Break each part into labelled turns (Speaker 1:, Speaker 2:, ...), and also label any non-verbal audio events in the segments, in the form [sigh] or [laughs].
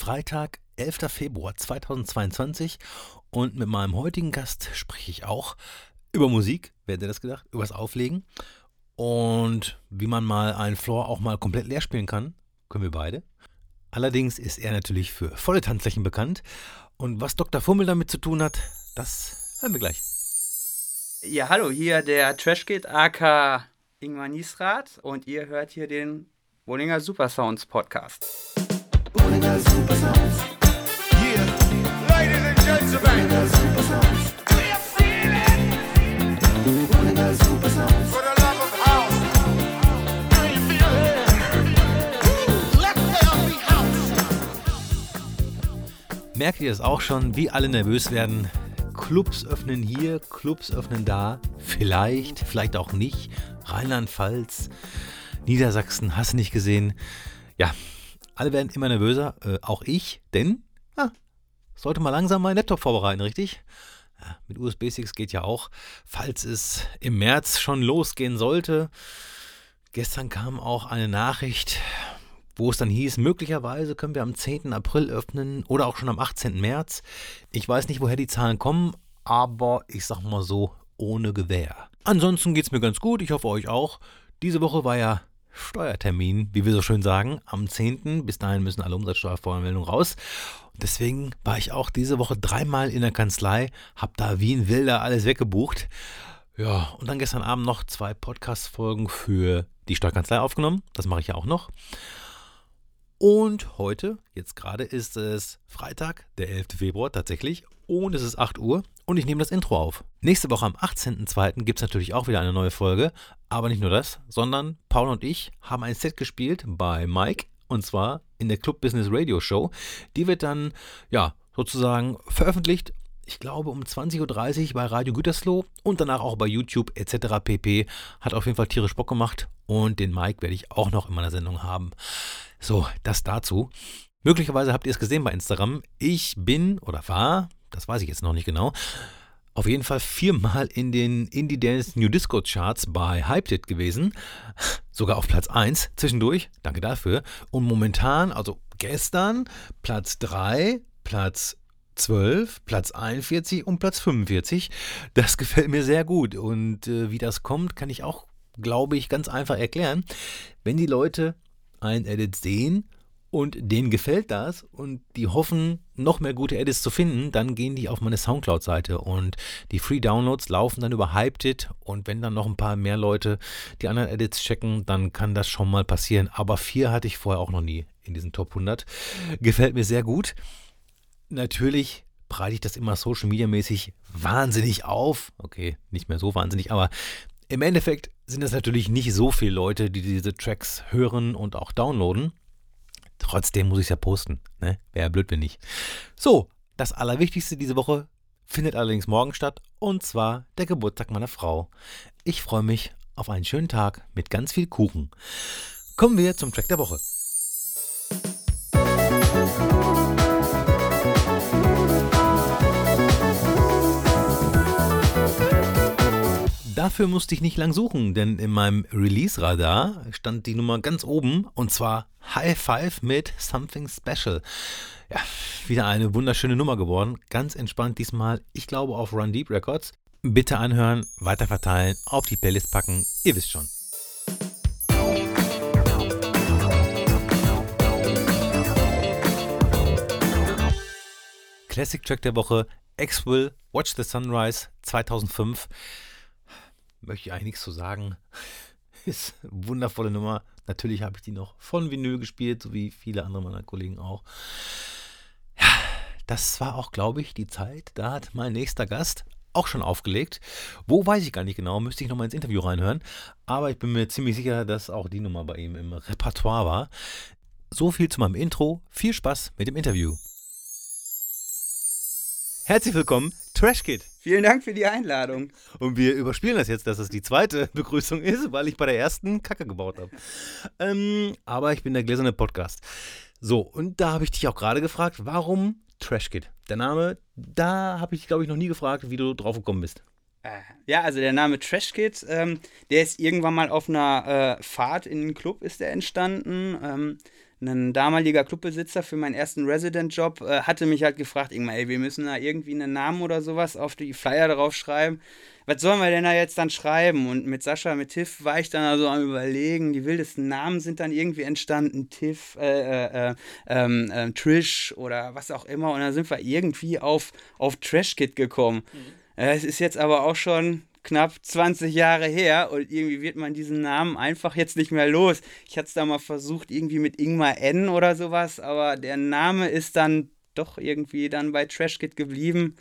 Speaker 1: Freitag, 11. Februar 2022 und mit meinem heutigen Gast spreche ich auch über Musik, wer hätte das gedacht, übers Auflegen und wie man mal einen Floor auch mal komplett leer spielen kann, können wir beide. Allerdings ist er natürlich für volle Tanzflächen bekannt und was Dr. Fummel damit zu tun hat, das hören wir gleich.
Speaker 2: Ja, hallo, hier der Trashkid AK Ingmar Niesrath und ihr hört hier den Bollinger Supersounds Podcast. Bollinger Supersounds. Yeah, ladies and gentlemen. Bollinger Supersounds. We are feeling. Bollinger Supersounds. For the love of house. How you feel? Let there be house. Merkt ihr es auch schon, wie alle nervös werden? Clubs öffnen hier, Clubs öffnen da, vielleicht, vielleicht auch nicht. Rheinland-Pfalz, Niedersachsen, hast du nicht gesehen. Ja, alle werden immer nervöser, äh, auch ich, denn ja, sollte mal langsam meinen Laptop vorbereiten, richtig? Ja, mit USB-Sticks geht ja auch, falls es im März schon losgehen sollte. Gestern kam auch eine Nachricht, wo es dann hieß, möglicherweise können wir am 10. April öffnen oder auch schon am 18. März. Ich weiß nicht, woher die Zahlen kommen, aber ich sag mal so, ohne Gewehr. Ansonsten geht es mir ganz gut, ich hoffe euch auch. Diese Woche war ja Steuertermin, wie wir so schön sagen, am 10. Bis dahin müssen alle Umsatzsteuervoranmeldungen raus. Und deswegen war ich auch diese Woche dreimal in der Kanzlei, hab da wie ein Wilder alles weggebucht. Ja, und dann gestern Abend noch zwei Podcast-Folgen für die Steuerkanzlei aufgenommen. Das mache ich ja auch noch. Und heute, jetzt gerade ist es Freitag, der 11. Februar tatsächlich. Und es ist 8 Uhr und ich nehme das Intro auf. Nächste Woche am 18.02. gibt es natürlich auch wieder eine neue Folge. Aber nicht nur das, sondern Paul und ich haben ein Set gespielt bei Mike. Und zwar in der Club Business Radio Show. Die wird dann, ja, sozusagen veröffentlicht ich glaube, um 20.30 Uhr bei Radio Gütersloh und danach auch bei YouTube etc. pp. Hat auf jeden Fall tierisch Bock gemacht und den Mike werde ich auch noch in meiner Sendung haben. So, das dazu. Möglicherweise habt ihr es gesehen bei Instagram. Ich bin oder war, das weiß ich jetzt noch nicht genau, auf jeden Fall viermal in den Indie Dance New Disco Charts bei Hyped gewesen. Sogar auf Platz 1 zwischendurch. Danke dafür. Und momentan, also gestern, Platz 3, Platz 12, Platz 41 und Platz 45. Das [laughs] gefällt mir sehr gut. Und äh, wie das kommt, kann ich auch, glaube ich, ganz einfach erklären. Wenn die Leute ein Edit sehen und denen gefällt das und die hoffen, noch mehr gute Edits zu finden, dann gehen die auf meine Soundcloud-Seite und die Free Downloads laufen dann über Hyped und wenn dann noch ein paar mehr Leute die anderen Edits checken, dann kann das schon mal passieren. Aber vier hatte ich vorher auch noch nie in diesen Top 100. Gefällt mir sehr gut. Natürlich breite ich das immer Social Media mäßig wahnsinnig auf. Okay, nicht mehr so wahnsinnig, aber im Endeffekt sind es natürlich nicht so viele Leute, die diese Tracks hören und auch downloaden. Trotzdem muss ich es ja posten. Ne? Wäre blöd, wenn nicht. So, das Allerwichtigste diese Woche findet allerdings morgen statt und zwar der Geburtstag meiner Frau. Ich freue mich auf einen schönen Tag mit ganz viel Kuchen. Kommen wir zum Track der Woche. Dafür musste ich nicht lang suchen, denn in meinem Release-Radar stand die Nummer ganz oben und zwar High Five mit Something Special. Ja, wieder eine wunderschöne Nummer geworden. Ganz entspannt diesmal. Ich glaube auf Run Deep Records. Bitte anhören, weiterverteilen, auf die Playlist packen. Ihr wisst schon. Classic Track der Woche: X-Will Watch the Sunrise 2005 möchte ich eigentlich nichts zu sagen. [laughs] Ist eine wundervolle Nummer. Natürlich habe ich die noch von Vinyl gespielt, so wie viele andere meiner Kollegen auch. Ja, das war auch, glaube ich, die Zeit. Da hat mein nächster Gast auch schon aufgelegt. Wo weiß ich gar nicht genau, müsste ich nochmal ins Interview reinhören. Aber ich bin mir ziemlich sicher, dass auch die Nummer bei ihm im Repertoire war. So viel zu meinem Intro. Viel Spaß mit dem Interview. Herzlich willkommen, Trash Kid. Vielen Dank für die Einladung.
Speaker 1: Und wir überspielen das jetzt, dass es die zweite [laughs] Begrüßung ist, weil ich bei der ersten Kacke gebaut habe. Ähm, aber ich bin der gläserne Podcast. So, und da habe ich dich auch gerade gefragt, warum Trash Kid? Der Name, da habe ich, glaube ich, noch nie gefragt, wie du drauf gekommen bist.
Speaker 2: Äh, ja, also der Name Trash Kid, ähm, der ist irgendwann mal auf einer äh, Fahrt in den Club ist der entstanden. Ähm,
Speaker 3: ein damaliger Clubbesitzer für meinen ersten Resident-Job äh, hatte mich halt gefragt, irgendwann, ey, wir müssen da irgendwie einen Namen oder sowas auf die Flyer drauf schreiben. Was sollen wir denn da jetzt dann schreiben? Und mit Sascha, mit Tiff war ich dann also am überlegen, die wildesten Namen sind dann irgendwie entstanden, Tiff, äh, äh, äh ähm, äh, Trish oder was auch immer. Und dann sind wir irgendwie auf, auf Trash Kid gekommen. Mhm. Es ist jetzt aber auch schon knapp 20 Jahre her und irgendwie wird man diesen Namen einfach jetzt nicht mehr los. Ich hatte es da mal versucht, irgendwie mit Ingmar N oder sowas, aber der Name ist dann doch irgendwie dann bei Trash Kid geblieben.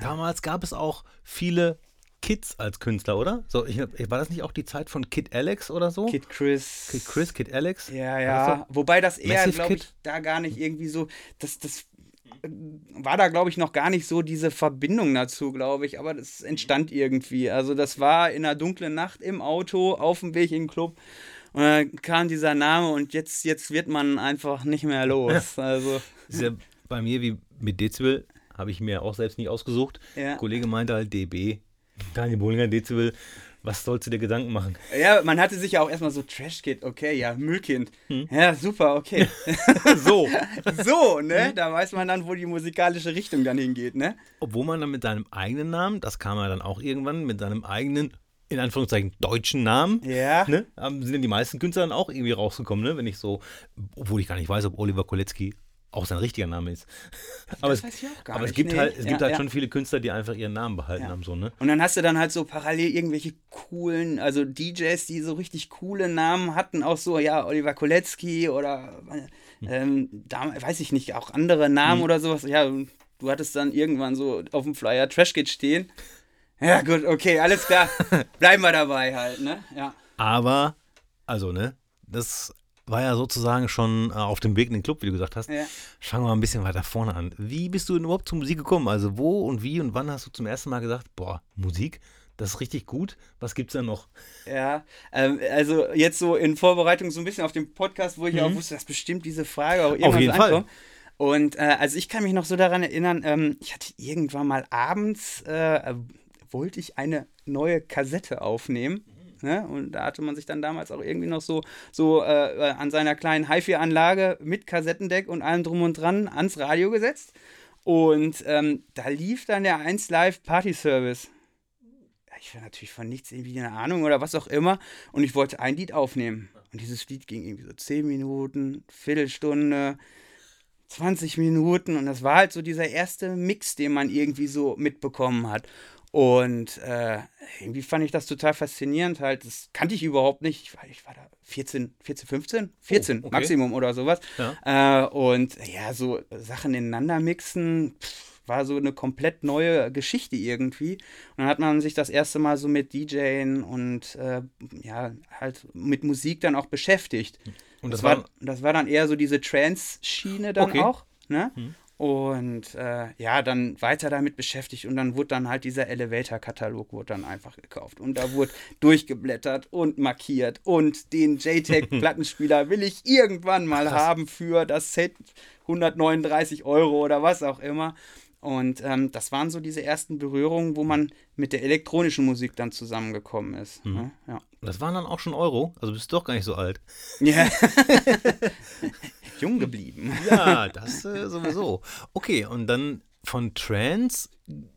Speaker 2: Damals gab es auch viele Kids als Künstler, oder? So, ich, war das nicht auch die Zeit von Kid Alex oder so?
Speaker 3: Kid Chris.
Speaker 2: Kid Chris, Kid Alex?
Speaker 3: Ja, ja. Wobei das eher, glaube ich, da gar nicht irgendwie so. Das, das war da, glaube ich, noch gar nicht so diese Verbindung dazu, glaube ich, aber das entstand irgendwie. Also das war in einer dunklen Nacht im Auto auf dem Weg in den Club und dann kam dieser Name und jetzt, jetzt wird man einfach nicht mehr los. [laughs] Also.
Speaker 2: Ist ja bei mir wie mit Dezibel, habe ich mir auch selbst nicht ausgesucht. Ja. Kollege meinte halt DB, Daniel Bollinger, Dezibel was sollst du dir Gedanken machen?
Speaker 3: Ja, man hatte sich ja auch erstmal so Trash-Kid, okay, ja, Müllkind. Hm. Ja, super, okay. [laughs]
Speaker 2: so. [laughs]
Speaker 3: so, ne? Hm. Da weiß man dann, wo die musikalische Richtung dann hingeht, ne?
Speaker 2: Obwohl man dann mit seinem eigenen Namen, das kam ja dann auch irgendwann, mit seinem eigenen in Anführungszeichen deutschen Namen.
Speaker 3: Ja.
Speaker 2: Ne, sind denn die meisten Künstler dann auch irgendwie rausgekommen, ne? Wenn ich so, obwohl ich gar nicht weiß, ob Oliver Kolecki auch sein richtiger Name ist. [laughs] aber es, aber es gibt nee. halt, es ja, gibt halt ja. schon viele Künstler, die einfach ihren Namen behalten ja. haben. So, ne?
Speaker 3: Und dann hast du dann halt so parallel irgendwelche coolen, also DJs, die so richtig coole Namen hatten, auch so, ja, Oliver Kolecki oder hm. ähm, da, weiß ich nicht, auch andere Namen hm. oder sowas. Ja, du hattest dann irgendwann so auf dem Flyer Trashkit stehen. Ja, gut, okay, alles klar. [laughs] Bleiben wir dabei halt, ne? Ja.
Speaker 2: Aber, also, ne, das war ja sozusagen schon äh, auf dem Weg in den Club, wie du gesagt hast. Ja. Fangen wir mal ein bisschen weiter vorne an. Wie bist du denn überhaupt zur Musik gekommen? Also wo und wie und wann hast du zum ersten Mal gesagt, boah, Musik, das ist richtig gut. Was gibt es da noch?
Speaker 3: Ja, ähm, also jetzt so in Vorbereitung so ein bisschen auf den Podcast, wo ich mhm. auch wusste, dass bestimmt diese Frage auch irgendwann
Speaker 2: auf jeden Fall.
Speaker 3: Und äh, also ich kann mich noch so daran erinnern, ähm, ich hatte irgendwann mal abends, äh, wollte ich eine neue Kassette aufnehmen. Ne? Und da hatte man sich dann damals auch irgendwie noch so, so äh, an seiner kleinen HiFi-Anlage mit Kassettendeck und allem drum und dran ans Radio gesetzt. Und ähm, da lief dann der 1 Live Party Service. Ich war natürlich von nichts irgendwie eine Ahnung oder was auch immer. Und ich wollte ein Lied aufnehmen. Und dieses Lied ging irgendwie so 10 Minuten, Viertelstunde, 20 Minuten. Und das war halt so dieser erste Mix, den man irgendwie so mitbekommen hat. Und äh, irgendwie fand ich das total faszinierend. Halt, das kannte ich überhaupt nicht. Ich war, ich war da 14, 14, 15? 14 oh, okay. Maximum oder sowas. Ja. Äh, und ja, so Sachen ineinander mixen. Pff, war so eine komplett neue Geschichte irgendwie. Und dann hat man sich das erste Mal so mit DJing und äh, ja, halt mit Musik dann auch beschäftigt. Und das, das war, war, das war dann eher so diese Trance-Schiene dann okay. auch. Ne? Hm. Und äh, ja, dann weiter damit beschäftigt und dann wurde dann halt dieser Elevator-Katalog wurde dann einfach gekauft. Und da wurde durchgeblättert und markiert. Und den JTAG-Plattenspieler [laughs] will ich irgendwann mal Krass. haben für das Set 139 Euro oder was auch immer. Und ähm, das waren so diese ersten Berührungen, wo man mit der elektronischen Musik dann zusammengekommen ist. Mhm. Ne? Ja.
Speaker 2: Das waren dann auch schon Euro? Also bist du doch gar nicht so alt.
Speaker 3: Ja. [laughs] Jung geblieben.
Speaker 2: Ja, das äh, sowieso. Okay, und dann von Trance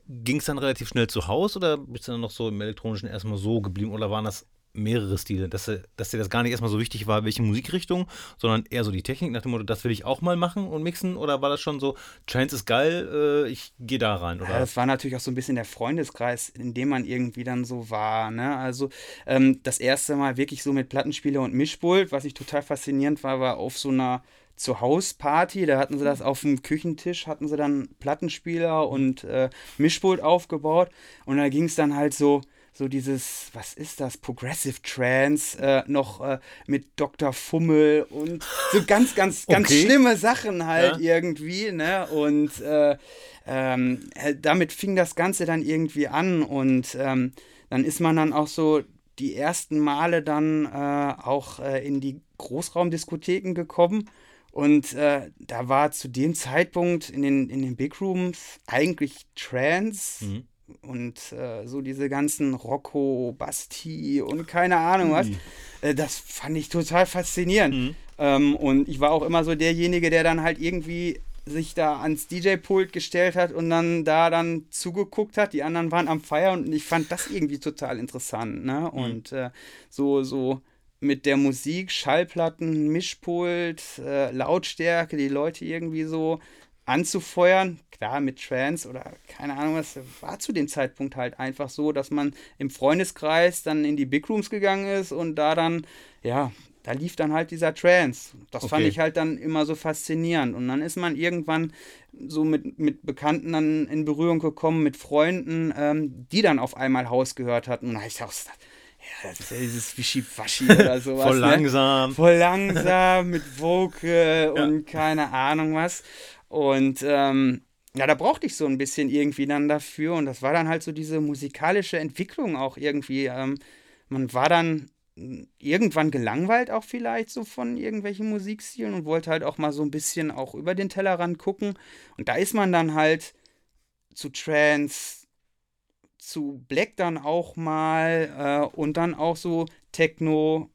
Speaker 2: ging es dann relativ schnell zu Haus oder bist du dann noch so im elektronischen erstmal so geblieben oder waren das mehrere Stile, dass, dass dir das gar nicht erstmal so wichtig war, welche Musikrichtung, sondern eher so die Technik nach dem Motto, das will ich auch mal machen und mixen oder war das schon so, Trance ist geil, äh, ich gehe da rein? Oder?
Speaker 3: Das war natürlich auch so ein bisschen der Freundeskreis, in dem man irgendwie dann so war. Ne? Also ähm, das erste Mal wirklich so mit Plattenspieler und Mischpult, was ich total faszinierend war, war auf so einer Zuhausparty, da hatten sie das auf dem Küchentisch, hatten sie dann Plattenspieler und äh, Mischpult aufgebaut und da ging es dann halt so so dieses, was ist das, Progressive Trance, äh, noch äh, mit Dr. Fummel und so ganz, ganz, [laughs] ganz okay. schlimme Sachen halt ja. irgendwie, ne? Und äh, ähm, äh, damit fing das Ganze dann irgendwie an und ähm, dann ist man dann auch so die ersten Male dann äh, auch äh, in die Großraumdiskotheken gekommen. Und äh, da war zu dem Zeitpunkt in den, in den Big Rooms eigentlich Trance mhm und äh, so diese ganzen Rocco, Basti und keine Ahnung was. Äh, das fand ich total faszinierend. Mhm. Ähm, und ich war auch immer so derjenige, der dann halt irgendwie sich da ans DJ-Pult gestellt hat und dann da dann zugeguckt hat. Die anderen waren am Feiern und ich fand das irgendwie total interessant. Ne? Mhm. Und äh, so, so mit der Musik, Schallplatten, Mischpult, äh, Lautstärke, die Leute irgendwie so anzufeuern. Klar, mit Trance oder keine Ahnung was, war zu dem Zeitpunkt halt einfach so, dass man im Freundeskreis dann in die Big Rooms gegangen ist und da dann, ja, da lief dann halt dieser Trance. Das okay. fand ich halt dann immer so faszinierend. Und dann ist man irgendwann so mit, mit Bekannten dann in Berührung gekommen, mit Freunden, ähm, die dann auf einmal Haus gehört hatten. Und da ich gedacht, ja, das ist ja dieses Wischiwaschi oder [laughs] sowas.
Speaker 2: Voll
Speaker 3: ne?
Speaker 2: langsam.
Speaker 3: Voll langsam, mit Vocal [laughs] ja. und keine Ahnung was. Und ähm, ja, da brauchte ich so ein bisschen irgendwie dann dafür. Und das war dann halt so diese musikalische Entwicklung auch irgendwie. Ähm, man war dann irgendwann gelangweilt auch vielleicht so von irgendwelchen Musikstilen und wollte halt auch mal so ein bisschen auch über den Tellerrand gucken. Und da ist man dann halt zu Trance, zu Black dann auch mal äh, und dann auch so Techno,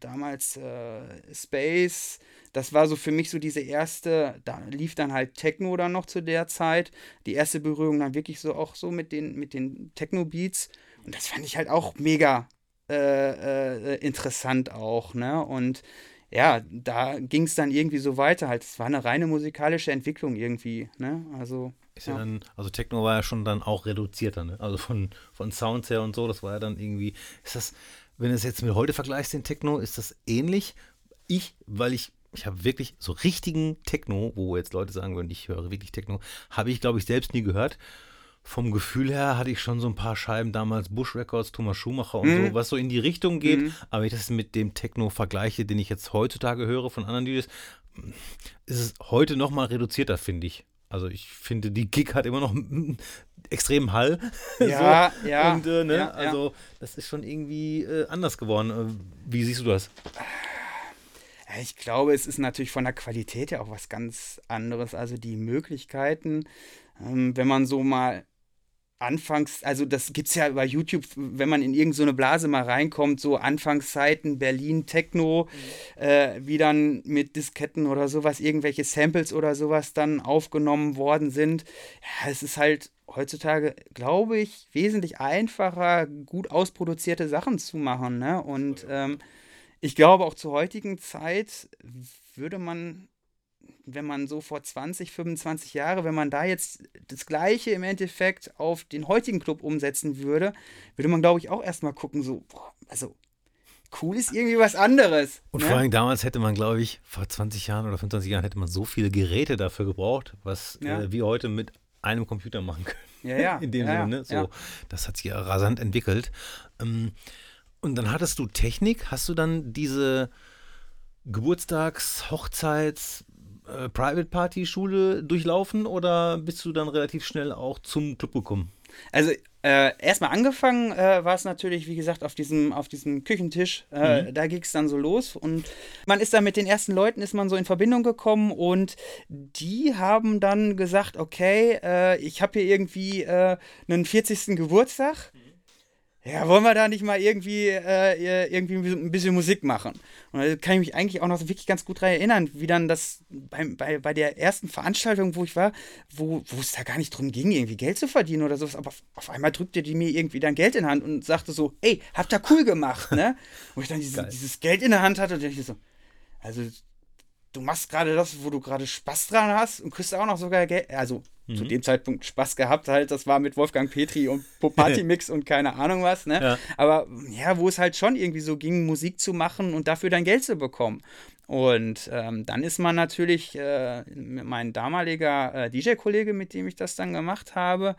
Speaker 3: damals äh, Space. Das war so für mich so diese erste, da lief dann halt Techno dann noch zu der Zeit. Die erste Berührung dann wirklich so auch so mit den, mit den Techno-Beats. Und das fand ich halt auch mega äh, äh, interessant auch, ne? Und ja, da ging es dann irgendwie so weiter halt. Es war eine reine musikalische Entwicklung irgendwie, ne? Also.
Speaker 2: Ist ja. ja dann, also Techno war ja schon dann auch reduzierter, ne? Also von, von Sounds her und so, das war ja dann irgendwie, ist das, wenn du es jetzt mit heute vergleichst, den Techno, ist das ähnlich? Ich, weil ich ich habe wirklich so richtigen Techno, wo jetzt Leute sagen würden, ich höre wirklich Techno, habe ich, glaube ich, selbst nie gehört vom Gefühl her hatte ich schon so ein paar Scheiben damals, Bush Records, Thomas Schumacher und mhm. so, was so in die Richtung geht. Mhm. Aber wenn ich das mit dem Techno vergleiche, den ich jetzt heutzutage höre von anderen DJs, ist es heute noch mal reduzierter, finde ich. Also ich finde, die Gig hat immer noch extremen Hall. [laughs]
Speaker 3: Ja, so. ja.
Speaker 2: Und, äh, ne? ja, Also das ist schon irgendwie äh, anders geworden. Äh, wie siehst du das?
Speaker 3: Ich glaube, es ist natürlich von der Qualität her auch was ganz anderes. Also die Möglichkeiten, ähm, wenn man so mal anfangs, also das gibt es ja bei YouTube, wenn man in irgendeine so Blase mal reinkommt, so Anfangszeiten, Berlin Techno, mhm. äh, wie dann mit Disketten oder sowas, irgendwelche Samples oder sowas dann aufgenommen worden sind. Ja, es ist halt heutzutage, glaube ich, wesentlich einfacher, gut ausproduzierte Sachen zu machen. Ne? Und ähm, ich glaube auch zur heutigen Zeit würde man wenn man so vor 20, 25 Jahre, wenn man da jetzt das Gleiche im Endeffekt auf den heutigen Club umsetzen würde, würde man, glaube ich, auch erstmal gucken, so, boah, also cool ist irgendwie was anderes.
Speaker 2: Und ne? vor allem damals hätte man, glaube ich, vor 20 Jahren oder 25 Jahren hätte man so viele Geräte dafür gebraucht, was ja. äh, wir heute mit einem Computer machen können.
Speaker 3: Ja, ja. [laughs]
Speaker 2: In dem
Speaker 3: ja,
Speaker 2: Sinne, ne? So, das hat sich ja rasant entwickelt. Ähm, und dann hattest du Technik. Hast du dann diese Geburtstags-, Hochzeits-, äh, Private Party Schule durchlaufen oder bist du dann relativ schnell auch zum Club gekommen?
Speaker 3: Also äh, erstmal angefangen äh, war es natürlich, wie gesagt, auf diesem, auf diesem Küchentisch. Äh, mhm. Da ging es dann so los und man ist dann mit den ersten Leuten ist man so in Verbindung gekommen und die haben dann gesagt, okay, äh, ich habe hier irgendwie äh, einen 40. Geburtstag. Mhm ja, wollen wir da nicht mal irgendwie, äh, irgendwie ein bisschen Musik machen? Und da kann ich mich eigentlich auch noch wirklich ganz gut daran erinnern, wie dann das bei, bei, bei der ersten Veranstaltung, wo ich war, wo, wo es da gar nicht drum ging, irgendwie Geld zu verdienen oder sowas, aber auf, auf einmal drückte die mir irgendwie dann Geld in die Hand und sagte so, ey, habt ihr cool gemacht, ne? [laughs] Wo ich dann diese, dieses Geld in der Hand hatte und dachte so, also du machst gerade das, wo du gerade Spaß dran hast und kriegst auch noch sogar Geld, also mhm. zu dem Zeitpunkt Spaß gehabt halt. Das war mit Wolfgang Petri und Popati [laughs] Mix und keine Ahnung was, ne? Ja. Aber ja, wo es halt schon irgendwie so ging, Musik zu machen und dafür dann Geld zu bekommen. Und ähm, dann ist man natürlich, äh, mein damaliger äh, DJ-Kollege, mit dem ich das dann gemacht habe,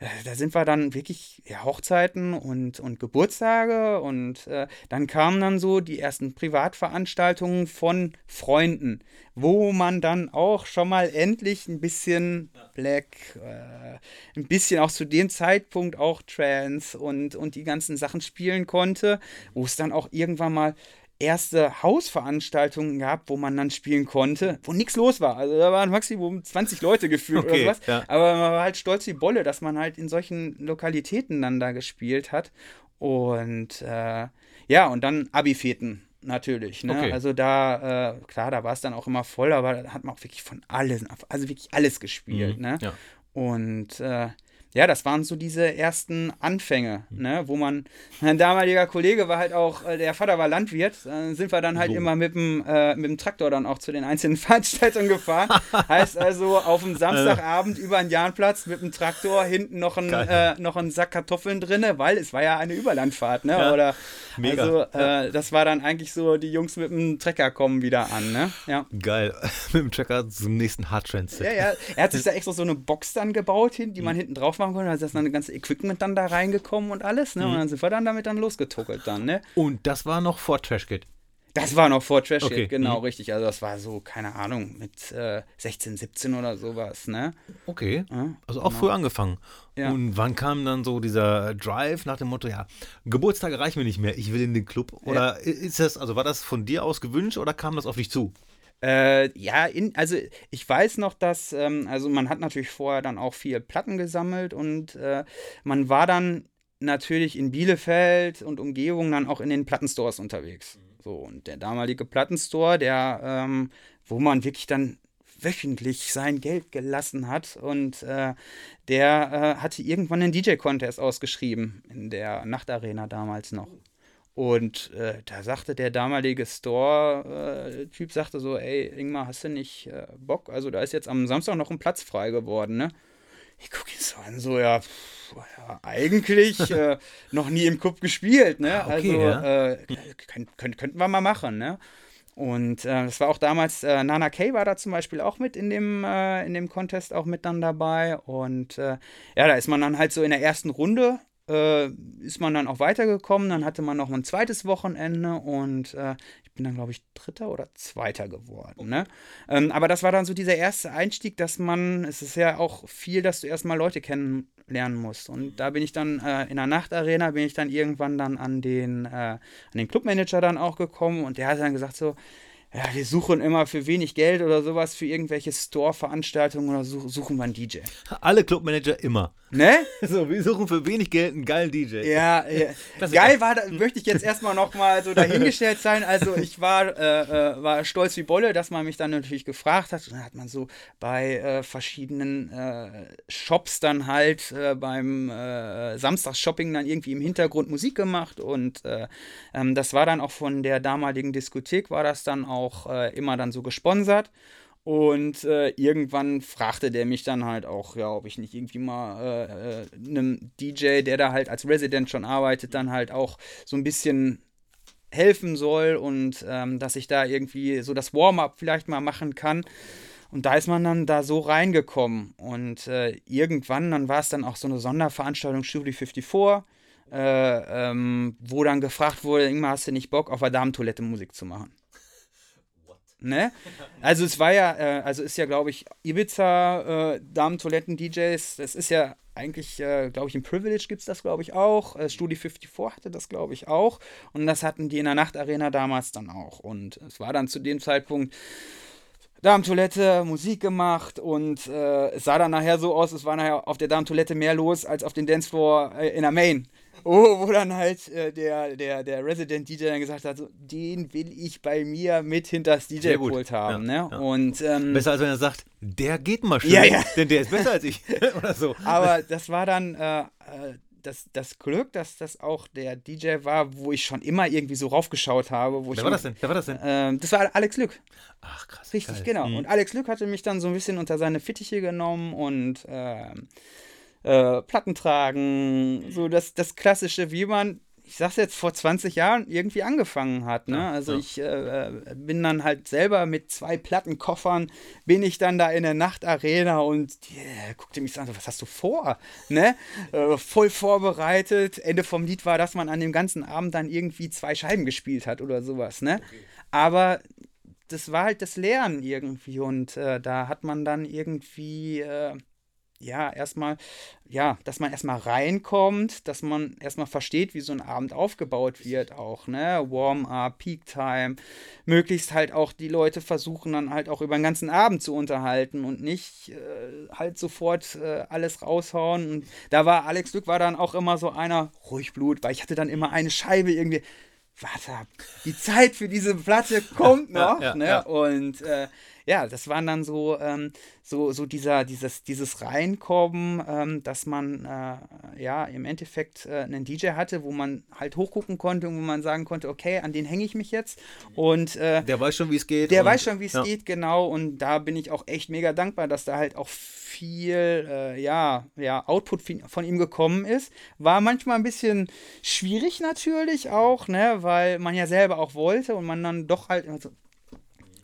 Speaker 3: äh, da sind wir dann wirklich ja, Hochzeiten und, und Geburtstage. Und äh, dann kamen dann so die ersten Privatveranstaltungen von Freunden, wo man dann auch schon mal endlich ein bisschen Black, äh, ein bisschen auch zu dem Zeitpunkt auch Trance und, und die ganzen Sachen spielen konnte, wo es dann auch irgendwann mal erste Hausveranstaltungen gehabt, wo man dann spielen konnte, wo nichts los war. Also da waren maximum 20 Leute gefühlt okay, oder sowas. Ja. Aber man war halt stolz wie Bolle, dass man halt in solchen Lokalitäten dann da gespielt hat. Und äh, ja, und dann Abi-Feten. natürlich. Ne? Okay. Also da, äh, klar, da war es dann auch immer voll, aber da hat man auch wirklich von alles, also wirklich alles gespielt. Mhm. Ne? Ja. Und äh, ja, das waren so diese ersten Anfänge, hm. ne, wo man, mein damaliger Kollege war halt auch, äh, der Vater war Landwirt, dann sind wir dann halt so. immer mit dem, äh, mit dem Traktor dann auch zu den einzelnen [laughs] Veranstaltungen gefahren. heißt also, auf dem [laughs] Samstagabend über den Jahnplatz mit dem Traktor, hinten noch ein, äh, noch ein Sack Kartoffeln drin, weil es war ja eine Überlandfahrt, ne, ja. oder, Mega. also, äh, das war dann eigentlich so, die Jungs mit dem Trecker kommen wieder an, ne, ja.
Speaker 2: Geil, [laughs] mit dem Trecker zum nächsten Hardtrend-Set.
Speaker 3: Ja, ja, er hat sich da extra so eine Box dann gebaut hin, die man hm. hinten drauf machen konnte. Da ist dann das ganze Equipment dann da reingekommen und alles. Ne? Mhm. Und dann sind wir dann damit dann losgetuckelt dann. Ne?
Speaker 2: Und das war noch vor Trashkit?
Speaker 3: Das war noch vor Trash okay. genau, mhm. richtig. Also das war so, keine Ahnung, mit äh, 16, 17 oder sowas, ne?
Speaker 2: Okay. Ja, also auch genau. früh angefangen. Ja. Und wann kam dann so dieser Drive nach dem Motto, ja, Geburtstage reichen mir nicht mehr, ich will in den Club? Oder ja. ist das, also war das von dir aus gewünscht oder kam das auf dich zu?
Speaker 3: Äh, ja, in, also ich weiß noch, dass, ähm, also man hat natürlich vorher dann auch viel Platten gesammelt und äh, man war dann natürlich in Bielefeld und Umgebung dann auch in den Plattenstores unterwegs. Mhm. So, und der damalige Plattenstore, der, ähm, wo man wirklich dann wöchentlich sein Geld gelassen hat und äh, der äh, hatte irgendwann einen DJ-Contest ausgeschrieben in der Nachtarena damals noch. Und äh, da sagte der damalige Store-Typ, sagte so, ey, Ingmar, hast du nicht äh, Bock? Also da ist jetzt am Samstag noch ein Platz frei geworden, ne? Ich gucke ihn so an, so, ja, pff, ja eigentlich [laughs] äh, noch nie im Club gespielt, ne? Ah, okay, also ja. Äh, könnt, könnt, könnten wir mal machen, ne? Und äh, das war auch damals, äh, Nana Kay war da zum Beispiel auch mit in dem, äh, in dem Contest auch mit dann dabei. Und äh, ja, da ist man dann halt so in der ersten Runde äh, ist man dann auch weitergekommen. Dann hatte man noch ein zweites Wochenende und äh, ich bin dann, glaube ich, Dritter oder Zweiter geworden. Ne? Ähm, aber das war dann so dieser erste Einstieg, dass man, es ist ja auch viel, dass du erstmal Leute kennenlernen musst. Und da bin ich dann äh, in der Nachtarena, bin ich dann irgendwann dann an den, äh, an den Clubmanager dann auch gekommen und der hat dann gesagt so, ja, wir suchen immer für wenig Geld oder sowas für irgendwelche Store-Veranstaltungen oder suchen wir einen DJ.
Speaker 2: Alle Clubmanager immer.
Speaker 3: Ne? [laughs]
Speaker 2: So, wir suchen für wenig Geld einen geilen DJ.
Speaker 3: Ja, ja. [laughs] geil war, da möchte ich jetzt erstmal nochmal so dahingestellt sein. Also ich war, äh, äh, war stolz wie Bolle, dass man mich dann natürlich gefragt hat. Und dann hat man so bei äh, verschiedenen äh, Shops dann halt äh, beim äh, Samstagsshopping dann irgendwie im Hintergrund Musik gemacht. Und ähm, das war dann auch von der damaligen Diskothek, war das dann auch immer dann so gesponsert. Und äh, irgendwann fragte der mich dann halt auch, ja, ob ich nicht irgendwie mal äh, äh einem DJ, der da halt als Resident schon arbeitet, dann halt auch so ein bisschen helfen soll und ähm, dass ich da irgendwie so das Warm-up vielleicht mal machen kann. Und da ist man dann da so reingekommen. Und äh, irgendwann, dann war es dann auch so eine Sonderveranstaltung Studio 54, äh, ähm, wo dann gefragt wurde, Ingmar, hast du nicht Bock, auf der Damentoilette Musik zu machen? Ne? Also es war ja, äh, also ist ja, glaube ich, Ibiza, äh, Damen-Toiletten-DJs, das ist ja eigentlich, äh, glaube ich, im Privilege gibt es das, glaube ich, auch. Äh, Studio 54 hatte das, glaube ich, auch. Und das hatten die in der Nachtarena damals dann auch. Und es war dann zu dem Zeitpunkt Darmtoilette, Musik gemacht und äh, es sah dann nachher so aus, es war nachher auf der Darmtoilette mehr los als auf dem Dancefloor äh, in der Main. Oh, wo dann halt äh, der, der, der Resident DJ dann gesagt hat, so, den will ich bei mir mit hinters DJ-Pult haben. Ja, ne? Ja. Und, ähm,
Speaker 2: besser als wenn er sagt, der geht mal schön,
Speaker 3: ja, ja.
Speaker 2: denn der ist besser als ich. [laughs] Oder so.
Speaker 3: Aber das war dann äh, äh, das, das Glück, dass das auch der DJ war, wo ich schon immer irgendwie so raufgeschaut habe. Wer
Speaker 2: war das denn? Wer war das denn?
Speaker 3: Ähm, das war Alex Lück.
Speaker 2: Ach, krass.
Speaker 3: Richtig, geil. genau. Mhm. Und Alex Lück hatte mich dann so ein bisschen unter seine Fittiche genommen und ähm, äh, Platten tragen, so das, das Klassische, wie man, ich sag's jetzt, vor 20 Jahren irgendwie angefangen hat. Ne? Ja, also ja. ich äh, bin dann halt selber mit zwei Plattenkoffern, bin ich dann da in der Nachtarena und yeah, guckte mich an, was hast du vor? Ne? Äh, voll vorbereitet. Ende vom Lied war, dass man an dem ganzen Abend dann irgendwie zwei Scheiben gespielt hat oder sowas. Ne? Okay. Aber das war halt das Lernen irgendwie und äh, da hat man dann irgendwie äh, ja, erstmal, ja, dass man erstmal reinkommt, dass man erstmal versteht, wie so ein Abend aufgebaut wird, auch, ne? Warm-up, Peak-Time, möglichst halt auch die Leute versuchen dann halt auch über den ganzen Abend zu unterhalten und nicht äh, halt sofort äh, alles raushauen. Und da war Alex Glück war dann auch immer so einer, ruhig Blut, weil ich hatte dann immer eine Scheibe irgendwie warte die Zeit für diese Platte kommt noch. Ja, ja, ne? Ja. Und äh, ja, das waren dann so, ähm, so, so dieser, dieses, dieses Reinkommen, ähm, dass man äh, ja im Endeffekt äh, einen DJ hatte, wo man halt hochgucken konnte und wo man sagen konnte, okay, an den hänge ich mich jetzt. Und äh,
Speaker 2: der weiß schon, wie es geht.
Speaker 3: Der weiß schon, wie es ja. geht, genau. Und da bin ich auch echt mega dankbar, dass da halt auch viel äh, ja, ja, Output von ihm gekommen ist. War manchmal ein bisschen schwierig natürlich auch, ne, weil man ja selber auch wollte und man dann doch halt also,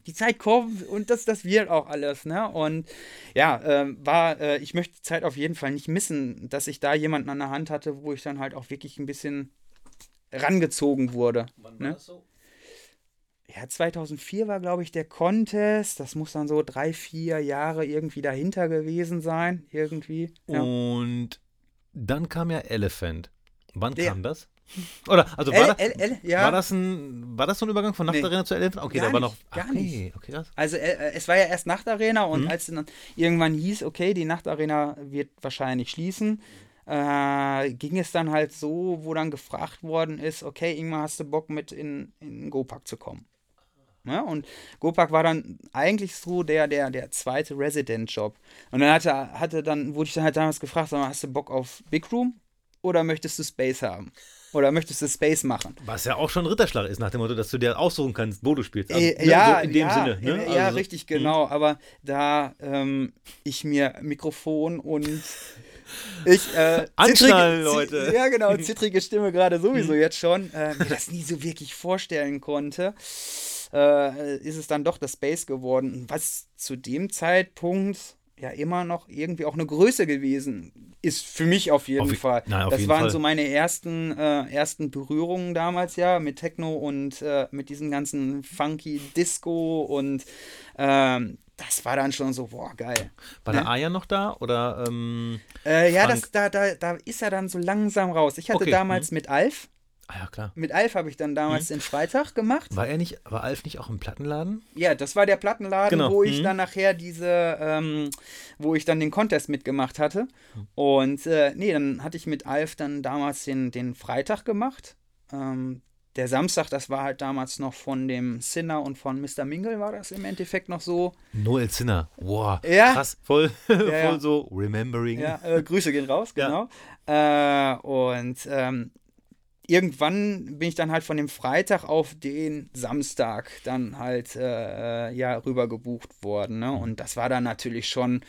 Speaker 3: die Zeit kommt und das, das wird auch alles, ne? Und ja, äh, war, äh, ich möchte die Zeit auf jeden Fall nicht missen, dass ich da jemanden an der Hand hatte, wo ich dann halt auch wirklich ein bisschen rangezogen wurde. Wann war ne? das so? Ja, 2004 war, glaube ich, der Contest. Das muss dann so drei, vier Jahre irgendwie dahinter gewesen sein. Irgendwie.
Speaker 2: Ja. Und dann kam ja Elephant. Wann der, kam das? Oder, also war, L, L, L, ja. war, das ein, war das so ein Übergang von Nachtarena nee. zu Elephant? Okay, gar da war noch.
Speaker 3: Nicht, gar okay, nicht. Okay. Also, äh, es war ja erst Nachtarena und mhm. als dann irgendwann hieß, okay, die Nachtarena wird wahrscheinlich schließen, äh, ging es dann halt so, wo dann gefragt worden ist, okay, Ingmar, hast du Bock mit in, in Gopak zu kommen? Ja, und Gopak war dann eigentlich so der, der, der zweite Resident-Job. Und dann hatte, hatte dann, wurde ich dann halt damals gefragt, hast du Bock auf Big Room oder möchtest du Space haben? Oder möchtest du Space machen?
Speaker 2: Was ja auch schon ein Ritterschlag ist, nach dem Motto, dass du dir aussuchen kannst, wo du spielst. Also,
Speaker 3: äh, ne, ja, so in dem ja, Sinne. Ne? Ja, also, richtig, hm. genau. Aber da ähm, ich mir Mikrofon und ich äh, [laughs]
Speaker 2: Anschnallen, Leute.
Speaker 3: Ja, genau, zittrige Stimme gerade sowieso hm. jetzt schon, äh, mir das nie so wirklich vorstellen konnte, äh, ist es dann doch das Space geworden. Was zu dem Zeitpunkt ja immer noch irgendwie auch eine Größe gewesen ist für mich auf jeden auf, Fall. Nein, auf das jeden waren Fall. so meine ersten, äh, ersten Berührungen damals ja mit Techno und äh, mit diesem ganzen funky Disco und ähm, das war dann schon so, boah, geil.
Speaker 2: War ne? der Aya noch da oder? Ähm,
Speaker 3: äh, ja, das, da, da, da ist er dann so langsam raus. Ich hatte okay. damals mhm. mit Alf,
Speaker 2: Ah ja, klar.
Speaker 3: Mit Alf habe ich dann damals mhm. den Freitag gemacht.
Speaker 2: War er nicht, war Alf nicht auch im Plattenladen?
Speaker 3: Ja, das war der Plattenladen, genau. wo ich mhm. dann nachher diese, ähm, wo ich dann den Contest mitgemacht hatte. Mhm. Und äh, nee, dann hatte ich mit Alf dann damals den, den Freitag gemacht. Ähm, der Samstag, das war halt damals noch von dem Sinner und von Mr. Mingle war das im Endeffekt noch so.
Speaker 2: Noel Sinner, wow, ja. krass, voll, [laughs] ja, voll ja. so remembering.
Speaker 3: Ja, äh, Grüße gehen raus, genau. Äh, und ähm, irgendwann bin ich dann halt von dem Freitag auf den Samstag dann halt äh, ja rüber gebucht worden. Ne? Und das war dann natürlich schon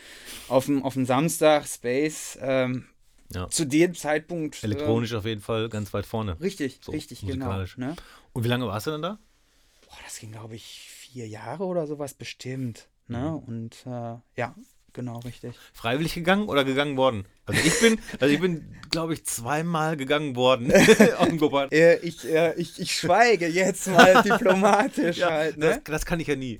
Speaker 3: auf dem, auf dem Samstag Space. Ähm, ja. Zu dem Zeitpunkt.
Speaker 2: Elektronisch äh, auf jeden Fall ganz weit vorne.
Speaker 3: Richtig, so, richtig, genau. Ne?
Speaker 2: Und wie lange warst du dann da?
Speaker 3: Boah, das ging, glaube ich, vier Jahre oder sowas bestimmt. Ne? Mhm. Und äh, ja, Genau, richtig.
Speaker 2: Freiwillig gegangen oder gegangen worden? Also ich bin, [laughs] also ich bin, glaube ich, zweimal gegangen worden [laughs] [laughs]
Speaker 3: auf dem äh, ich, äh, ich, ich schweige jetzt mal diplomatisch ja, halt.
Speaker 2: Ne? Das, das, kann ich ja nie.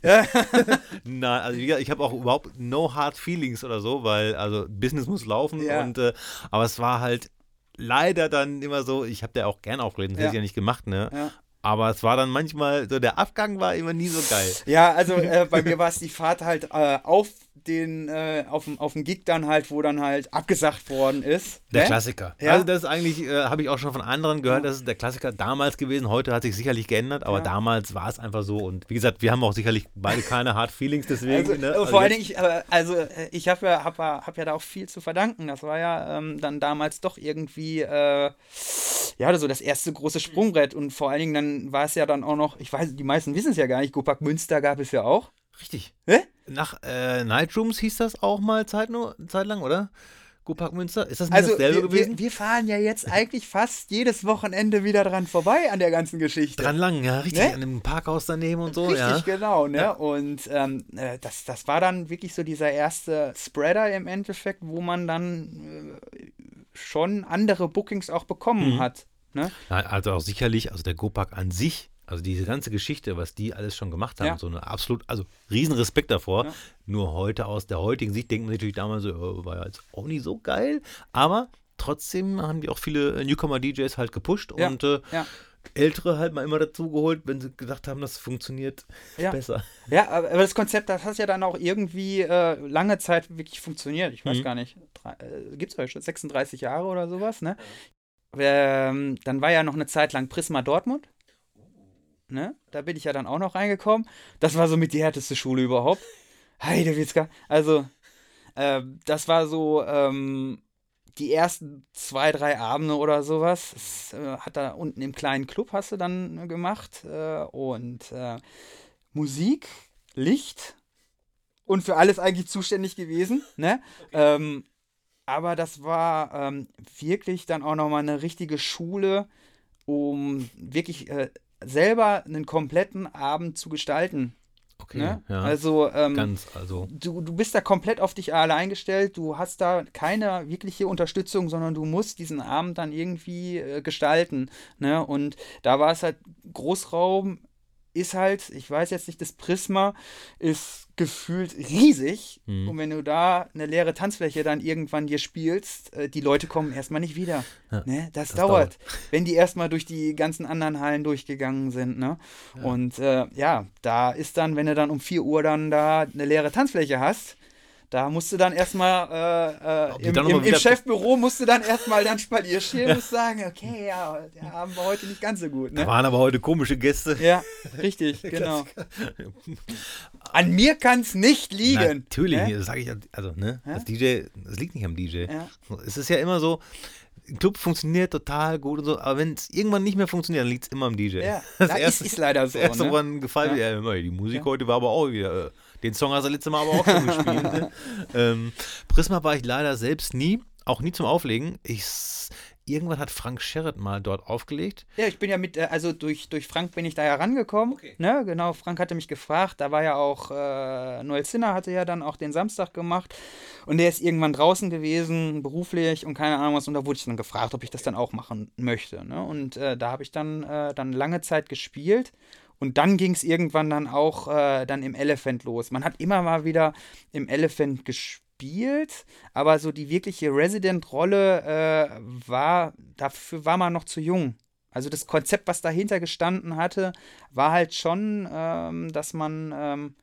Speaker 2: Nein, also ich, ich habe auch überhaupt no hard feelings oder so, weil also Business muss laufen ja. und äh, aber es war halt leider dann immer so, ich habe da auch gern aufgelegt, das ja. hätte ich ja nicht gemacht, ne? Ja. Aber es war dann manchmal, so der Abgang war immer nie so geil.
Speaker 3: Ja, also äh, bei mir war es die Fahrt halt äh, auf den, äh, auf, auf dem Gig dann halt, wo dann halt abgesagt worden ist.
Speaker 2: Der ne? Klassiker. Ja? Also das ist eigentlich, äh, habe ich auch schon von anderen gehört, ja. das ist der Klassiker damals gewesen. Heute hat sich sicherlich geändert, aber ja. damals war es einfach so. Und wie gesagt, wir haben auch sicherlich beide keine Hard Feelings deswegen.
Speaker 3: Also,
Speaker 2: ne?
Speaker 3: also vor allen Dingen, ich, also äh, ich habe ja, hab, hab ja da auch viel zu verdanken. Das war ja ähm, dann damals doch irgendwie, äh, ja, so das erste große Sprungbrett. Und vor allen Dingen dann war es ja dann auch noch, ich weiß, die meisten wissen es ja gar nicht, Gopak Münster gab es ja auch.
Speaker 2: Richtig. Hä? Nach äh, Nightrooms hieß das auch mal Zeit, nur, Zeit lang, oder? Gupak Münster? Ist das nicht
Speaker 3: also,
Speaker 2: dasselbe
Speaker 3: wir,
Speaker 2: gewesen?
Speaker 3: Wir, wir, fahren ja jetzt eigentlich fast jedes Wochenende wieder dran vorbei an der ganzen Geschichte.
Speaker 2: Dran lang, ja, richtig. Ne? An dem Parkhaus daneben und so,
Speaker 3: richtig,
Speaker 2: ja.
Speaker 3: genau, ne? Ja. Und ähm, äh, das, das war dann wirklich so dieser erste Spreader im Endeffekt, wo man dann äh, schon andere Bookings auch bekommen mhm. hat. Ne?
Speaker 2: Also auch sicherlich, also der Gopak an sich also diese ganze Geschichte, was die alles schon gemacht haben, ja. so eine absolut, also riesen Respekt davor. Ja. Nur heute aus der heutigen Sicht denkt man natürlich damals so, oh, war ja jetzt auch nicht so geil. Aber trotzdem haben die auch viele Newcomer-DJs halt gepusht ja. und äh, Ältere halt mal immer dazu geholt, wenn sie gedacht haben, das funktioniert besser.
Speaker 3: Ja, aber das Konzept, das hat ja dann auch irgendwie äh, lange Zeit wirklich funktioniert. Ich weiß mhm. gar nicht, äh, gibt es schon 36 Jahre oder sowas, ne? Ähm, dann war ja noch eine Zeit lang Prisma Dortmund. Ne? Da bin ich ja dann auch noch reingekommen. Das war so mit die härteste Schule überhaupt. [laughs] Heidewitzka. Also, äh, das war so ähm, die ersten zwei, drei Abende oder sowas. Das äh, hat da unten im kleinen Club hast du dann äh, gemacht. Äh, und äh, Musik, Licht und für alles eigentlich zuständig gewesen. Ne? Okay. Ähm, aber das war ähm, wirklich dann auch nochmal eine richtige Schule, um wirklich äh, selber einen kompletten Abend zu gestalten.
Speaker 2: Okay, ne? ja.
Speaker 3: Also, ähm,
Speaker 2: Ganz, also.
Speaker 3: Du, du bist da komplett auf dich allein gestellt. Du hast da keine wirkliche Unterstützung, sondern du musst diesen Abend dann irgendwie äh, gestalten. Ne? Und da war es halt Großraum, ist halt, ich weiß jetzt nicht, das Prisma ist gefühlt riesig. Mhm. Und wenn du da eine leere Tanzfläche dann irgendwann dir spielst, äh, die Leute kommen erstmal nicht wieder. Ja, ne? das, das dauert, dauert, wenn die erstmal durch die ganzen anderen Hallen durchgegangen sind. Ne? Ja. Und äh, ja, da ist dann, wenn du dann um 4 Uhr dann da eine leere Tanzfläche hast, da musst du dann erstmal äh, äh, im, im, im Chefbüro musst du dann erstmal dann spalierstehen und sagen, okay, ja, da haben wir heute nicht ganz so gut. Ne?
Speaker 2: Da waren aber heute komische Gäste.
Speaker 3: Ja, richtig, [laughs] genau. An mir kann es nicht liegen.
Speaker 2: Natürlich, ne? das sage ich, also, ne, ja? das DJ, das liegt nicht am DJ. Ja. Es ist ja immer so, ein Club funktioniert total gut und so, aber wenn es irgendwann nicht mehr funktioniert, dann liegt es immer am DJ.
Speaker 3: Ja, das, das erste, ist, leider so.
Speaker 2: Das erste, ne? woran gefallen ja. mir, die Musik heute war aber auch wieder. Den Song hast du letztes Mal aber auch schon gespielt. Ne? [laughs] ähm, Prisma war ich leider selbst nie, auch nie zum Auflegen. Ich, irgendwann hat Frank Sherrod mal dort aufgelegt.
Speaker 3: Ja, ich bin ja mit, äh, also durch, durch Frank bin ich da herangekommen. Okay. Ne, genau, Frank hatte mich gefragt. Da war ja auch, äh, Noel Zinner hatte ja dann auch den Samstag gemacht. Und der ist irgendwann draußen gewesen, beruflich und keine Ahnung was. Und da wurde ich dann gefragt, ob ich das dann auch machen möchte. Ne? Und äh, da habe ich dann, äh, dann lange Zeit gespielt. Und dann ging es irgendwann dann auch äh, dann im Elephant los. Man hat immer mal wieder im Elephant gespielt, aber so die wirkliche Resident-Rolle äh, war, dafür war man noch zu jung. Also das Konzept, was dahinter gestanden hatte, war halt schon, ähm, dass man ähm,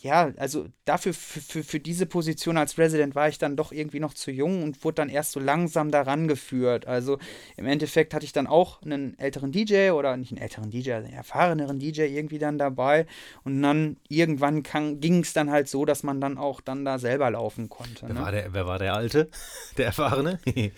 Speaker 3: ja, also dafür, für, für, für diese Position als Resident war ich dann doch irgendwie noch zu jung und wurde dann erst so langsam daran geführt. Also im Endeffekt hatte ich dann auch einen älteren DJ oder nicht einen älteren DJ, einen erfahreneren DJ irgendwie dann dabei. Und dann irgendwann ging es dann halt so, dass man dann auch dann da selber laufen konnte.
Speaker 2: Wer,
Speaker 3: ne?
Speaker 2: war, der, wer war der Alte? [laughs] Der Erfahrene? [laughs]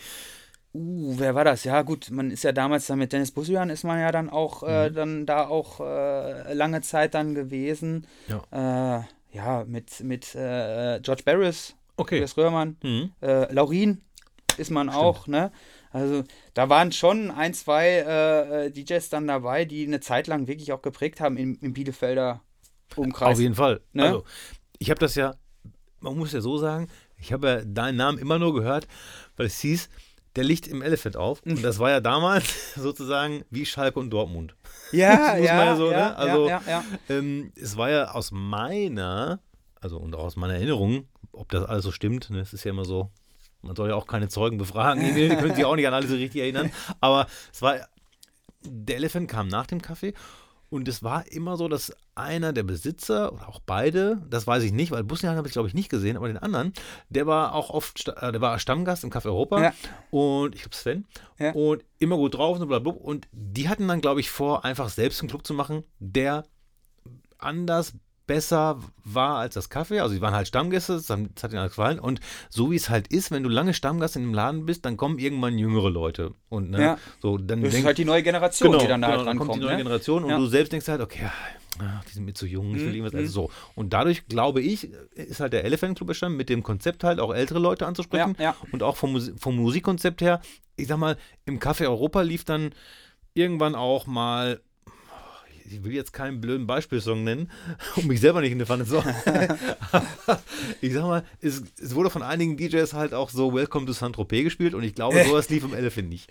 Speaker 3: Uh, wer war das? Ja, gut, man ist ja damals dann mit Dennis Busian ist man ja dann auch äh, mhm. dann da auch äh, lange Zeit dann gewesen. Ja, äh, ja mit, mit äh, George Barris,
Speaker 2: okay.
Speaker 3: Chris Röhrmann, mhm. Äh, Laurin ist man Stimmt. auch, ne? Also da waren schon ein, zwei äh, DJs dann dabei, die eine Zeit lang wirklich auch geprägt haben im, im Bielefelder Umkreis.
Speaker 2: Auf jeden Fall. Ne? Also, ich habe das ja, man muss ja so sagen, ich habe ja deinen Namen immer nur gehört, weil es hieß, der liegt im Elephant auf. Und das war ja damals [laughs] sozusagen wie Schalke und Dortmund.
Speaker 3: Ja, [laughs] ja, ja, so, ja, ne?
Speaker 2: also,
Speaker 3: ja, ja,
Speaker 2: ähm, es war ja aus meiner, also und auch aus meiner Erinnerung, ob das alles so stimmt, ne? es ist ja immer so, man soll ja auch keine Zeugen befragen, die [laughs] können sich auch nicht an alles so richtig erinnern, aber es war, der Elephant kam nach dem Kaffee und es war immer so, dass einer der Besitzer oder auch beide, das weiß ich nicht, weil Busnian habe ich glaube ich nicht gesehen, aber den anderen, der war auch oft, äh, der war Stammgast im Café Europa ja. und ich glaube Sven ja. und immer gut drauf und blablabla. Und die hatten dann glaube ich vor, einfach selbst einen Club zu machen, der anders, besser war als das Kaffee. Also, sie waren halt Stammgäste, das hat ihnen gefallen. Und so wie es halt ist, wenn du lange Stammgast in einem Laden bist, dann kommen irgendwann jüngere Leute. Und ne,
Speaker 3: ja.
Speaker 2: so, dann
Speaker 3: das
Speaker 2: denk,
Speaker 3: ist halt die neue Generation,
Speaker 2: genau,
Speaker 3: die dann da
Speaker 2: genau,
Speaker 3: halt rankommt.
Speaker 2: Kommt die neue
Speaker 3: ne?
Speaker 2: Generation und ja. du selbst denkst halt, okay, ach, die sind mir zu jung, ich will mhm. irgendwas. Also so. Und dadurch, glaube ich, ist halt der Elephant Club entstanden, mit dem Konzept halt auch ältere Leute anzusprechen.
Speaker 3: Ja, ja.
Speaker 2: Und auch vom, vom Musikkonzept her, ich sag mal, im Café Europa lief dann irgendwann auch mal ich will jetzt keinen blöden Beispielsong nennen, [laughs] um mich selber nicht in die Pfanne zu [laughs] Ich sag mal, es, es, wurde von einigen DJs halt auch so Welcome to Saint-Tropez gespielt und ich glaube, äh. sowas lief im Elephant nicht.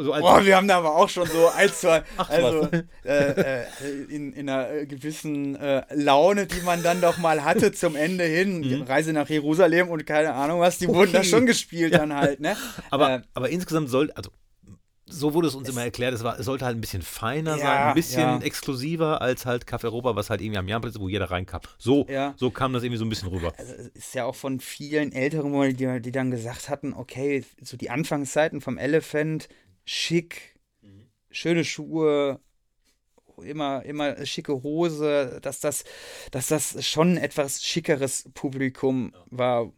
Speaker 3: So Boah, wir haben da aber auch schon so ein, zwei, [laughs] Ach, also äh, äh, in, in einer gewissen äh, Laune, die man dann doch mal hatte zum Ende hin, mhm. Reise nach Jerusalem und keine Ahnung was, die okay. wurden da schon gespielt ja. dann halt, ne?
Speaker 2: Aber, äh, aber insgesamt soll, also so wurde es uns es immer erklärt, es, war, es sollte halt ein bisschen feiner ja, sein, ein bisschen ja. exklusiver als halt Café Europa, was halt irgendwie am Jahrplatz ist, wo jeder reinkam. So, ja. so kam das irgendwie so ein bisschen rüber.
Speaker 3: Also ist ja auch von vielen älteren, die, die dann gesagt hatten, okay, so die Anfangszeiten vom Elephant, schick, mhm. schöne Schuhe, immer, immer schicke Hose, dass das, dass das schon ein etwas schickeres Publikum war,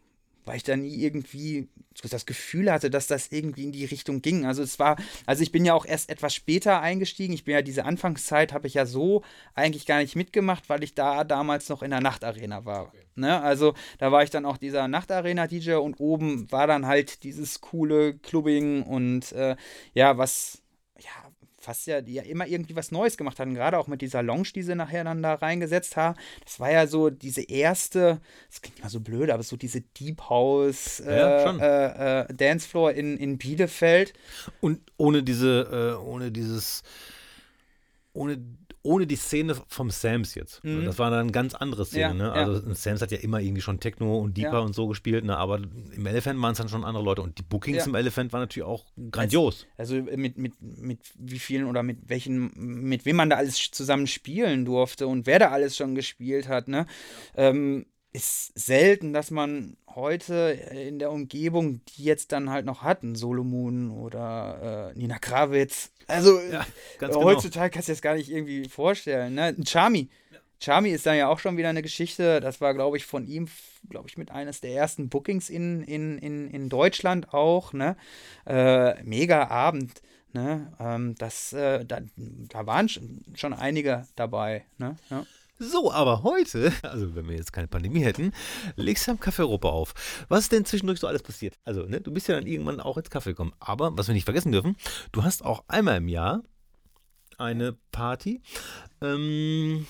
Speaker 3: weil ich da nie irgendwie das Gefühl hatte, dass das irgendwie in die Richtung ging. Also es war, also ich bin ja auch erst etwas später eingestiegen. Ich bin ja diese Anfangszeit habe ich ja so eigentlich gar nicht mitgemacht, weil ich da damals noch in der Nachtarena war. Okay. Ne? Also da war ich dann auch dieser Nachtarena-DJ und oben war dann halt dieses coole Clubbing und äh, ja, was ja, fast ja, die ja immer irgendwie was Neues gemacht hatten, gerade auch mit dieser Lounge, die sie nachher dann da reingesetzt haben. Das war ja so diese erste, das klingt immer so blöd, aber so diese Deep House äh, ja, äh, äh, Dancefloor in, in Bielefeld.
Speaker 1: Und ohne diese, äh, ohne dieses, ohne ohne die Szene vom Sams jetzt. Mhm. Das war dann eine ganz andere Szene. Ja, ne? Also ja. Sams hat ja immer irgendwie schon Techno und Deeper ja. und so gespielt, ne? aber im Elephant waren es dann schon andere Leute. Und die Bookings im Elephant waren natürlich auch grandios.
Speaker 3: Also, also, mit, mit, mit wie vielen oder mit welchen, mit wem man da alles zusammen spielen durfte und wer da alles schon gespielt hat. Ne? Ähm, ist selten, dass man heute in der Umgebung, die jetzt dann halt noch hat, einen Solomon oder äh, Nina Kravitz. Also ja, genau. heutzutage kannst du das gar nicht irgendwie vorstellen. Ne? Ein Charmy. Ja. Charmy ist dann ja auch schon wieder eine Geschichte. Das war, glaube ich, von ihm, glaube ich, mit eines der ersten Bookings in, in, in, in Deutschland auch. Ne? Äh, mega Abend. Ne? Ähm, das, äh, da, da waren schon einige dabei. Ne? Ja.
Speaker 1: So, aber heute, [laughs] also wenn wir jetzt keine Pandemie hätten, legst du am Europa auf. Was ist denn zwischendurch so alles passiert? Also, ne, du bist ja dann irgendwann auch ins Kaffee gekommen. Aber, was wir nicht vergessen dürfen, du hast auch einmal im Jahr eine Party. Ähm,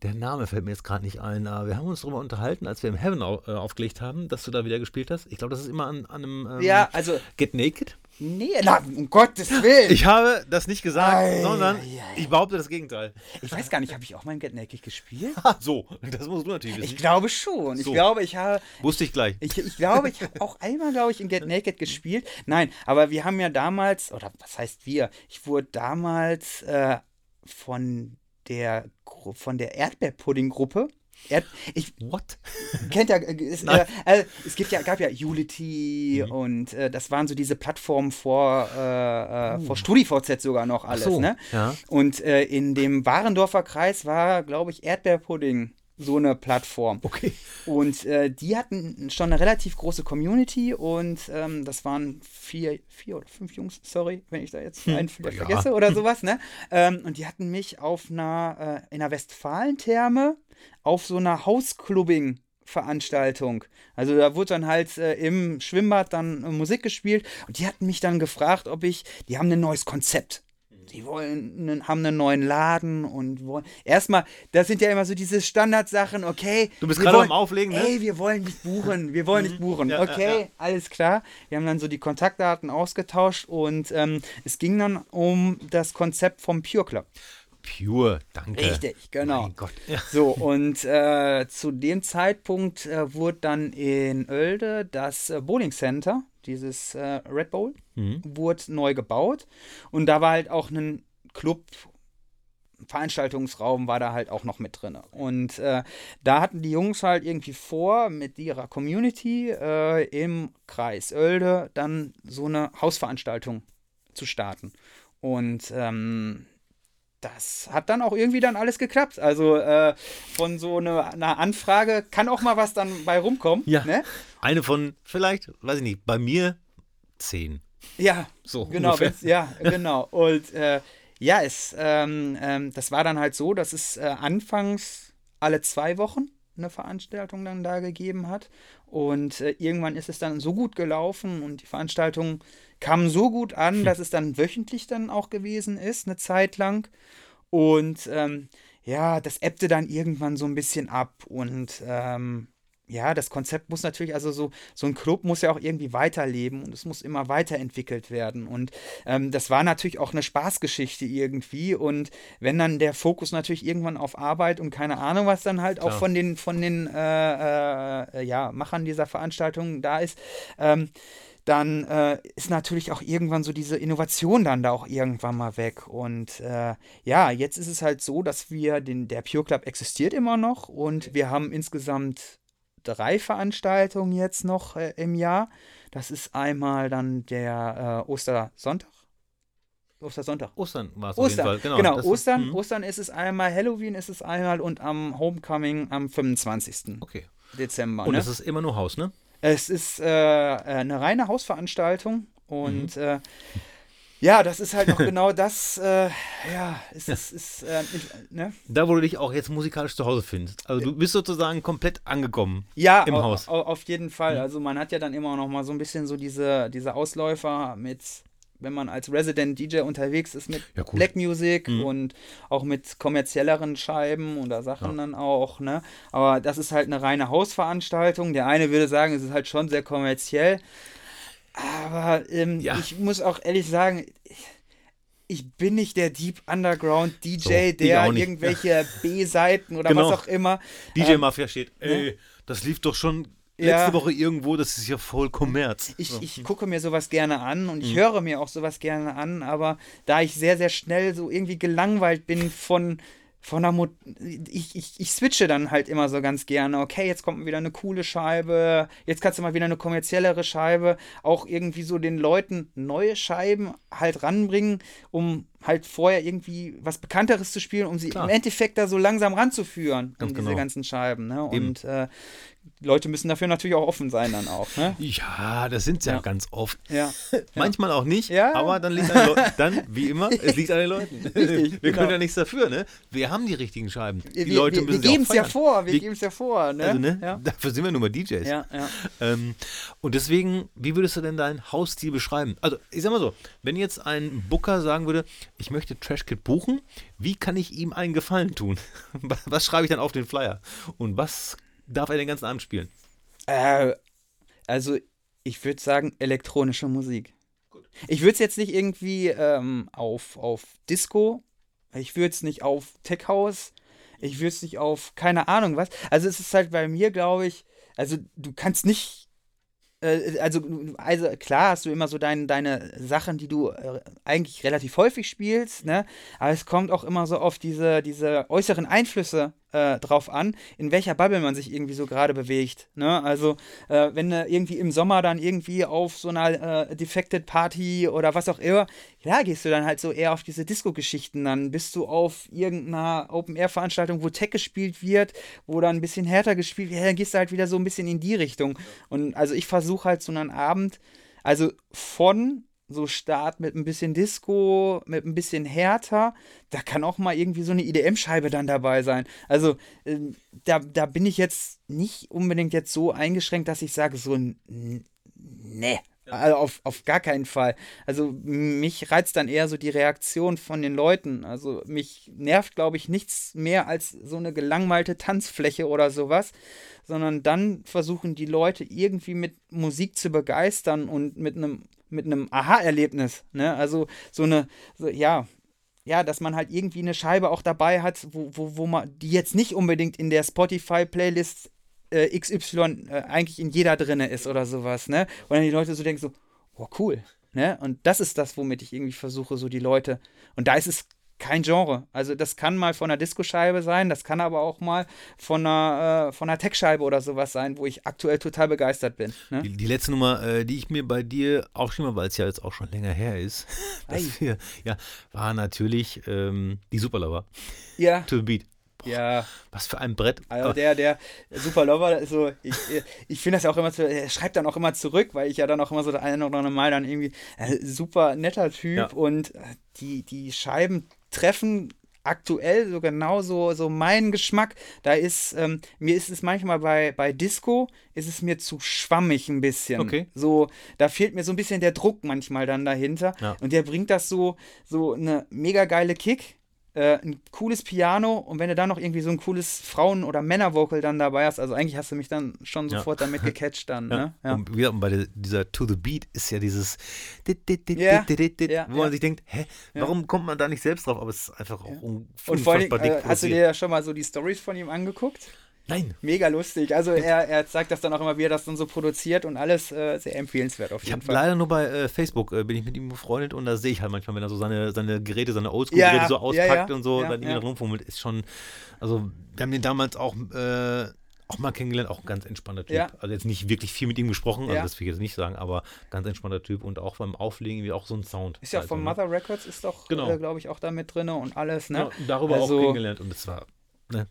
Speaker 1: der Name fällt mir jetzt gerade nicht ein, aber wir haben uns darüber unterhalten, als wir im Heaven auf, äh, aufgelegt haben, dass du da wieder gespielt hast. Ich glaube, das ist immer an, an einem ähm,
Speaker 3: ja, also,
Speaker 1: Get Naked.
Speaker 3: Nee, na, um Gottes Willen.
Speaker 1: Ich habe das nicht gesagt, ei, sondern ei, ei. ich behaupte das Gegenteil.
Speaker 3: Ich weiß gar nicht, habe ich auch mein Get Naked gespielt?
Speaker 1: so, das musst du natürlich wissen.
Speaker 3: Ich glaube schon. So. Ich glaube, ich habe.
Speaker 1: Wusste ich gleich.
Speaker 3: Ich, ich glaube, ich habe auch einmal, glaube ich, in Get Naked gespielt. Nein, aber wir haben ja damals, oder was heißt wir? Ich wurde damals äh, von der von der Erdbeerpudding-Gruppe er, ich,
Speaker 1: What?
Speaker 3: Kennt ja, es, [laughs] äh, äh, es gibt ja, gab ja Unity mhm. und äh, das waren so diese Plattformen vor, äh, uh. vor StudiVZ sogar noch alles. So, ne? Ja. Und äh, in dem Warendorfer Kreis war, glaube ich, Erdbeerpudding so eine Plattform.
Speaker 1: Okay.
Speaker 3: Und äh, die hatten schon eine relativ große Community und ähm, das waren vier, vier oder fünf Jungs, sorry, wenn ich da jetzt hm. einen ja. vergesse oder sowas, ne? Ähm, und die hatten mich auf einer, äh, in einer Westfalentherme auf so einer Hausclubbing Veranstaltung. Also da wurde dann halt äh, im Schwimmbad dann äh, Musik gespielt und die hatten mich dann gefragt, ob ich, die haben ein neues Konzept. Die wollen, haben einen neuen Laden und wollen. Erstmal, das sind ja immer so diese Standardsachen, okay.
Speaker 1: Du bist gerade am Auflegen,
Speaker 3: ne? Ey, wir wollen nicht buchen, wir wollen nicht mhm. buchen. Ja, okay, ja, ja. alles klar. Wir haben dann so die Kontaktdaten ausgetauscht und ähm, es ging dann um das Konzept vom Pure Club.
Speaker 1: Pure, danke.
Speaker 3: Richtig, genau. Mein Gott. Ja. So, und äh, zu dem Zeitpunkt äh, wurde dann in Oelde das äh, Bowling Center, dieses äh, Red Bowl, mhm. wurde neu gebaut. Und da war halt auch ein Club, Veranstaltungsraum war da halt auch noch mit drin. Und äh, da hatten die Jungs halt irgendwie vor, mit ihrer Community äh, im Kreis Oelde dann so eine Hausveranstaltung zu starten. Und ähm, das hat dann auch irgendwie dann alles geklappt. Also äh, von so einer eine Anfrage kann auch mal was dann bei rumkommen.
Speaker 1: Ja.
Speaker 3: Ne?
Speaker 1: Eine von vielleicht, weiß ich nicht, bei mir zehn.
Speaker 3: Ja, so genau. Ja, genau. Und äh, ja, es, ähm, ähm, das war dann halt so, dass es äh, anfangs alle zwei Wochen eine Veranstaltung dann da gegeben hat. Und äh, irgendwann ist es dann so gut gelaufen und die Veranstaltung kam so gut an, hm. dass es dann wöchentlich dann auch gewesen ist, eine Zeit lang. Und ähm, ja, das ebbte dann irgendwann so ein bisschen ab. Und ähm, ja, das Konzept muss natürlich, also so, so ein Club muss ja auch irgendwie weiterleben und es muss immer weiterentwickelt werden. Und ähm, das war natürlich auch eine Spaßgeschichte irgendwie. Und wenn dann der Fokus natürlich irgendwann auf Arbeit und keine Ahnung, was dann halt Klar. auch von den, von den äh, äh, ja, Machern dieser Veranstaltung da ist, ähm, dann äh, ist natürlich auch irgendwann so diese Innovation dann da auch irgendwann mal weg. Und äh, ja, jetzt ist es halt so, dass wir, den, der Pure Club existiert immer noch und wir haben insgesamt drei Veranstaltungen jetzt noch äh, im Jahr. Das ist einmal dann der äh, Ostersonntag. Ostersonntag.
Speaker 2: Ostern war es
Speaker 3: auf jeden Fall. Genau, genau Ostern,
Speaker 2: hm.
Speaker 3: Ostern ist es einmal, Halloween ist es einmal und am Homecoming am 25.
Speaker 2: Okay.
Speaker 3: Dezember.
Speaker 2: Und
Speaker 3: ne?
Speaker 2: es ist immer nur Haus, ne?
Speaker 3: Es ist äh, eine reine Hausveranstaltung und mhm. Ja, das ist halt noch [laughs] genau das, äh, ja, es ist, ist äh, ne?
Speaker 2: Da, wo du dich auch jetzt musikalisch zu Hause findest. Also du bist sozusagen komplett angekommen
Speaker 3: ja,
Speaker 2: im Haus.
Speaker 3: Ja, auf jeden Fall. Mhm. Also man hat ja dann immer noch mal so ein bisschen so diese, diese Ausläufer mit wenn man als Resident DJ unterwegs ist mit ja, cool. Black Music mhm. und auch mit kommerzielleren Scheiben oder Sachen ja. dann auch, ne? Aber das ist halt eine reine Hausveranstaltung. Der eine würde sagen, es ist halt schon sehr kommerziell. Aber ähm, ja. ich muss auch ehrlich sagen, ich, bin nicht der Deep Underground DJ, so, der irgendwelche [laughs] B-Seiten oder genau. was auch immer.
Speaker 2: DJ Mafia ähm, steht, ey, ne? das lief doch schon letzte ja. Woche irgendwo, das ist ja voll Kommerz.
Speaker 3: Ich, ich gucke mir sowas gerne an und ich mhm. höre mir auch sowas gerne an, aber da ich sehr, sehr schnell so irgendwie gelangweilt bin von von der Mo ich, ich, ich switche dann halt immer so ganz gerne. Okay, jetzt kommt wieder eine coole Scheibe, jetzt kannst du mal wieder eine kommerziellere Scheibe, auch irgendwie so den Leuten neue Scheiben halt ranbringen, um halt vorher irgendwie was Bekannteres zu spielen, um sie Klar. im Endeffekt da so langsam ranzuführen, ganz um diese genau. ganzen Scheiben. Ne? Und äh, Leute müssen dafür natürlich auch offen sein dann auch. Ne?
Speaker 2: Ja, das sind sie ja. ja ganz oft.
Speaker 3: Ja. [laughs]
Speaker 2: Manchmal auch nicht, ja. aber dann liegt an dann, wie immer, [laughs] es liegt an den Leuten. Richtig, wir genau. können ja nichts dafür, ne? Wir haben die richtigen Scheiben. Die
Speaker 3: wir,
Speaker 2: Leute
Speaker 3: wir,
Speaker 2: müssen
Speaker 3: wir geben es ja vor, wir, wir geben es ja vor. Ne?
Speaker 2: Also, ne? Dafür sind wir nur mal DJs.
Speaker 3: Ja, ja.
Speaker 2: Ähm, und deswegen, wie würdest du denn deinen Hausstil beschreiben? Also, ich sag mal so, wenn jetzt ein Booker sagen würde, ich möchte Trashkit buchen, wie kann ich ihm einen Gefallen tun? [laughs] Was schreibe ich dann auf den Flyer? Und was darf er den ganzen Abend spielen?
Speaker 3: Äh, also, ich würde sagen, elektronische Musik. Gut. Ich würde es jetzt nicht irgendwie ähm, auf, auf Disco, ich würde es nicht auf Tech House, ich würde es nicht auf keine Ahnung was. Also, es ist halt bei mir, glaube ich, also du kannst nicht äh, also, also klar hast du immer so dein, deine Sachen, die du äh, eigentlich relativ häufig spielst, ne? Aber es kommt auch immer so auf diese, diese äußeren Einflüsse äh, drauf an, in welcher Bubble man sich irgendwie so gerade bewegt. Ne? Also, äh, wenn du irgendwie im Sommer dann irgendwie auf so einer äh, Defected Party oder was auch immer, ja, gehst du dann halt so eher auf diese Disco-Geschichten. Dann bist du auf irgendeiner Open-Air-Veranstaltung, wo Tech gespielt wird, wo dann ein bisschen härter gespielt wird, ja, dann gehst du halt wieder so ein bisschen in die Richtung. Und also, ich versuche halt so einen Abend, also von so Start mit ein bisschen Disco, mit ein bisschen härter. Da kann auch mal irgendwie so eine IDM-Scheibe dann dabei sein. Also ähm, da, da bin ich jetzt nicht unbedingt jetzt so eingeschränkt, dass ich sage, so, ne. Also auf, auf gar keinen Fall. Also mich reizt dann eher so die Reaktion von den Leuten. Also mich nervt, glaube ich, nichts mehr als so eine gelangweilte Tanzfläche oder sowas, sondern dann versuchen die Leute irgendwie mit Musik zu begeistern und mit einem mit einem Aha-Erlebnis. Ne? Also so eine, so, ja, ja, dass man halt irgendwie eine Scheibe auch dabei hat, wo, wo, wo man, die jetzt nicht unbedingt in der Spotify-Playlist äh, XY äh, eigentlich in jeder drinne ist oder sowas, ne? Und dann die Leute so denken so, oh cool, ne? Und das ist das, womit ich irgendwie versuche, so die Leute. Und da ist es kein Genre. Also das kann mal von einer Disco-Scheibe sein, das kann aber auch mal von einer, äh, von einer Tech-Scheibe oder sowas sein, wo ich aktuell total begeistert bin. Ne?
Speaker 2: Die, die, letzte Nummer, äh, die ich mir bei dir aufschrieben habe, weil es ja jetzt auch schon länger her ist, [laughs] wir, ja, war natürlich ähm, die Superlover.
Speaker 3: Ja.
Speaker 2: To the Beat.
Speaker 3: Boah, ja.
Speaker 2: Was für ein Brett.
Speaker 3: Also der, der Super Lover, so, ich, ich finde das ja auch immer, er schreibt dann auch immer zurück, weil ich ja dann auch immer so das eine oder andere Mal dann irgendwie äh, super netter Typ ja. und äh, die, die Scheiben treffen aktuell so genau so, so meinen Geschmack. Da ist, ähm, mir ist es manchmal bei, bei Disco, ist es mir zu schwammig ein bisschen.
Speaker 2: Okay.
Speaker 3: So, da fehlt mir so ein bisschen der Druck manchmal dann dahinter.
Speaker 2: Ja.
Speaker 3: Und der bringt das so, so eine mega geile Kick äh, ein cooles Piano und wenn du dann noch irgendwie so ein cooles Frauen- oder Männer-Vocal dann dabei hast, also eigentlich hast du mich dann schon sofort ja. damit gecatcht dann. [laughs]
Speaker 2: Ja.
Speaker 3: Ne?
Speaker 2: Ja. Und wieder bei dieser To the Beat ist ja dieses, wo man sich denkt, hä, warum kommt man da nicht selbst drauf? Aber es ist einfach auch
Speaker 3: ja. Und vor allem, äh, hast du dir ja schon mal so die Stories von ihm angeguckt?
Speaker 2: Nein.
Speaker 3: Mega lustig. Also er, er zeigt das dann auch immer, wie er das dann so produziert und alles äh, sehr empfehlenswert auf jeden
Speaker 2: ich
Speaker 3: Fall.
Speaker 2: Leider nur bei äh, Facebook äh, bin ich mit ihm befreundet und da sehe ich halt manchmal, wenn er so seine, seine Geräte, seine Oldschool-Geräte
Speaker 3: ja,
Speaker 2: so auspackt
Speaker 3: ja,
Speaker 2: und so
Speaker 3: ja,
Speaker 2: und dann irgendwie ja. rumfummelt, ist schon. Also wir haben den damals auch äh, auch mal kennengelernt, auch ein ganz entspannter Typ.
Speaker 3: Ja.
Speaker 2: Also jetzt nicht wirklich viel mit ihm gesprochen, also
Speaker 3: Ja.
Speaker 2: das will ich jetzt nicht sagen, aber ganz entspannter Typ und auch beim Auflegen wie auch so ein Sound.
Speaker 3: Ist ja von
Speaker 2: ne?
Speaker 3: Mother Records, ist doch,
Speaker 2: Genau.
Speaker 3: äh, glaube ich, auch da mit drin und alles, ne?
Speaker 2: Ja, darüber
Speaker 3: Also-
Speaker 2: auch kennengelernt und es war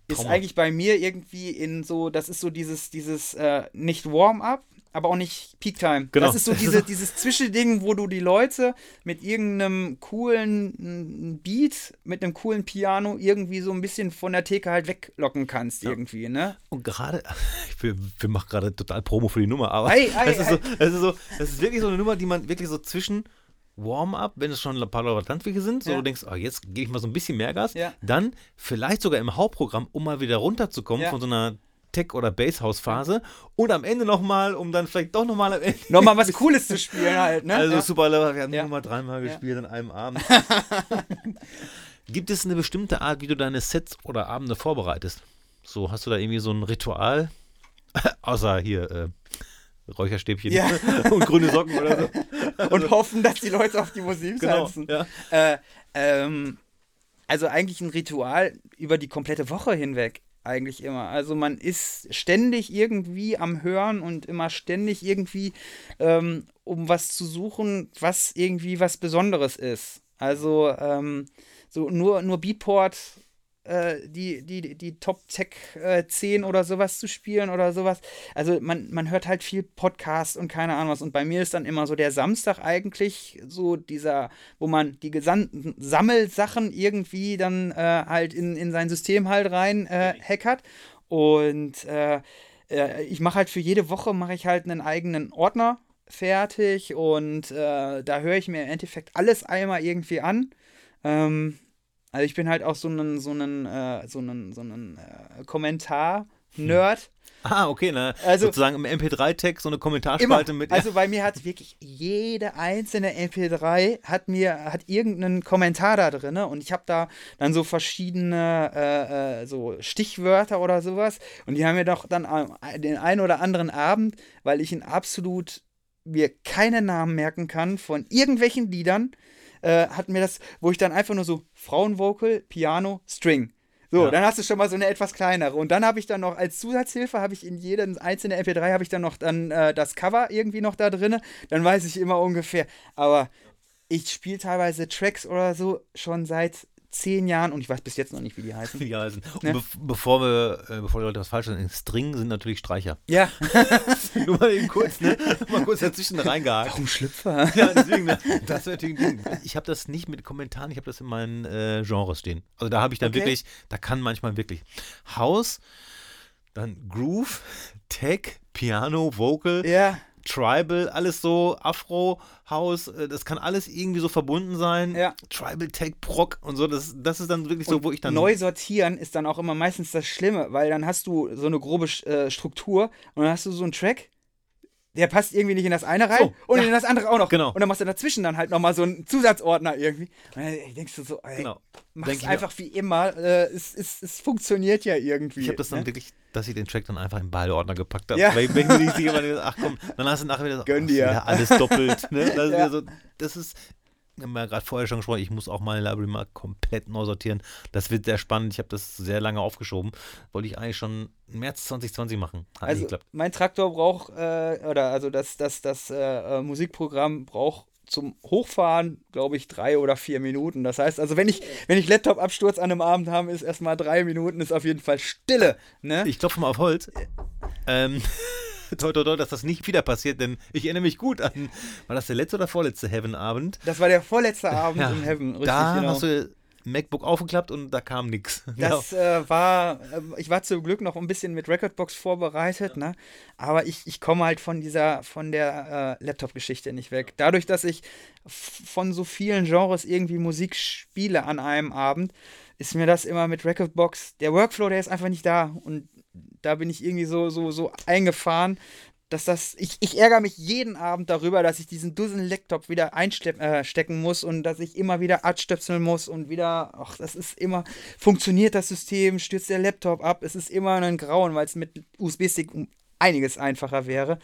Speaker 3: ist
Speaker 2: traumhaft.
Speaker 3: eigentlich bei mir irgendwie in so, das ist so dieses, dieses äh, nicht Warm-up, aber auch nicht Peak Time.
Speaker 2: Genau.
Speaker 3: Das ist so diese, [laughs] dieses Zwischending, wo du die Leute mit irgendeinem coolen Beat, mit einem coolen Piano irgendwie so ein bisschen von der Theke halt weglocken kannst
Speaker 2: Ja.
Speaker 3: irgendwie, ne?
Speaker 2: Und gerade, [laughs] wir, wir machen gerade total Promo für die Nummer, aber das, ist so, ist so, das ist wirklich so eine Nummer, die man wirklich so zwischen Warm-up, wenn es schon ein paar Leute Tanzwege sind, so
Speaker 3: Ja.
Speaker 2: du denkst, ah, jetzt gebe ich mal so ein bisschen mehr Gas,
Speaker 3: Ja.
Speaker 2: dann vielleicht sogar im Hauptprogramm, um mal wieder runterzukommen
Speaker 3: Ja.
Speaker 2: von so einer Tech- oder Basshouse-Phase und am Ende nochmal, um dann vielleicht doch nochmal am Ende.
Speaker 3: Nochmal was [laughs] Cooles zu spielen halt, ne?
Speaker 2: Also
Speaker 3: ja.
Speaker 2: super, wir haben
Speaker 3: Ja.
Speaker 2: Nummer dreimal gespielt an einem Abend. [laughs] Gibt es eine bestimmte Art, wie du deine Sets oder Abende vorbereitest? So, hast du da irgendwie so ein Ritual? [laughs] Außer hier äh, Räucherstäbchen
Speaker 3: Ja. [laughs]
Speaker 2: und grüne Socken oder so. [laughs]
Speaker 3: Und hoffen, dass die Leute auf die Musik
Speaker 2: Genau.
Speaker 3: tanzen.
Speaker 2: Ja.
Speaker 3: Äh, ähm, also eigentlich ein Ritual über die komplette Woche hinweg. Eigentlich immer. Also man ist ständig irgendwie am Hören und immer ständig irgendwie, ähm, um was zu suchen, was irgendwie was Besonderes ist. Also ähm, so nur, nur Beatport, äh, die, die, die Top Tech äh, 10 oder sowas zu spielen oder sowas. Also man, man hört halt viel Podcast und keine Ahnung was. Und bei mir ist dann immer so der Samstag eigentlich so dieser, wo man die gesamten Sammelsachen irgendwie dann äh, halt in, in sein System halt rein äh, hackert. Und äh, äh, ich mache halt für jede Woche mache ich halt einen eigenen Ordner fertig und da höre ich mir im Endeffekt alles einmal irgendwie an. Ähm, also ich bin halt auch so ein so einen äh, so einen so einen äh, Kommentar-Nerd.
Speaker 2: Ah, okay, ne?
Speaker 3: Also-
Speaker 2: sozusagen im MP3-Tag so eine
Speaker 3: Immer.
Speaker 2: Kommentarspalte mit.
Speaker 3: Also bei mir hat wirklich jede einzelne MP3 hat mir hat irgendeinen Kommentar da drin und ich habe da dann so verschiedene äh, äh, so Stichwörter oder sowas und die haben mir doch dann am- den einen oder anderen Abend, weil ich ihn absolut mir keine Namen merken kann von irgendwelchen Liedern, äh, hat mir das, wo ich dann einfach nur so Frauenvocal, Piano, String. So,
Speaker 2: Ja.
Speaker 3: dann hast du schon mal so eine etwas kleinere. Und dann habe ich dann noch als Zusatzhilfe, habe ich in jedem einzelnen MP3 habe ich dann noch dann äh, das Cover irgendwie noch da drin. Dann weiß ich immer ungefähr. Aber ich spiele teilweise Tracks oder so schon seit zehn Jahren und ich weiß bis jetzt noch nicht, wie die [laughs] heißen.
Speaker 2: wie die heißen.
Speaker 3: Ne?
Speaker 2: Und bev- bevor wir, äh, bevor die Leute was falsch sagen, String sind natürlich Streicher.
Speaker 3: Ja. [laughs]
Speaker 2: Nur mal eben kurz, ne? Mal kurz dazwischen reingehakt.
Speaker 3: Warum Schlüpfer? [laughs]
Speaker 2: Ja, deswegen, ne? das wäre natürlich ein Ding. Ich habe das nicht mit Kommentaren, ich habe das in meinen äh, Genres stehen. Also da habe ich dann
Speaker 3: Okay.
Speaker 2: wirklich, da kann manchmal wirklich House, dann Groove, Tech, Piano, Vocal,
Speaker 3: Ja.
Speaker 2: Tribal, alles so, Afro, House, äh, das kann alles irgendwie so verbunden sein.
Speaker 3: Ja.
Speaker 2: Tribal, Tech, Proc und so, das, das ist dann wirklich so,
Speaker 3: Und
Speaker 2: wo ich dann.
Speaker 3: neu sortieren ist dann auch immer meistens das Schlimme, weil dann hast du so eine grobe äh, Struktur und dann hast du so einen Track, der passt irgendwie nicht in das eine rein
Speaker 2: So,
Speaker 3: und
Speaker 2: ja.
Speaker 3: in das andere auch noch.
Speaker 2: Genau.
Speaker 3: Und dann machst du dazwischen dann halt nochmal so einen Zusatzordner irgendwie. Und dann denkst du so, ey,
Speaker 2: Genau. ich mir-
Speaker 3: einfach wie immer. Äh, es, es, es funktioniert ja irgendwie.
Speaker 2: Ich habe das dann
Speaker 3: ne?
Speaker 2: wirklich, dass ich den Track dann einfach im Ballordner gepackt habe.
Speaker 3: Ja.
Speaker 2: Weil ich bin mir nicht ich, ach komm, dann hast du nachher wieder so,
Speaker 3: Gönn dir.
Speaker 2: wieder alles doppelt. Ne? [laughs] Das, ist
Speaker 3: Ja.
Speaker 2: wieder so, das ist, wir haben ja gerade vorher schon gesprochen, ich muss auch meine Library mal komplett neu sortieren. Das wird sehr spannend. Ich habe das sehr lange aufgeschoben. Wollte ich eigentlich schon im März 2020 machen. Hat nicht
Speaker 3: Also
Speaker 2: geklappt.
Speaker 3: mein Traktor braucht, äh, oder also das, das, das äh, äh, Musikprogramm braucht zum Hochfahren, glaube ich, drei oder vier Minuten. Das heißt, also wenn ich, wenn ich Laptop-Absturz an einem Abend habe, ist erstmal drei Minuten, ist auf jeden Fall Stille. Ne?
Speaker 2: Ich klopfe mal auf Holz. Ähm, [laughs] toi, toi, toi, dass das nicht wieder passiert, denn ich erinnere mich gut an, war das der letzte oder vorletzte Heaven-Abend?
Speaker 3: das war der vorletzte Abend
Speaker 2: Ja,
Speaker 3: im Heaven. Richtig,
Speaker 2: da
Speaker 3: genau.
Speaker 2: hast du MacBook aufgeklappt und da kam nichts. [laughs]
Speaker 3: Das äh, war, äh, ich war zum Glück noch ein bisschen mit Recordbox vorbereitet, ne? Aber ich, ich komme halt von dieser, von der äh, Laptop-Geschichte nicht weg. Dadurch, dass ich von so vielen Genres irgendwie Musik spiele an einem Abend, ist mir das immer mit Recordbox, der Workflow, der ist einfach nicht da. Und da bin ich irgendwie so, so, so eingefahren, dass das, ich, ich ärgere mich jeden Abend darüber, dass ich diesen Dussel-Laptop wieder einstecken äh, muss und dass ich immer wieder abstöpseln muss und wieder, ach, das ist immer, funktioniert das System, stürzt der Laptop ab, es ist immer ein Grauen, weil es mit USB-Stick um einiges einfacher wäre.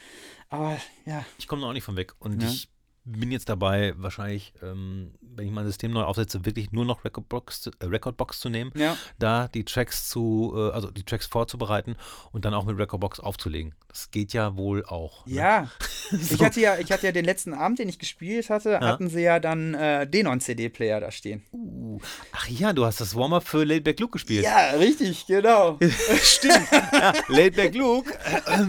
Speaker 3: Aber ja,
Speaker 2: Ich komme noch auch nicht von weg. Und
Speaker 3: Ja.
Speaker 2: ich bin jetzt dabei, wahrscheinlich, ähm, wenn ich mein System neu aufsetze, wirklich nur noch Recordbox, äh, Recordbox zu nehmen,
Speaker 3: Ja.
Speaker 2: da die Tracks zu, äh, also die Tracks vorzubereiten und dann auch mit Recordbox aufzulegen. Das geht ja wohl auch. Ne?
Speaker 3: Ja, [laughs] ich hatte ja, ich hatte ja den letzten Abend, den ich gespielt hatte, hatten sie ja dann äh, Denon-CD-Player da stehen.
Speaker 2: Uh, ach ja, du hast das Warm-Up für Laid Back Luke gespielt.
Speaker 3: Ja, richtig, genau. [laughs]
Speaker 2: Stimmt. ja, Laid Back Luke, äh,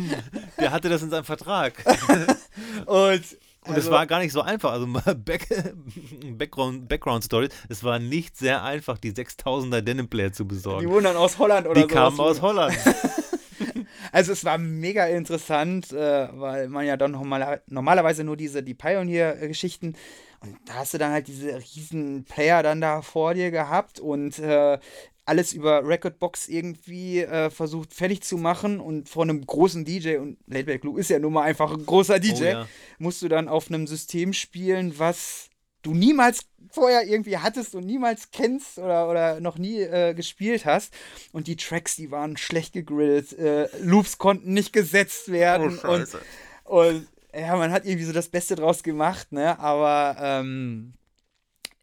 Speaker 2: der hatte das in seinem Vertrag. [laughs]
Speaker 3: Und,
Speaker 2: Und es war gar nicht so einfach. Also mal [laughs] Back, Background, Background Story. Es war nicht sehr einfach, die 6000er Denim Player zu
Speaker 3: die
Speaker 2: besorgen.
Speaker 3: wurden dann aus Holland oder
Speaker 2: Die
Speaker 3: so.
Speaker 2: kamen aus Holland. [laughs]
Speaker 3: Also es war mega interessant, äh, weil man ja dann normal, normalerweise nur diese, die Pioneer-Geschichten und da hast du dann halt diese riesen Player dann da vor dir gehabt und äh, alles über Recordbox irgendwie äh, versucht fertig zu machen und von einem großen DJ und Laidback Luke ist ja nun mal einfach ein großer DJ,
Speaker 2: Oh ja.
Speaker 3: musst du dann auf einem System spielen, was du niemals vorher irgendwie hattest und niemals kennst oder, oder noch nie äh, gespielt hast. Und die Tracks, die waren schlecht gegrillt, äh, Loops konnten nicht gesetzt werden.
Speaker 2: Oh,
Speaker 3: und, und ja, man hat irgendwie so das Beste draus gemacht, ne? Aber ähm,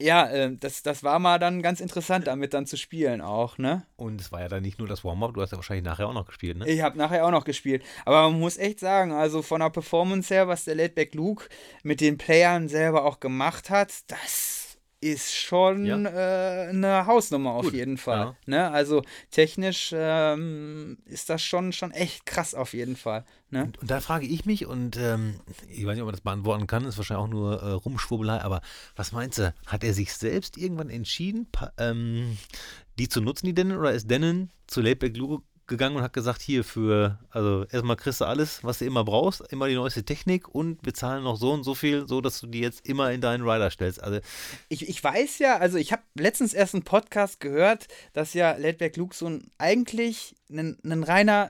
Speaker 3: ja, äh, das, das war mal dann ganz interessant, damit dann zu spielen auch, ne?
Speaker 2: Und es war ja dann nicht nur das Warm-Up, du hast ja wahrscheinlich nachher auch noch gespielt, ne?
Speaker 3: Ich habe nachher auch noch gespielt. Aber man muss echt sagen, also von der Performance her, was der Laidback Luke mit den Playern selber auch gemacht hat, das ist schon
Speaker 2: Ja.
Speaker 3: äh, eine Hausnummer auf
Speaker 2: Gut,
Speaker 3: jeden Fall.
Speaker 2: ja.
Speaker 3: Ne? Also technisch ähm, ist das schon, schon echt krass auf jeden Fall. Ne?
Speaker 2: Und, und da frage ich mich, und ähm, ich weiß nicht, ob man das beantworten kann, ist wahrscheinlich auch nur äh, Rumschwurbelei, aber was meinst du? Hat er sich selbst irgendwann entschieden, ähm, die zu nutzen, die Denon, oder ist Denon zu Laidback Luke gegangen und hat gesagt, hier für, also erstmal kriegst du alles, was du immer brauchst, immer die neueste Technik und wir zahlen noch so und so viel, so dass du die jetzt immer in deinen Rider stellst. Also
Speaker 3: Ich, ich weiß ja, also ich habe letztens erst einen Podcast gehört, dass ja so ein, eigentlich ein, ein reiner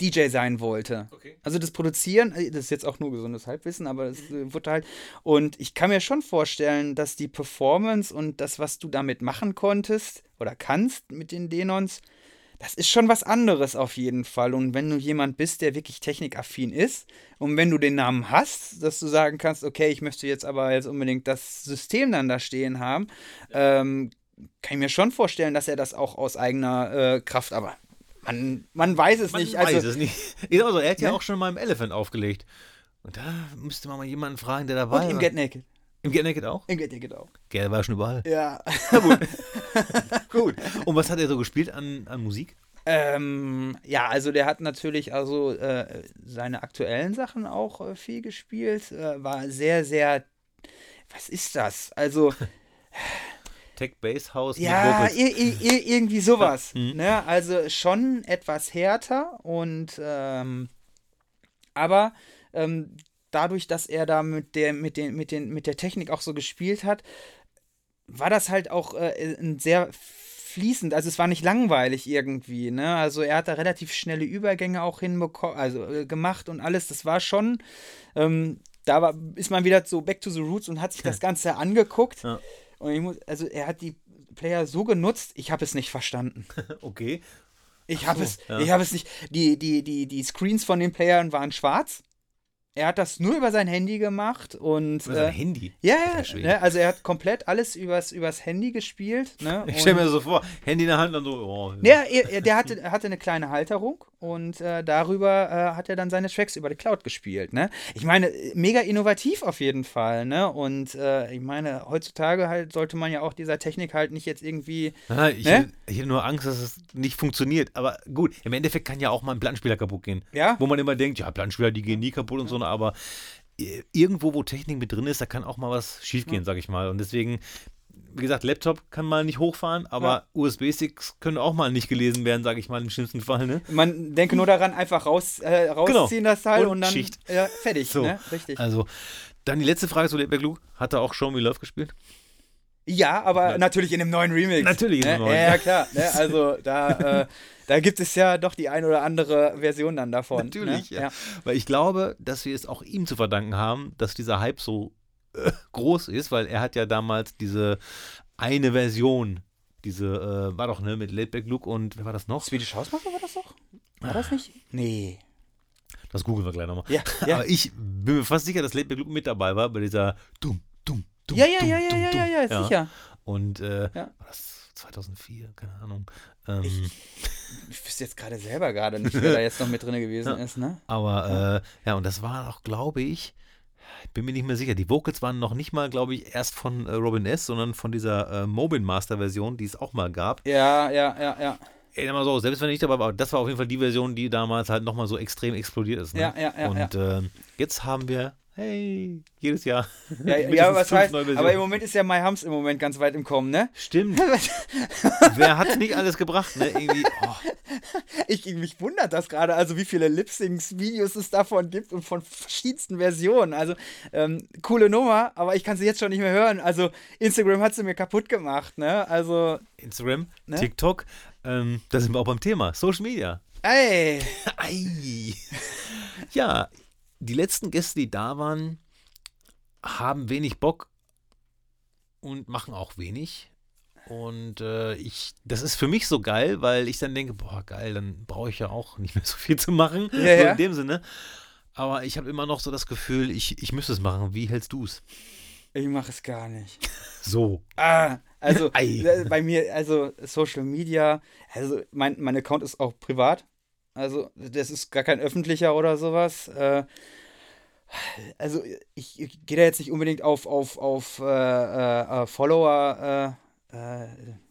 Speaker 3: DJ sein wollte. Also das Produzieren, äh, das ist jetzt auch nur gesundes Halbwissen, aber das äh, wurde halt. Und ich kann mir schon vorstellen, dass die Performance und das, was du damit machen konntest oder kannst mit den Denons, das ist schon was anderes auf jeden Fall. Und wenn du jemand bist, der wirklich technikaffin ist und wenn du den Namen hast, dass du sagen kannst, okay, ich möchte jetzt aber jetzt unbedingt das System dann da stehen haben, ähm, kann ich mir schon vorstellen, dass er das auch aus eigener äh, Kraft, aber man, man weiß es
Speaker 2: man
Speaker 3: nicht.
Speaker 2: weiß
Speaker 3: Also,
Speaker 2: es nicht. [laughs] Ja, Also, er hat ja
Speaker 3: Ne?
Speaker 2: auch schon mal im Elephant aufgelegt. Und da müsste man mal jemanden fragen, der dabei
Speaker 3: und im
Speaker 2: war.
Speaker 3: Get Naked.
Speaker 2: Im Get Naked auch?
Speaker 3: Im Get Naked auch.
Speaker 2: Ja, der war schon überall.
Speaker 3: Ja. [laughs] [laughs]
Speaker 2: Gut. Und was hat er so gespielt an, an Musik?
Speaker 3: Ähm, ja, also der hat natürlich also äh, seine aktuellen Sachen auch äh, viel gespielt. Äh, war sehr, sehr. Was ist das? Also, [laughs]
Speaker 2: Tech Bass House
Speaker 3: ja,
Speaker 2: mit Vocals.
Speaker 3: ir ir ir irgendwie sowas.
Speaker 2: Mhm.
Speaker 3: Ne? Also schon etwas härter und ähm, aber ähm, dadurch, dass er da mit der, mit den, mit den, mit der Technik auch so gespielt hat, war das halt auch äh, ein sehr fließend, also es war nicht langweilig irgendwie, ne? Also er hat da relativ schnelle Übergänge auch hinbekommen, also äh, gemacht und alles. Das war schon, ähm, da war, ist man wieder so back to the roots und hat sich das [laughs] Ganze angeguckt.
Speaker 2: Ja.
Speaker 3: Und ich muss, also er hat die Player so genutzt, ich habe es nicht verstanden. [laughs]
Speaker 2: Okay.
Speaker 3: Ich habe
Speaker 2: so,
Speaker 3: es,
Speaker 2: ja.
Speaker 3: ich habe es nicht. Die, die, die, die Screens von den Playern waren schwarz. Er hat das nur über sein Handy gemacht und
Speaker 2: Über sein
Speaker 3: äh,
Speaker 2: Handy.
Speaker 3: ja, ja, ne, also er hat komplett alles übers, übers Handy gespielt. Ne,
Speaker 2: Ich stelle mir das so vor, Handy in der Hand und so, oh.
Speaker 3: ja, er, er- der hatte, hatte eine kleine Halterung und äh, darüber äh, hat er dann seine Tracks über die Cloud gespielt. Ne? Ich meine, mega innovativ auf jeden Fall. Ne? Und äh, ich meine, heutzutage halt sollte man ja auch dieser Technik halt nicht jetzt irgendwie.
Speaker 2: Ah, ich,
Speaker 3: Ne?
Speaker 2: hätte- nur Angst, dass es nicht funktioniert. Aber gut, im Endeffekt kann ja auch mal ein Plattenspieler kaputt gehen.
Speaker 3: Ja.
Speaker 2: Wo man immer denkt, ja, Plattenspieler, die gehen nie kaputt und so, aber äh, irgendwo, wo Technik mit drin ist, da kann auch mal was schiefgehen, sag ich mal. Und deswegen, wie gesagt, Laptop kann mal nicht hochfahren, aber USB-Sticks können auch mal nicht gelesen werden, sag ich mal, im schlimmsten Fall. Ne?
Speaker 3: Man denke nur daran, einfach raus, äh, rausziehen das Teil
Speaker 2: Genau. Und
Speaker 3: und, dann
Speaker 2: Schicht.
Speaker 3: Ja, fertig.
Speaker 2: So.
Speaker 3: Ne? Richtig.
Speaker 2: Also, dann die letzte Frage zu Ledbeck Luke. Hat er auch Show Me Love gespielt?
Speaker 3: Ja, aber
Speaker 2: Ja.
Speaker 3: natürlich in einem neuen Remix.
Speaker 2: Natürlich in
Speaker 3: ne?
Speaker 2: einem neuen.
Speaker 3: Ja, ja, klar. Ne? Also da, äh, da gibt es ja doch die ein oder andere Version dann davon.
Speaker 2: Natürlich,
Speaker 3: ne?
Speaker 2: ja. Weil ich glaube, dass wir es auch ihm zu verdanken haben, dass dieser Hype so äh, [laughs] groß ist, weil er hat ja damals diese eine Version, diese, äh, war doch, ne, mit Laidback Luke und wer war das noch?
Speaker 3: Swedish House Mafia war das doch? War das nicht? Nee.
Speaker 2: Das googeln wir gleich nochmal.
Speaker 3: Ja, ja.
Speaker 2: Aber ich bin mir fast sicher, dass Late Blue mit dabei war bei dieser Dumm, Dumm, Dumm.
Speaker 3: Ja, ja,
Speaker 2: dumm,
Speaker 3: ja, ja,
Speaker 2: dumm,
Speaker 3: ja,
Speaker 2: dumm.
Speaker 3: ja, ja, sicher.
Speaker 2: Und äh,
Speaker 3: Ja.
Speaker 2: war das 2004, keine Ahnung. Ähm,
Speaker 3: Ich wüsste jetzt gerade selber gerade nicht, wer da jetzt noch mit drin gewesen [laughs]
Speaker 2: Ja.
Speaker 3: ist, ne?
Speaker 2: aber äh, ja, und das war auch, glaube ich, ich bin mir nicht mehr sicher. Die Vocals waren noch nicht mal, glaube ich, erst von äh, Robin S., sondern von dieser äh, Mobile Master Version, die es auch mal gab.
Speaker 3: Ja, ja, ja, ja.
Speaker 2: Ey, mal so, selbst wenn ich dabei war, das war auf jeden Fall die Version, die damals halt nochmal so extrem explodiert ist. Ne?
Speaker 3: Ja, ja, ja,
Speaker 2: Und ähm, jetzt haben wir, hey, jedes Jahr.
Speaker 3: Ja, [laughs] ja,
Speaker 2: mindestens
Speaker 3: was heißt, aber im. Moment ist ja My Hums im Moment ganz weit im Kommen, ne?
Speaker 2: Stimmt. [laughs] Wer hat nicht alles gebracht, ne? Irgendwie, oh,
Speaker 3: Ich, mich wundert das gerade, also wie viele Lip-Syncs-Videos es davon gibt und von verschiedensten Versionen. Also, ähm, coole Nummer, aber ich kann sie jetzt schon nicht mehr hören. Also, Instagram hat sie mir kaputt gemacht, ne? Also,
Speaker 2: Instagram,
Speaker 3: Ne?
Speaker 2: TikTok, ähm, da sind wir auch beim Thema. Social Media.
Speaker 3: ey, [laughs]
Speaker 2: Ei. Ja, die letzten Gäste, die da waren, haben wenig Bock und machen auch wenig. Und äh, ich, das ist für mich so geil, weil ich dann denke, boah, geil, dann brauche ich ja auch nicht mehr so viel zu machen.
Speaker 3: Ja,
Speaker 2: so
Speaker 3: ja.
Speaker 2: in dem Sinne. Aber ich habe immer noch so das Gefühl, ich, ich müsste es machen. Wie hältst du es?
Speaker 3: ich mache es gar nicht. [laughs]
Speaker 2: So.
Speaker 3: Ah, also [laughs] äh, bei mir, also Social Media, also mein, mein Account ist auch privat. Also das ist gar kein öffentlicher oder sowas. Äh, also ich, ich gehe da jetzt nicht unbedingt auf, auf, auf äh, äh, äh, Follower äh, äh,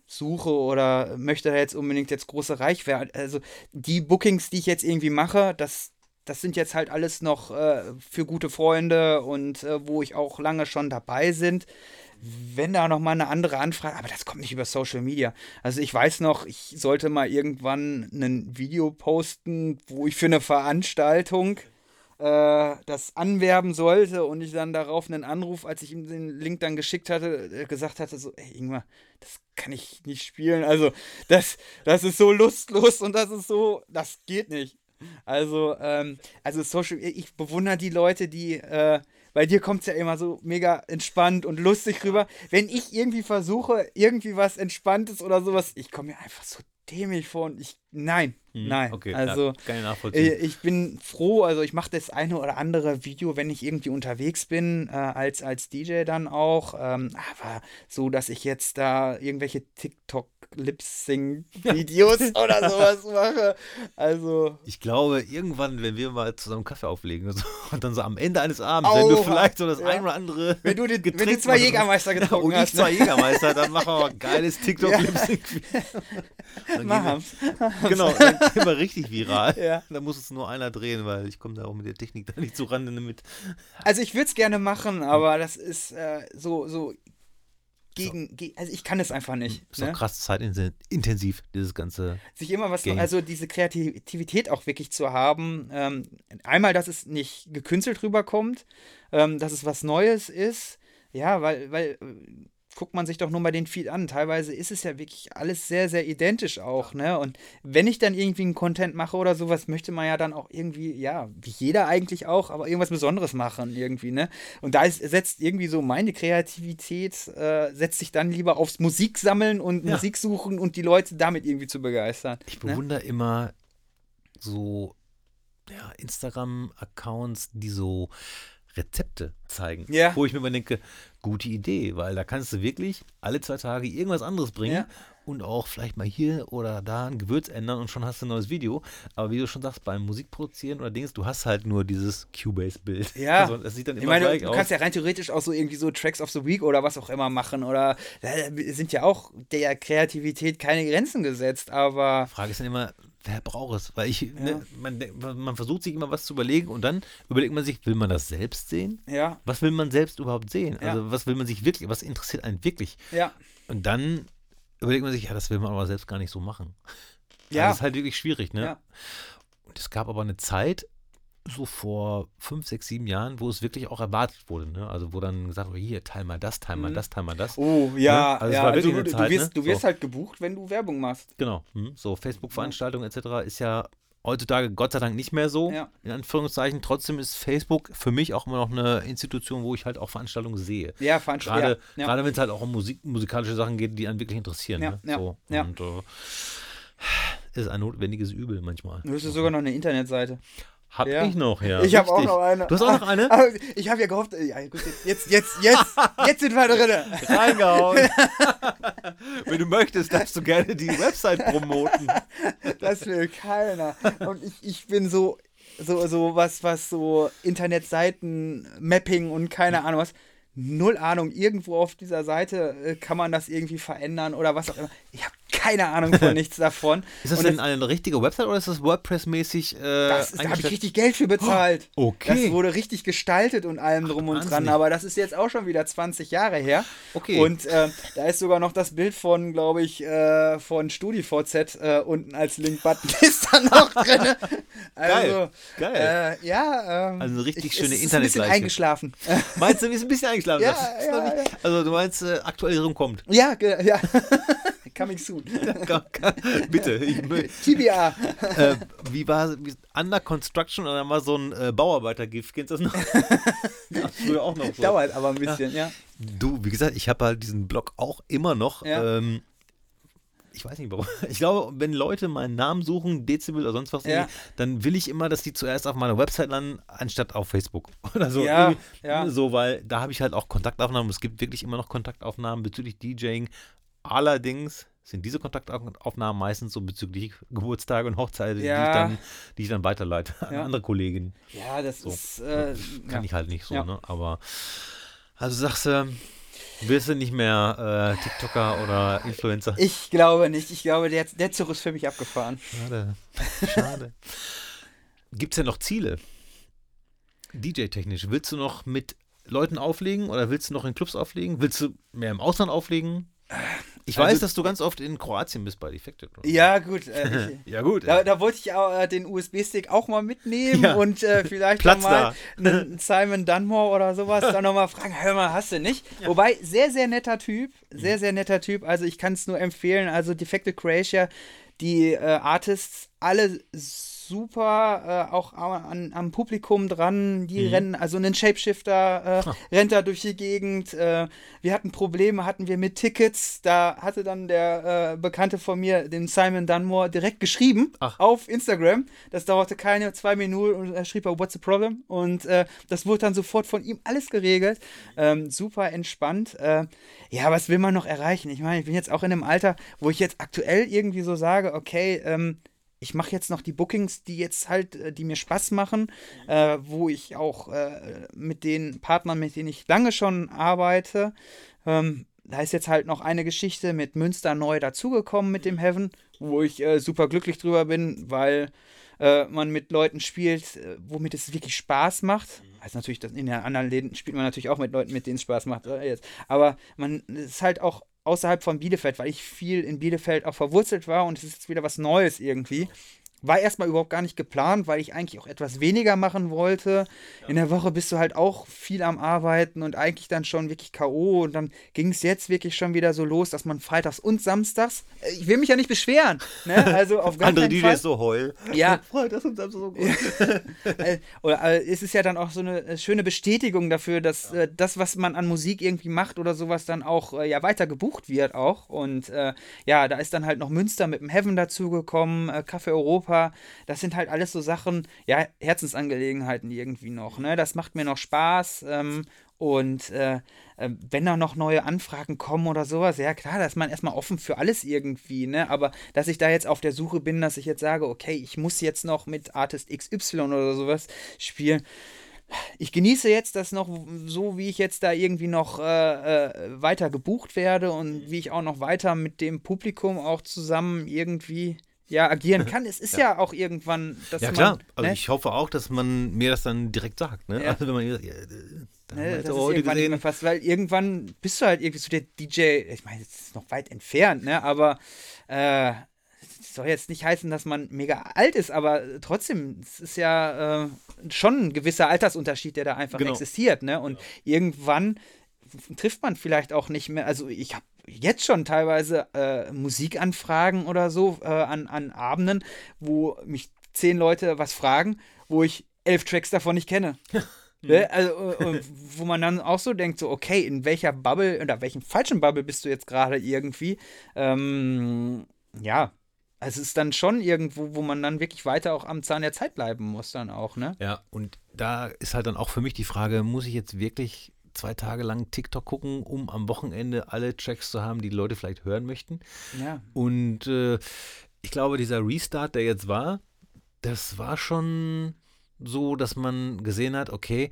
Speaker 3: Suche oder möchte da jetzt unbedingt jetzt große Reichweite. Also die Bookings, die ich jetzt irgendwie mache, das, das sind jetzt halt alles noch äh, für gute Freunde und äh, wo ich auch lange schon dabei sind wenn da noch mal eine andere Anfrage, aber das kommt nicht über Social Media. Also ich weiß noch, ich sollte mal irgendwann ein Video posten, wo ich für eine Veranstaltung äh, das anwerben sollte und ich dann darauf einen Anruf, als ich ihm den Link dann geschickt hatte, äh, gesagt hatte, so, ey Ingmar, das kann ich nicht spielen. Also das, das ist so lustlos und das ist so, das geht nicht. Also, ähm, also Social, ich bewundere die Leute, die, äh, bei dir kommt es ja immer so mega entspannt und lustig rüber. Wenn ich irgendwie versuche, irgendwie was Entspanntes oder sowas, ich komme mir einfach so dämlich vor und ich, nein, nein.
Speaker 2: Hm, Okay,
Speaker 3: also,
Speaker 2: ja, ich
Speaker 3: äh, ich bin froh, also ich mache das eine oder andere Video, wenn ich irgendwie unterwegs bin, äh, als, als DJ dann auch. Ähm, aber so, dass ich jetzt da irgendwelche [laughs] TikTok-Lip-Sync-Videos oder sowas mache. Also,
Speaker 2: Ich glaube, irgendwann, wenn wir mal zusammen Kaffee auflegen und, so, [laughs] und dann so am Ende eines Abends, wenn du vielleicht so das
Speaker 3: ja.
Speaker 2: ein oder andere.
Speaker 3: wenn du, den, wenn du zwei Jägermeister getrunken [laughs]
Speaker 2: und ich
Speaker 3: hast.
Speaker 2: zwei
Speaker 3: ne?
Speaker 2: Jägermeister, dann machen wir mal ein geiles tiktok
Speaker 3: Ja.
Speaker 2: lip sync Dann
Speaker 3: Machen. [laughs]
Speaker 2: genau, dann gehen wir richtig viral. [laughs]
Speaker 3: Ja.
Speaker 2: Da muss es nur einer drehen, weil ich komme da auch mit der Technik da nicht so ran mit.
Speaker 3: Also ich würde es gerne machen, aber das ist äh, so, so gegen, ge also ich kann es einfach nicht.
Speaker 2: Ist doch
Speaker 3: Ne?
Speaker 2: krass zeitintensiv, dieses ganze.
Speaker 3: Sich immer was,
Speaker 2: Game.
Speaker 3: also diese Kreativität auch wirklich zu haben. Ähm, einmal, dass es nicht gekünstelt rüberkommt, ähm, dass es was Neues ist. Ja, weil, weil, guckt man sich doch nur mal den Feed an. Teilweise ist es ja wirklich alles sehr, sehr identisch auch, ne? Und wenn ich dann irgendwie einen Content mache oder sowas, möchte man ja dann auch irgendwie, ja, wie jeder eigentlich auch, aber irgendwas Besonderes machen irgendwie, ne? Und da ist, setzt irgendwie so meine Kreativität, äh, setzt sich dann lieber aufs Musiksammeln und
Speaker 2: Ja.
Speaker 3: Musik suchen und die Leute damit irgendwie zu begeistern.
Speaker 2: Ich
Speaker 3: ne?
Speaker 2: bewundere immer so ja, Instagram-Accounts, die so Rezepte zeigen.
Speaker 3: Ja.
Speaker 2: Wo ich mir immer denke, gute Idee, weil da kannst du wirklich alle zwei Tage irgendwas anderes bringen
Speaker 3: Ja.
Speaker 2: und auch vielleicht mal hier oder da ein Gewürz ändern und schon hast du ein neues Video. Aber wie du schon sagst, beim Musikproduzieren oder Dings, du hast halt nur dieses Cubase-Bild. [laughs]
Speaker 3: Ja. [laughs]
Speaker 2: Also, das sieht dann
Speaker 3: Ich
Speaker 2: immer
Speaker 3: meine,
Speaker 2: gleich
Speaker 3: du
Speaker 2: aus.
Speaker 3: kannst ja rein theoretisch auch so irgendwie so Tracks of the Week oder was auch immer machen oder da sind ja auch der Kreativität keine Grenzen gesetzt, aber
Speaker 2: Frage ist dann immer, wer braucht es? Weil ich,
Speaker 3: Ja.
Speaker 2: ne, man, man versucht sich immer was zu überlegen und dann überlegt man sich, will man das selbst sehen?
Speaker 3: ja,
Speaker 2: Was will man selbst überhaupt sehen?
Speaker 3: Ja.
Speaker 2: Also was will man sich wirklich, was interessiert einen wirklich?
Speaker 3: ja,
Speaker 2: Und dann überlegt man sich, ja, das will man aber selbst gar nicht so machen.
Speaker 3: ja,
Speaker 2: Das ist halt wirklich schwierig, ne?
Speaker 3: Ja.
Speaker 2: Und es gab aber eine Zeit, so vor fünf, sechs, sieben Jahren, wo es wirklich auch erwartet wurde, ne? Also wo dann gesagt wurde, hier, teil mal das, teil mal
Speaker 3: Mhm.
Speaker 2: das, teil mal das.
Speaker 3: Oh, ja,
Speaker 2: Ne? Also es
Speaker 3: ja.
Speaker 2: war
Speaker 3: Also,
Speaker 2: wirklich
Speaker 3: du,
Speaker 2: eine
Speaker 3: du
Speaker 2: Zeit,
Speaker 3: wirst,
Speaker 2: ne?
Speaker 3: du wirst
Speaker 2: So.
Speaker 3: halt gebucht, wenn du Werbung machst.
Speaker 2: Genau. hm, So Facebook-Veranstaltungen etc. ist ja heutzutage Gott sei Dank nicht mehr so,
Speaker 3: Ja.
Speaker 2: in Anführungszeichen. Trotzdem ist Facebook für mich auch immer noch eine Institution, wo ich halt auch Veranstaltungen sehe.
Speaker 3: Ja, ich.
Speaker 2: Gerade,
Speaker 3: ja,
Speaker 2: gerade wenn es halt auch um Musik, musikalische Sachen geht, die einen wirklich interessieren.
Speaker 3: Ja,
Speaker 2: ne?
Speaker 3: ja,
Speaker 2: so.
Speaker 3: ja.
Speaker 2: Und äh, ist ein notwendiges Übel manchmal.
Speaker 3: Du hast ja sogar noch eine Internetseite.
Speaker 2: Hab ja. ich noch, ja.
Speaker 3: Ich habe auch noch eine.
Speaker 2: Du hast auch noch eine? [laughs]
Speaker 3: Ich habe ja gehofft, ja, gut, jetzt, jetzt, jetzt, jetzt sind wir drin. [laughs]
Speaker 2: Reingehauen. [laughs] Wenn du möchtest, darfst du gerne die Website promoten.
Speaker 3: Das will keiner. Und ich, ich bin so, so, so was, was so Internetseiten, Mapping und keine Ahnung was null Ahnung. Irgendwo auf dieser Seite äh, kann man das irgendwie verändern oder was auch immer. Ich habe keine Ahnung von [laughs] nichts davon.
Speaker 2: Ist das und denn das, eine richtige Website oder ist das WordPress-mäßig? Äh,
Speaker 3: da habe ich richtig Geld für bezahlt.
Speaker 2: Oh, okay.
Speaker 3: Das wurde richtig gestaltet und allem Ach, drum und Wahnsinn. dran. Aber das ist jetzt auch schon wieder 20 Jahre her.
Speaker 2: Okay.
Speaker 3: Und äh, da ist sogar noch das Bild von, glaube ich, äh, von StudiVZ äh, unten als Link-Button [laughs] ist da noch drin. [laughs]
Speaker 2: Also, Geil.
Speaker 3: Geil. Äh, ja.
Speaker 2: Ähm, also eine richtig schöne
Speaker 3: Internetseite. Ist ein bisschen eingeschlafen.
Speaker 2: Meinst du, ist ein bisschen eingeschlafen?
Speaker 3: ja, ja, ja.
Speaker 2: Also du meinst, äh, Aktualisierung kommt?
Speaker 3: Ja, ja. Coming soon. [laughs]
Speaker 2: Bitte. [laughs]
Speaker 3: TBA.
Speaker 2: Äh, wie war wie, Under Construction und dann mal so ein äh, Bauarbeiter-GIF? Kennst du das noch? [laughs]
Speaker 3: das früher auch noch so. Dauert aber ein bisschen, ja. ja.
Speaker 2: Du, wie gesagt, ich habe halt diesen Blog auch immer noch. Ja. Ähm, ich weiß nicht warum. Ich glaube, wenn Leute meinen Namen suchen, Dezibel oder sonst was, ja. dann will ich immer, dass die zuerst auf meiner Website landen, anstatt auf Facebook oder so.
Speaker 3: Ja, ja.
Speaker 2: So, weil da habe ich halt auch Kontaktaufnahmen. Es gibt wirklich immer noch Kontaktaufnahmen bezüglich DJing. Allerdings sind diese Kontaktaufnahmen meistens so bezüglich Geburtstage und Hochzeiten, ja. die, ich dann, die ich dann weiterleite an ja. andere Kollegen.
Speaker 3: Ja, das so. ist. Äh,
Speaker 2: Kann ja. ich halt nicht so, ne? Aber also sagst du, wirst du nicht mehr äh, TikToker oder Influencer?
Speaker 3: Ich glaube nicht. Ich glaube, der, der Zug ist für mich abgefahren.
Speaker 2: Schade. Schade. Gibt es denn noch Ziele? DJ-technisch. Willst du noch mit Leuten auflegen oder willst du noch in Clubs auflegen? Willst du mehr im Ausland auflegen? Ich also, weiß, dass du ganz oft in Kroatien bist bei Defected.
Speaker 3: Ja, gut. Äh,
Speaker 2: ich, [laughs] ja, gut.
Speaker 3: Da, da wollte ich auch, äh, den USB-Stick auch mal mitnehmen ja. und äh, vielleicht mal einen Simon Dunmore oder sowas dann nochmal fragen. Hör mal, hast du nicht? Ja. Wobei, sehr, sehr netter Typ. Sehr, sehr netter Typ. Also, ich kann es nur empfehlen. Also, Defected Croatia, die äh, Artists, alle so super äh, auch an, am Publikum dran. Die mhm. rennen, also ein Shapeshifter äh, rennt da durch die Gegend. Äh, wir hatten Probleme, hatten wir mit Tickets. Da hatte dann der äh, Bekannte von mir, den Simon Dunmore, direkt geschrieben Ach. auf Instagram. Das dauerte keine zwei Minuten und er schrieb, what's the problem? Und äh, das wurde dann sofort von ihm alles geregelt. Ähm, super entspannt. Äh, ja, was will man noch erreichen? Ich meine, ich bin jetzt auch in einem Alter, wo ich jetzt aktuell irgendwie so sage, okay, ähm, ich mache jetzt noch die Bookings, die jetzt halt, äh, die mir Spaß machen, äh, wo ich auch äh, mit den Partnern, mit denen ich lange schon arbeite, ähm, da ist jetzt halt noch eine Geschichte mit Münster neu dazugekommen mit dem Heaven, wo ich äh, super glücklich drüber bin, weil äh, man mit Leuten spielt, äh, womit es wirklich Spaß macht. Also natürlich, in den anderen Läden spielt man natürlich auch mit Leuten, mit denen es Spaß macht. Aber man ist halt auch außerhalb von Bielefeld, weil ich viel in Bielefeld auch verwurzelt war und es ist jetzt wieder was Neues irgendwie. War erstmal überhaupt gar nicht geplant, weil ich eigentlich auch etwas weniger machen wollte. Ja. In der Woche bist du halt auch viel am Arbeiten und eigentlich dann schon wirklich K.O. Und dann ging es jetzt wirklich schon wieder so los, dass man freitags und samstags. Äh, ich will mich ja nicht beschweren. Ne? Also auf gar
Speaker 2: Andere
Speaker 3: DJs
Speaker 2: so heul.
Speaker 3: Ja. [laughs]
Speaker 2: freitags und samstags so gut. [laughs]
Speaker 3: Äh, oder äh, es ist ja dann auch so eine schöne Bestätigung dafür, dass ja. das, was man an Musik irgendwie macht oder sowas, dann auch ja weiter gebucht wird auch. Und äh, ja, da ist dann halt noch Münster mit dem Heaven dazugekommen, äh, Café Europa Europa. Das sind halt alles so Sachen, ja, Herzensangelegenheiten irgendwie noch. Ne? Das macht mir noch Spaß. Ähm, und äh, äh, wenn da noch neue Anfragen kommen oder sowas, ja klar, da ist man erstmal offen für alles irgendwie, ne? Aber dass ich da jetzt auf der Suche bin, dass ich jetzt sage, okay, ich muss jetzt noch mit Artist XY oder sowas spielen. Ich genieße jetzt das noch so, wie ich jetzt da irgendwie noch äh, äh, weiter gebucht werde und wie ich auch noch weiter mit dem Publikum auch zusammen irgendwie ja, agieren kann. Es [laughs] ist ja, ja auch irgendwann,
Speaker 2: dass Ja, klar. Man, also ne? ich hoffe auch, dass man mir das dann direkt sagt. Ne?
Speaker 3: Ja.
Speaker 2: Also wenn man ja,
Speaker 3: da ne, das ist irgendwann gesehen. fast, weil irgendwann bist du halt irgendwie so der DJ, ich meine, es ist noch weit entfernt, ne? Aber äh, soll jetzt nicht heißen, dass man mega alt ist, aber trotzdem, es ist ja äh, schon ein gewisser Altersunterschied, der da einfach genau. existiert, ne? Und genau. irgendwann trifft man vielleicht auch nicht mehr. Also ich habe jetzt schon teilweise äh, Musikanfragen oder so äh, an, an Abenden, wo mich zehn Leute was fragen, wo ich elf Tracks davon nicht kenne. [laughs] Ne? Also, äh, wo man dann auch so denkt, so, okay, in welcher Bubble oder welchem falschen Bubble bist du jetzt gerade irgendwie? Ähm, ja, Also es ist dann schon irgendwo, wo man dann wirklich weiter auch am Zahn der Zeit bleiben muss, dann auch, ne?
Speaker 2: Ja, und da ist halt dann auch für mich die Frage, muss ich jetzt wirklich zwei Tage lang TikTok gucken, um am Wochenende alle Tracks zu haben, die, die Leute vielleicht hören möchten?
Speaker 3: Ja.
Speaker 2: Und äh, ich glaube, dieser Restart, der jetzt war, das war schon so, dass man gesehen hat, okay,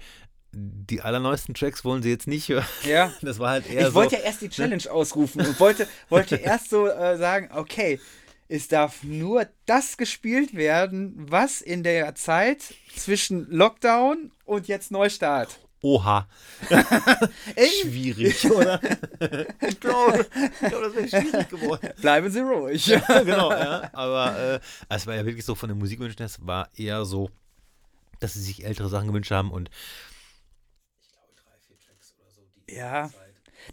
Speaker 2: die allerneuesten Tracks wollen sie jetzt nicht hören.
Speaker 3: Ja. [laughs]
Speaker 2: Das war halt eher
Speaker 3: Ich wollte
Speaker 2: so,
Speaker 3: ja erst die Challenge ne? ausrufen und wollte, wollte [laughs] erst so äh, sagen, okay, es darf nur das gespielt werden, was in der Zeit zwischen Lockdown und jetzt Neustart.
Speaker 2: Oha. [laughs] schwierig, [laughs] oder? ich glaube, glaub, das wäre schwierig geworden.
Speaker 3: Bleiben Sie ruhig.
Speaker 2: ja, genau, ja. Aber äh, es war ja wirklich so von den Musikwünschen, es war eher so, dass sie sich ältere Sachen gewünscht haben und
Speaker 3: ich glaube drei, vier Tracks oder so. ja.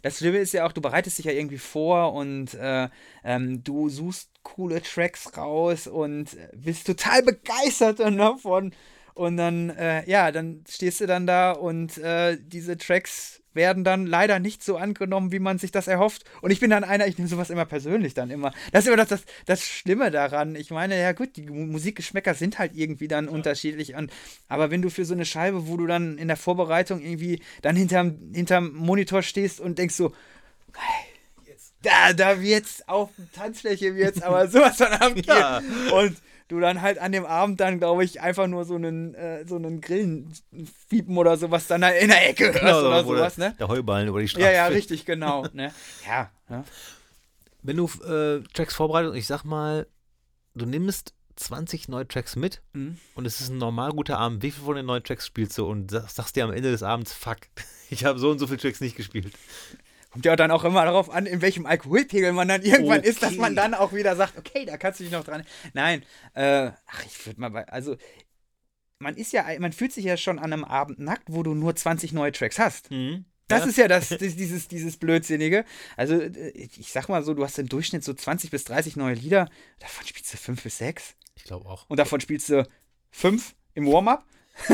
Speaker 3: Das Schlimme ist ja auch, du bereitest dich ja irgendwie vor und äh, ähm, du suchst coole Tracks raus und bist total begeistert davon. Und dann, äh, ja, dann stehst du dann da und äh, diese Tracks werden dann leider nicht so angenommen, wie man sich das erhofft. Und ich bin dann einer, ich nehme sowas immer persönlich dann immer. Das ist immer das, das, das Schlimme daran. Ich meine, ja gut, die Musikgeschmäcker sind halt irgendwie dann ja. unterschiedlich. Und, aber wenn du für so eine Scheibe, wo du dann in der Vorbereitung irgendwie dann hinterm, hinterm Monitor stehst und denkst so, da, da wird's auf der Tanzfläche wird's aber sowas von [laughs] abgehen. Ja. Und du dann halt an dem Abend dann, glaube ich, einfach nur so einen, äh, so einen Grillenfiepen oder sowas dann in der Ecke hörst genau, oder sowas, ne?
Speaker 2: Der Heuballen über die Straße.
Speaker 3: Ja, ja, richtig, genau. ne? [laughs] Ja, ja.
Speaker 2: Wenn du äh, Tracks vorbereitest, ich sag mal, du nimmst 20 neue Tracks mit mhm. und es ist ein normal guter Abend. Wie viele von den neuen Tracks spielst du und sagst dir am Ende des Abends, fuck, [laughs] ich habe so und so viele Tracks nicht gespielt?
Speaker 3: Kommt ja dann auch immer darauf an, in welchem Alkoholpegel man dann irgendwann okay. ist, dass man dann auch wieder sagt, okay, da kannst du dich noch dran. Nein, äh, ach, ich würde mal bei, also man ist ja, man fühlt sich ja schon an einem Abend nackt, wo du nur 20 neue Tracks hast. Mhm. Das ja. ist ja [laughs] das, dieses, dieses Blödsinnige. Also, ich sag mal so, du hast im Durchschnitt so 20 bis 30 neue Lieder. Davon spielst du 5 bis 6.
Speaker 2: Ich glaube auch.
Speaker 3: Und davon spielst du 5 im Warm-up,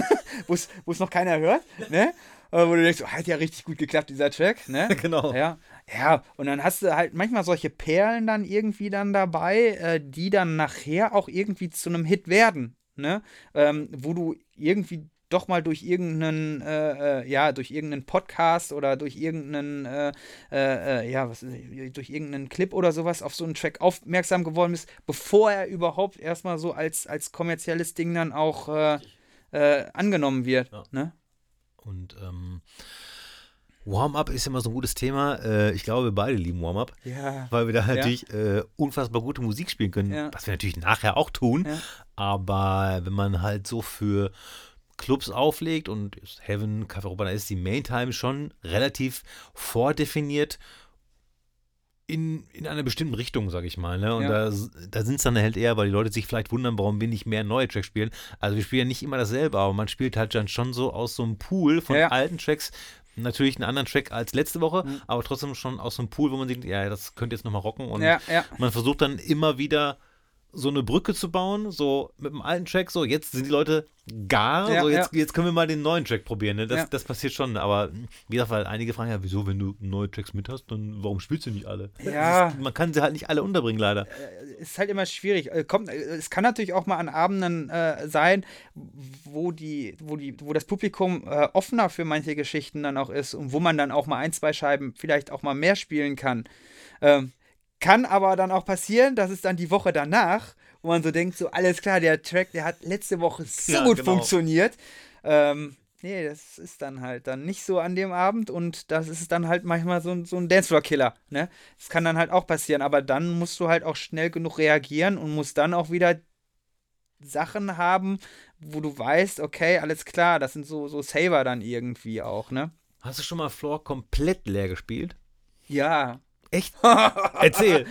Speaker 3: [laughs] wo es noch keiner hört. Ne? Äh, wo du denkst, oh, hat ja richtig gut geklappt, dieser Track, ne? [laughs]
Speaker 2: genau.
Speaker 3: Ja, ja, und dann hast du halt manchmal solche Perlen dann irgendwie dann dabei, äh, die dann nachher auch irgendwie zu einem Hit werden, ne? Ähm, wo du irgendwie doch mal durch irgendeinen, äh, äh, ja, durch irgendeinen Podcast oder durch irgendeinen, äh, äh, ja, was, durch irgendeinen Clip oder sowas auf so einen Track aufmerksam geworden bist, bevor er überhaupt erstmal so als, als kommerzielles Ding dann auch angenommen wird. Ja. Ne?
Speaker 2: Und ähm, Warm-up ist immer so ein gutes Thema. Äh, ich glaube, wir beide lieben Warm-up.
Speaker 3: Ja.
Speaker 2: Weil wir da ja. natürlich äh, unfassbar gute Musik spielen können, ja. was wir natürlich nachher auch tun. Ja. Aber wenn man halt so für Clubs auflegt und Heaven, Café Europa, ist die Main-Time schon relativ vordefiniert in, in einer bestimmten Richtung, sag ich mal. Ne? Und ja. da, da sind es dann halt eher, weil die Leute sich vielleicht wundern, warum wir nicht mehr neue Tracks spielen. Also wir spielen ja nicht immer dasselbe, aber man spielt halt dann schon so aus so einem Pool von ja. alten Tracks, natürlich einen anderen Track als letzte Woche, mhm. aber trotzdem schon aus so einem Pool, wo man denkt, ja, das könnte jetzt nochmal rocken. Und man versucht dann immer wieder so eine Brücke zu bauen, so mit dem alten Track, so jetzt sind die Leute gar, ja, so jetzt, ja. jetzt können wir mal den neuen Track probieren, ne? das, ja. das passiert schon, aber wie gesagt, weil einige fragen ja, wieso, wenn du neue Tracks mit hast, dann warum spielst du nicht alle?
Speaker 3: Ja.
Speaker 2: Ist, man kann sie halt nicht alle unterbringen, leider.
Speaker 3: Äh, ist halt immer schwierig. Äh, kommt, äh, es kann natürlich auch mal an Abenden äh, sein, wo die, wo die, wo das Publikum äh, offener für manche Geschichten dann auch ist und wo man dann auch mal ein, zwei Scheiben vielleicht auch mal mehr spielen kann. Ähm, kann aber dann auch passieren, dass es dann die Woche danach, wo man so denkt, so alles klar, der Track, der hat letzte Woche so ja, gut genau. funktioniert. Ähm, nee, das ist dann halt dann nicht so an dem Abend und das ist dann halt manchmal so, so ein Dancefloor-Killer. Ne? Das kann dann halt auch passieren, aber dann musst du halt auch schnell genug reagieren und musst dann auch wieder Sachen haben, wo du weißt, okay, alles klar, das sind so, so Saver dann irgendwie auch, ne?
Speaker 2: Hast du schon mal Floor komplett leer gespielt?
Speaker 3: Ja,
Speaker 2: Echt? [laughs] Erzähl.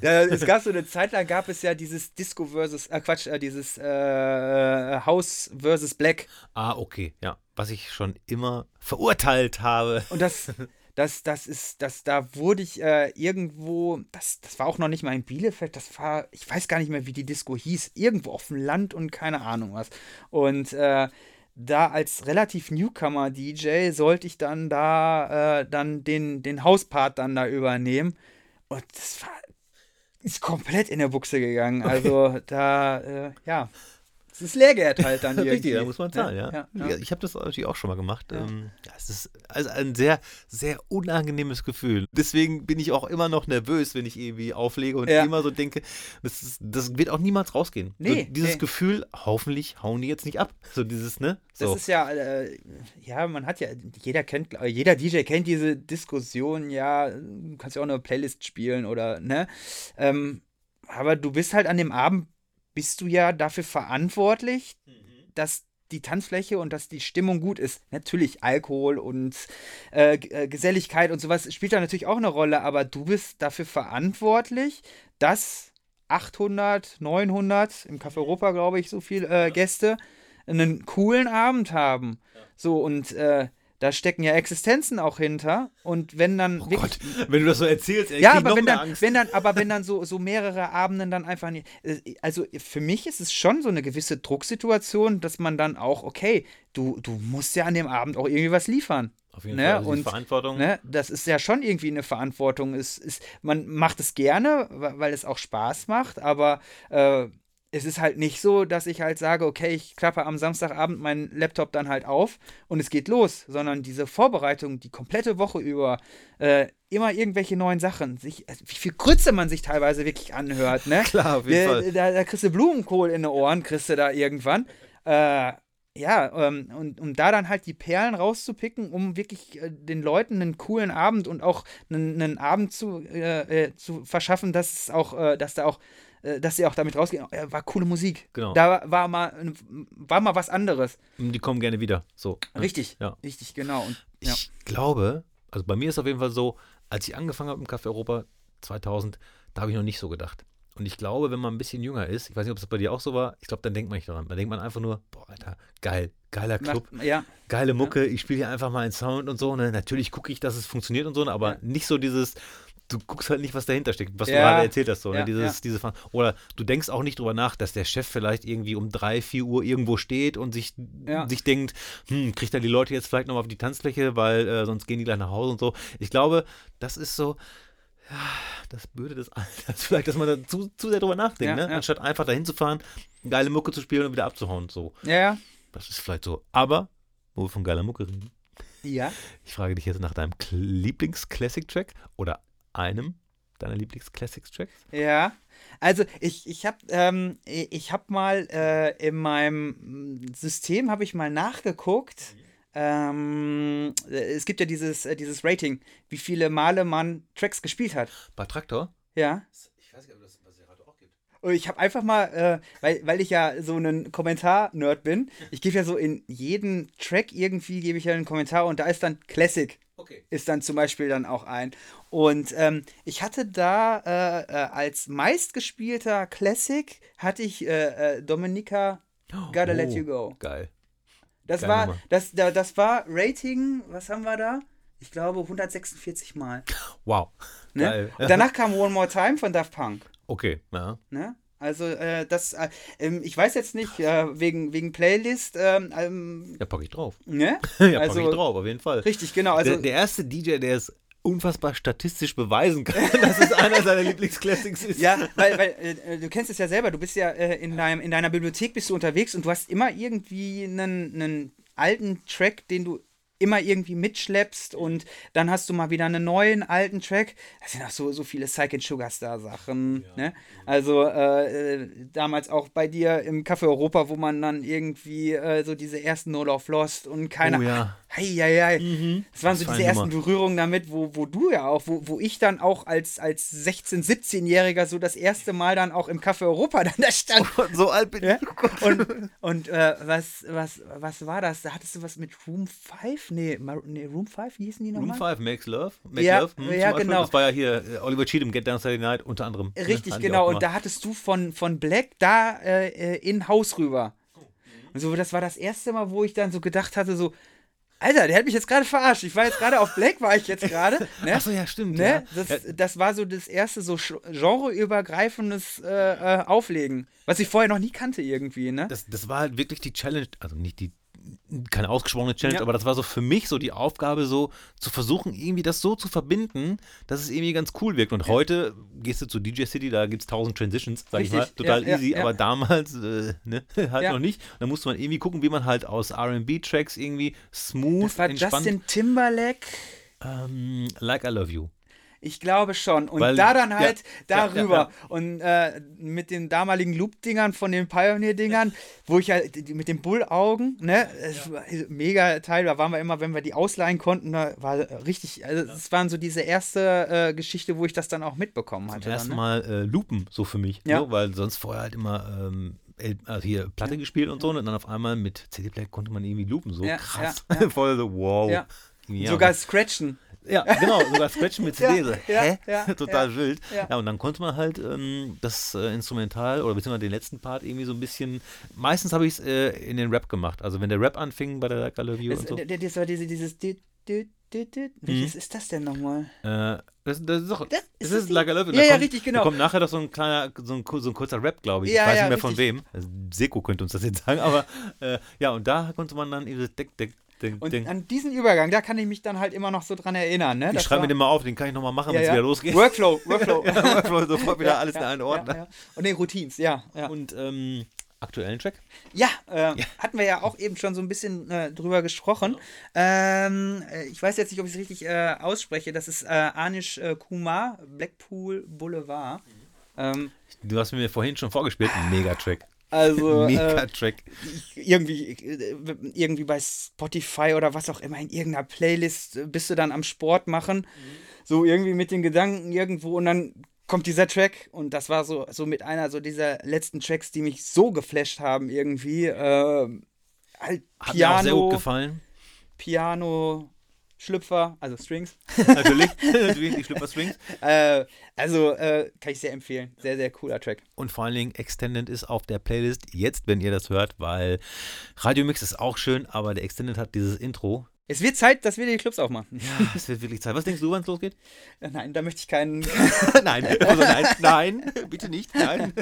Speaker 3: es gab so eine Zeit lang gab es ja dieses Disco versus, äh Quatsch, äh, dieses äh, House versus Black.
Speaker 2: Ah, okay, ja. Was ich schon immer verurteilt habe.
Speaker 3: Und das, das, das ist, das, da wurde ich äh, irgendwo, das, das war auch noch nicht mal in Bielefeld, das war, ich weiß gar nicht mehr, wie die Disco hieß, irgendwo auf dem Land und keine Ahnung was. Und äh, da als relativ Newcomer-DJ sollte ich dann da äh, dann den, den Hauspart dann da übernehmen. Und das war ist komplett in der Buchse gegangen. Also da, äh, ja. Es ist Lehrgeld halt dann irgendwie. [laughs]
Speaker 2: Richtig, da muss man zahlen, ja. ja, ja. Ich habe das natürlich auch schon mal gemacht. Ja. Ähm, es ist also ein sehr, sehr unangenehmes Gefühl. Deswegen bin ich auch immer noch nervös, wenn ich irgendwie auflege und immer so denke, das, ist, das wird auch niemals rausgehen. Nee, so dieses nee. Gefühl, hoffentlich hauen die jetzt nicht ab. So dieses, ne? So.
Speaker 3: Das ist ja, äh, ja, man hat ja, jeder kennt, jeder DJ kennt diese Diskussion, ja, du kannst ja auch eine Playlist spielen oder, ne? Ähm, aber du bist halt an dem Abend bist du ja dafür verantwortlich, mhm. dass die Tanzfläche und dass die Stimmung gut ist. Natürlich Alkohol und äh, äh, Geselligkeit und sowas spielt da natürlich auch eine Rolle, aber du bist dafür verantwortlich, dass 800, 900, im Café Europa glaube ich, so viele äh, Gäste einen coolen Abend haben. Ja. So und äh, da stecken ja Existenzen auch hinter. Und wenn dann.
Speaker 2: Oh Gott, wenn du das so erzählst, ey,
Speaker 3: ja, aber wenn dann, Angst. wenn dann, aber wenn dann so, so mehrere Abenden dann einfach nicht. Äh, also für mich ist es schon so eine gewisse Drucksituation, dass man dann auch, okay, du, du musst ja an dem Abend auch irgendwie was liefern.
Speaker 2: Auf jeden ne? Fall. Also und, Verantwortung.
Speaker 3: Ne? Das ist ja schon irgendwie eine Verantwortung. Es, ist, man macht es gerne, weil es auch Spaß macht, aber äh, es ist halt nicht so, dass ich halt sage, okay, ich klappe am Samstagabend meinen Laptop dann halt auf und es geht los, sondern diese Vorbereitung die komplette Woche über, äh, immer irgendwelche neuen Sachen, sich, also wie viel Grütze man sich teilweise wirklich anhört, ne? [laughs]
Speaker 2: Klar, auf jeden
Speaker 3: da,
Speaker 2: Fall.
Speaker 3: Da, da, kriegst du Blumenkohl in den Ohren, kriegst du da irgendwann. Äh, ja, ähm, und um da dann halt die Perlen rauszupicken, um wirklich äh, den Leuten einen coolen Abend und auch einen, einen Abend zu, äh, äh zu verschaffen, dass es auch, äh, dass da auch äh, dass sie auch damit rausgehen, oh, war coole Musik.
Speaker 2: Genau.
Speaker 3: Da war mal, war mal was anderes.
Speaker 2: Die kommen gerne wieder. So.
Speaker 3: Ne? Richtig. Ja. Richtig, genau. Und,
Speaker 2: ja. Ich glaube, also bei mir ist auf jeden Fall so, als ich angefangen habe im Café Europa 2000, da habe ich noch nicht so gedacht. Und ich glaube, wenn man ein bisschen jünger ist, ich weiß nicht, ob es bei dir auch so war, ich glaube, dann denkt man nicht daran. Da denkt man einfach nur, boah, Alter, geil, geiler Club,
Speaker 3: Macht, ja.
Speaker 2: geile Mucke, ja. ich spiele hier einfach mal einen Sound und so. Ne? Natürlich gucke ich, dass es funktioniert und so, ne? aber ja. nicht so dieses, du guckst halt nicht, was dahinter steckt, was ja. du gerade erzählt hast. So, ne? ja, Dieses, ja. diese oder du denkst auch nicht drüber nach, dass der Chef vielleicht irgendwie um drei, vier Uhr irgendwo steht und sich, sich denkt, hm, kriegt er die Leute jetzt vielleicht nochmal auf die Tanzfläche, weil äh, sonst gehen die gleich nach Hause und so. Ich glaube, das ist so, das Böde des Alters, [laughs] vielleicht, dass man da zu, zu sehr drüber nachdenkt, ne? anstatt einfach dahin zu fahren, geile Mucke zu spielen und wieder abzuhauen. So.
Speaker 3: Ja, ja.
Speaker 2: Das ist vielleicht so. Aber, wo wir von geiler Mucke reden.
Speaker 3: Ja.
Speaker 2: Ich frage dich jetzt nach deinem Lieblings-Classic-Track oder einem deiner Lieblings-Classics-Tracks?
Speaker 3: Ja, also ich, ich habe ähm, ich hab mal äh, in meinem System habe ich mal nachgeguckt. Mhm. Ähm, es gibt ja dieses, äh, dieses Rating, wie viele Male man Tracks gespielt hat.
Speaker 2: Bei Traktor?
Speaker 3: Ja. Ich weiß nicht, ob das was gerade auch gibt. Und ich habe einfach mal, äh, weil, weil ich ja so ein Kommentar-Nerd bin, ich gebe ja so in jeden Track irgendwie, gebe ich ja einen Kommentar und da ist dann Classic. Okay. Ist dann zum Beispiel dann auch ein. Und ähm, ich hatte da äh, äh, als meistgespielter Classic hatte ich äh, äh Dominica Gotta oh, Let You Go.
Speaker 2: Geil.
Speaker 3: Das Geil war, das, das war Rating, was haben wir da? Ich glaube 146 Mal.
Speaker 2: Wow.
Speaker 3: Ne? Geil. danach kam One More Time von Daft Punk.
Speaker 2: Okay, ja.
Speaker 3: Ne? Also äh, das, äh, ähm, ich weiß jetzt nicht, äh, wegen, wegen Playlist. Ähm, ähm,
Speaker 2: ja, packe ich drauf.
Speaker 3: Ne? [laughs]
Speaker 2: ja, also, packe ich drauf, auf jeden Fall.
Speaker 3: Richtig, genau. Also,
Speaker 2: der, der erste DJ, der es unfassbar statistisch beweisen kann, [laughs] dass es einer seiner Lieblingsclassics ist.
Speaker 3: Ja, weil, weil äh, du kennst es ja selber, du bist ja äh, in, deinem, in deiner Bibliothek bist du unterwegs und du hast immer irgendwie einen, einen alten Track, den du immer irgendwie mitschleppst und dann hast du mal wieder einen neuen alten Track. Das sind auch so, so viele Psych and Sugar Star Sachen. Ja. Ne? Also äh, damals auch bei dir im Café Europa, wo man dann irgendwie äh, so diese ersten No Love Lost und keiner.
Speaker 2: Oh, ja.
Speaker 3: Hei, hei, hei. Mhm. Das waren so diese ersten Nummer. Berührungen damit, wo, wo du ja auch, wo, wo ich dann auch als, als 16-, 17-Jähriger so das erste Mal dann auch im Café Europa dann da stand.
Speaker 2: Oh, [laughs] so alt bin
Speaker 3: ja? ich. [laughs] Und, und äh, was, was, was war das? Da hattest du was mit Room 5? Nee, nee Room 5, wie hießen die nochmal?
Speaker 2: Room 5, Makes Love. Make
Speaker 3: ja,
Speaker 2: Love.
Speaker 3: Hm, ja genau.
Speaker 2: Das war ja hier äh, Oliver Cheatham, Get Down Saturday Night unter anderem.
Speaker 3: Ne, Richtig, ne? genau. Und da hattest du von, von Black da äh, äh in Haus rüber. Oh, und so, das war das erste Mal, wo ich dann so gedacht hatte, so, Alter, der hat mich jetzt gerade verarscht. Ich war jetzt gerade auf Black, war ich jetzt [laughs] gerade. Ne?
Speaker 2: Achso, ja, stimmt.
Speaker 3: Ne?
Speaker 2: Ja.
Speaker 3: Das, das war so das erste so genreübergreifendes äh, äh, Auflegen, was ich vorher noch nie kannte irgendwie. Ne?
Speaker 2: Das, das war halt wirklich die Challenge, also nicht die keine ausgesprochene Challenge, ja. aber das war so für mich so die Aufgabe, so zu versuchen, irgendwie das so zu verbinden, dass es irgendwie ganz cool wirkt. Und ja. heute gehst du zu DJ City, da gibt es tausend Transitions, sag Richtig. ich mal, total ja, easy, aber damals äh, ne, [laughs] halt noch nicht. Da musste man irgendwie gucken, wie man halt aus RB-Tracks irgendwie smooth, das
Speaker 3: war entspannt. Justin Timberlake.
Speaker 2: Ähm, like I Love You.
Speaker 3: Ich glaube schon. Und Weil, da dann halt ja, darüber. Ja, ja, und äh, mit den damaligen Loop-Dingern von den Pioneer-Dingern, wo ich halt mit den Bullaugen, ne, mega Teil, da waren wir immer, wenn wir die ausleihen konnten, da war richtig, also das waren so diese erste äh, Geschichte, wo ich das dann auch mitbekommen hatte.
Speaker 2: Zum ersten ne? Mal äh, Loopen, so für mich. Ja. So, weil sonst vorher halt immer. Ähm, also hier Platte gespielt und so, und dann auf einmal mit CD-Player konnte man irgendwie loopen, so krass. [laughs] Voll so, wow.
Speaker 3: Sogar scratchen.
Speaker 2: Ja, genau, sogar Scratchen mit [laughs] CD. so, hä? Ja, [laughs] Total wild. Ja. und dann konnte man halt ähm, das äh, Instrumental oder beziehungsweise den letzten Part irgendwie so ein bisschen. Meistens habe ich es äh, in den Rap gemacht. Also wenn der Rap anfing bei der You und so.
Speaker 3: Das war diese, dieses. Welches hm. ist das denn nochmal?
Speaker 2: Äh, das, das, ist doch. Das,
Speaker 3: ist,
Speaker 2: das
Speaker 3: ist
Speaker 2: Love
Speaker 3: You. Ja, ja, richtig, genau.
Speaker 2: Da kommt nachher doch so ein kleiner, so ein, so ein kurzer Rap, glaube ich. Ja, ich weiß ja, nicht mehr von wem. Also, Seko könnte uns das jetzt sagen, aber äh, ja, und da konnte man dann dieses Deck, Deck,
Speaker 3: Ding, und ding. an diesen Übergang, da kann ich mich dann halt immer noch so dran erinnern. Ne?
Speaker 2: Ich schreibe mir den mal auf, den kann ich nochmal machen, ja, wenn es ja. wieder losgeht.
Speaker 3: Workflow, [laughs] Workflow. ja,
Speaker 2: Workflow, sofort wieder alles in einen Ordner.
Speaker 3: Und den Routines, ja.
Speaker 2: Und ähm, aktuellen Track?
Speaker 3: Ja, äh, hatten wir ja auch eben schon so ein bisschen äh, drüber gesprochen. Ähm, äh, ich weiß jetzt nicht, ob ich es richtig äh, ausspreche. Das ist äh, Anish äh, Kumar, Blackpool Boulevard. Mhm.
Speaker 2: Ähm, du hast mir vorhin schon vorgespielt, ein Megatrack.
Speaker 3: Also [laughs]
Speaker 2: Mega-Track.
Speaker 3: Äh, irgendwie, irgendwie bei Spotify oder was auch immer in irgendeiner Playlist bist du dann am Sport machen. Mhm. So irgendwie mit den Gedanken irgendwo und dann kommt dieser Track und das war so, so mit einer so dieser letzten Tracks, die mich so geflasht haben irgendwie. Äh, halt Piano. Hat mir auch sehr gut
Speaker 2: gefallen.
Speaker 3: Piano, Schlüpfer, also Strings. [laughs]
Speaker 2: natürlich, [laughs] natürlich die Schlüpfer-Strings.
Speaker 3: Äh, also äh, kann ich sehr empfehlen. Sehr, sehr cooler Track.
Speaker 2: Und vor allen Dingen Extended ist auf der Playlist jetzt, wenn ihr das hört, weil Radio Mix ist auch schön, aber der Extended hat dieses Intro.
Speaker 3: Es wird Zeit, dass wir die Clubs aufmachen.
Speaker 2: Ja, es wird wirklich Zeit. Was denkst du, wann es losgeht?
Speaker 3: Äh, nein, da möchte ich keinen. [laughs]
Speaker 2: nein, also nein, nein, [laughs] bitte nicht, nein.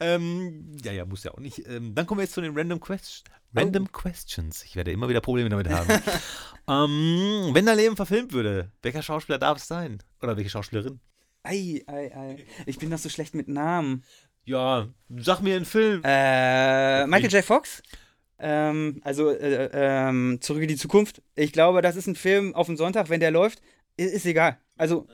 Speaker 2: ähm, ja, ja, muss ja auch nicht. Ähm, dann kommen wir jetzt zu den Random Questions. Random oh. Questions. Ich werde immer wieder Probleme damit haben. [laughs] ähm, wenn dein Leben verfilmt würde, welcher Schauspieler darf es sein? Oder welche Schauspielerin?
Speaker 3: Ei, ei, ei. Ich bin doch so schlecht mit Namen.
Speaker 2: Ja, sag mir einen Film.
Speaker 3: Äh, Michael J. Fox? Ähm, also äh, ähm, Zurück in die Zukunft. Ich glaube, das ist ein Film auf den Sonntag, wenn der läuft, ist, ist egal. Also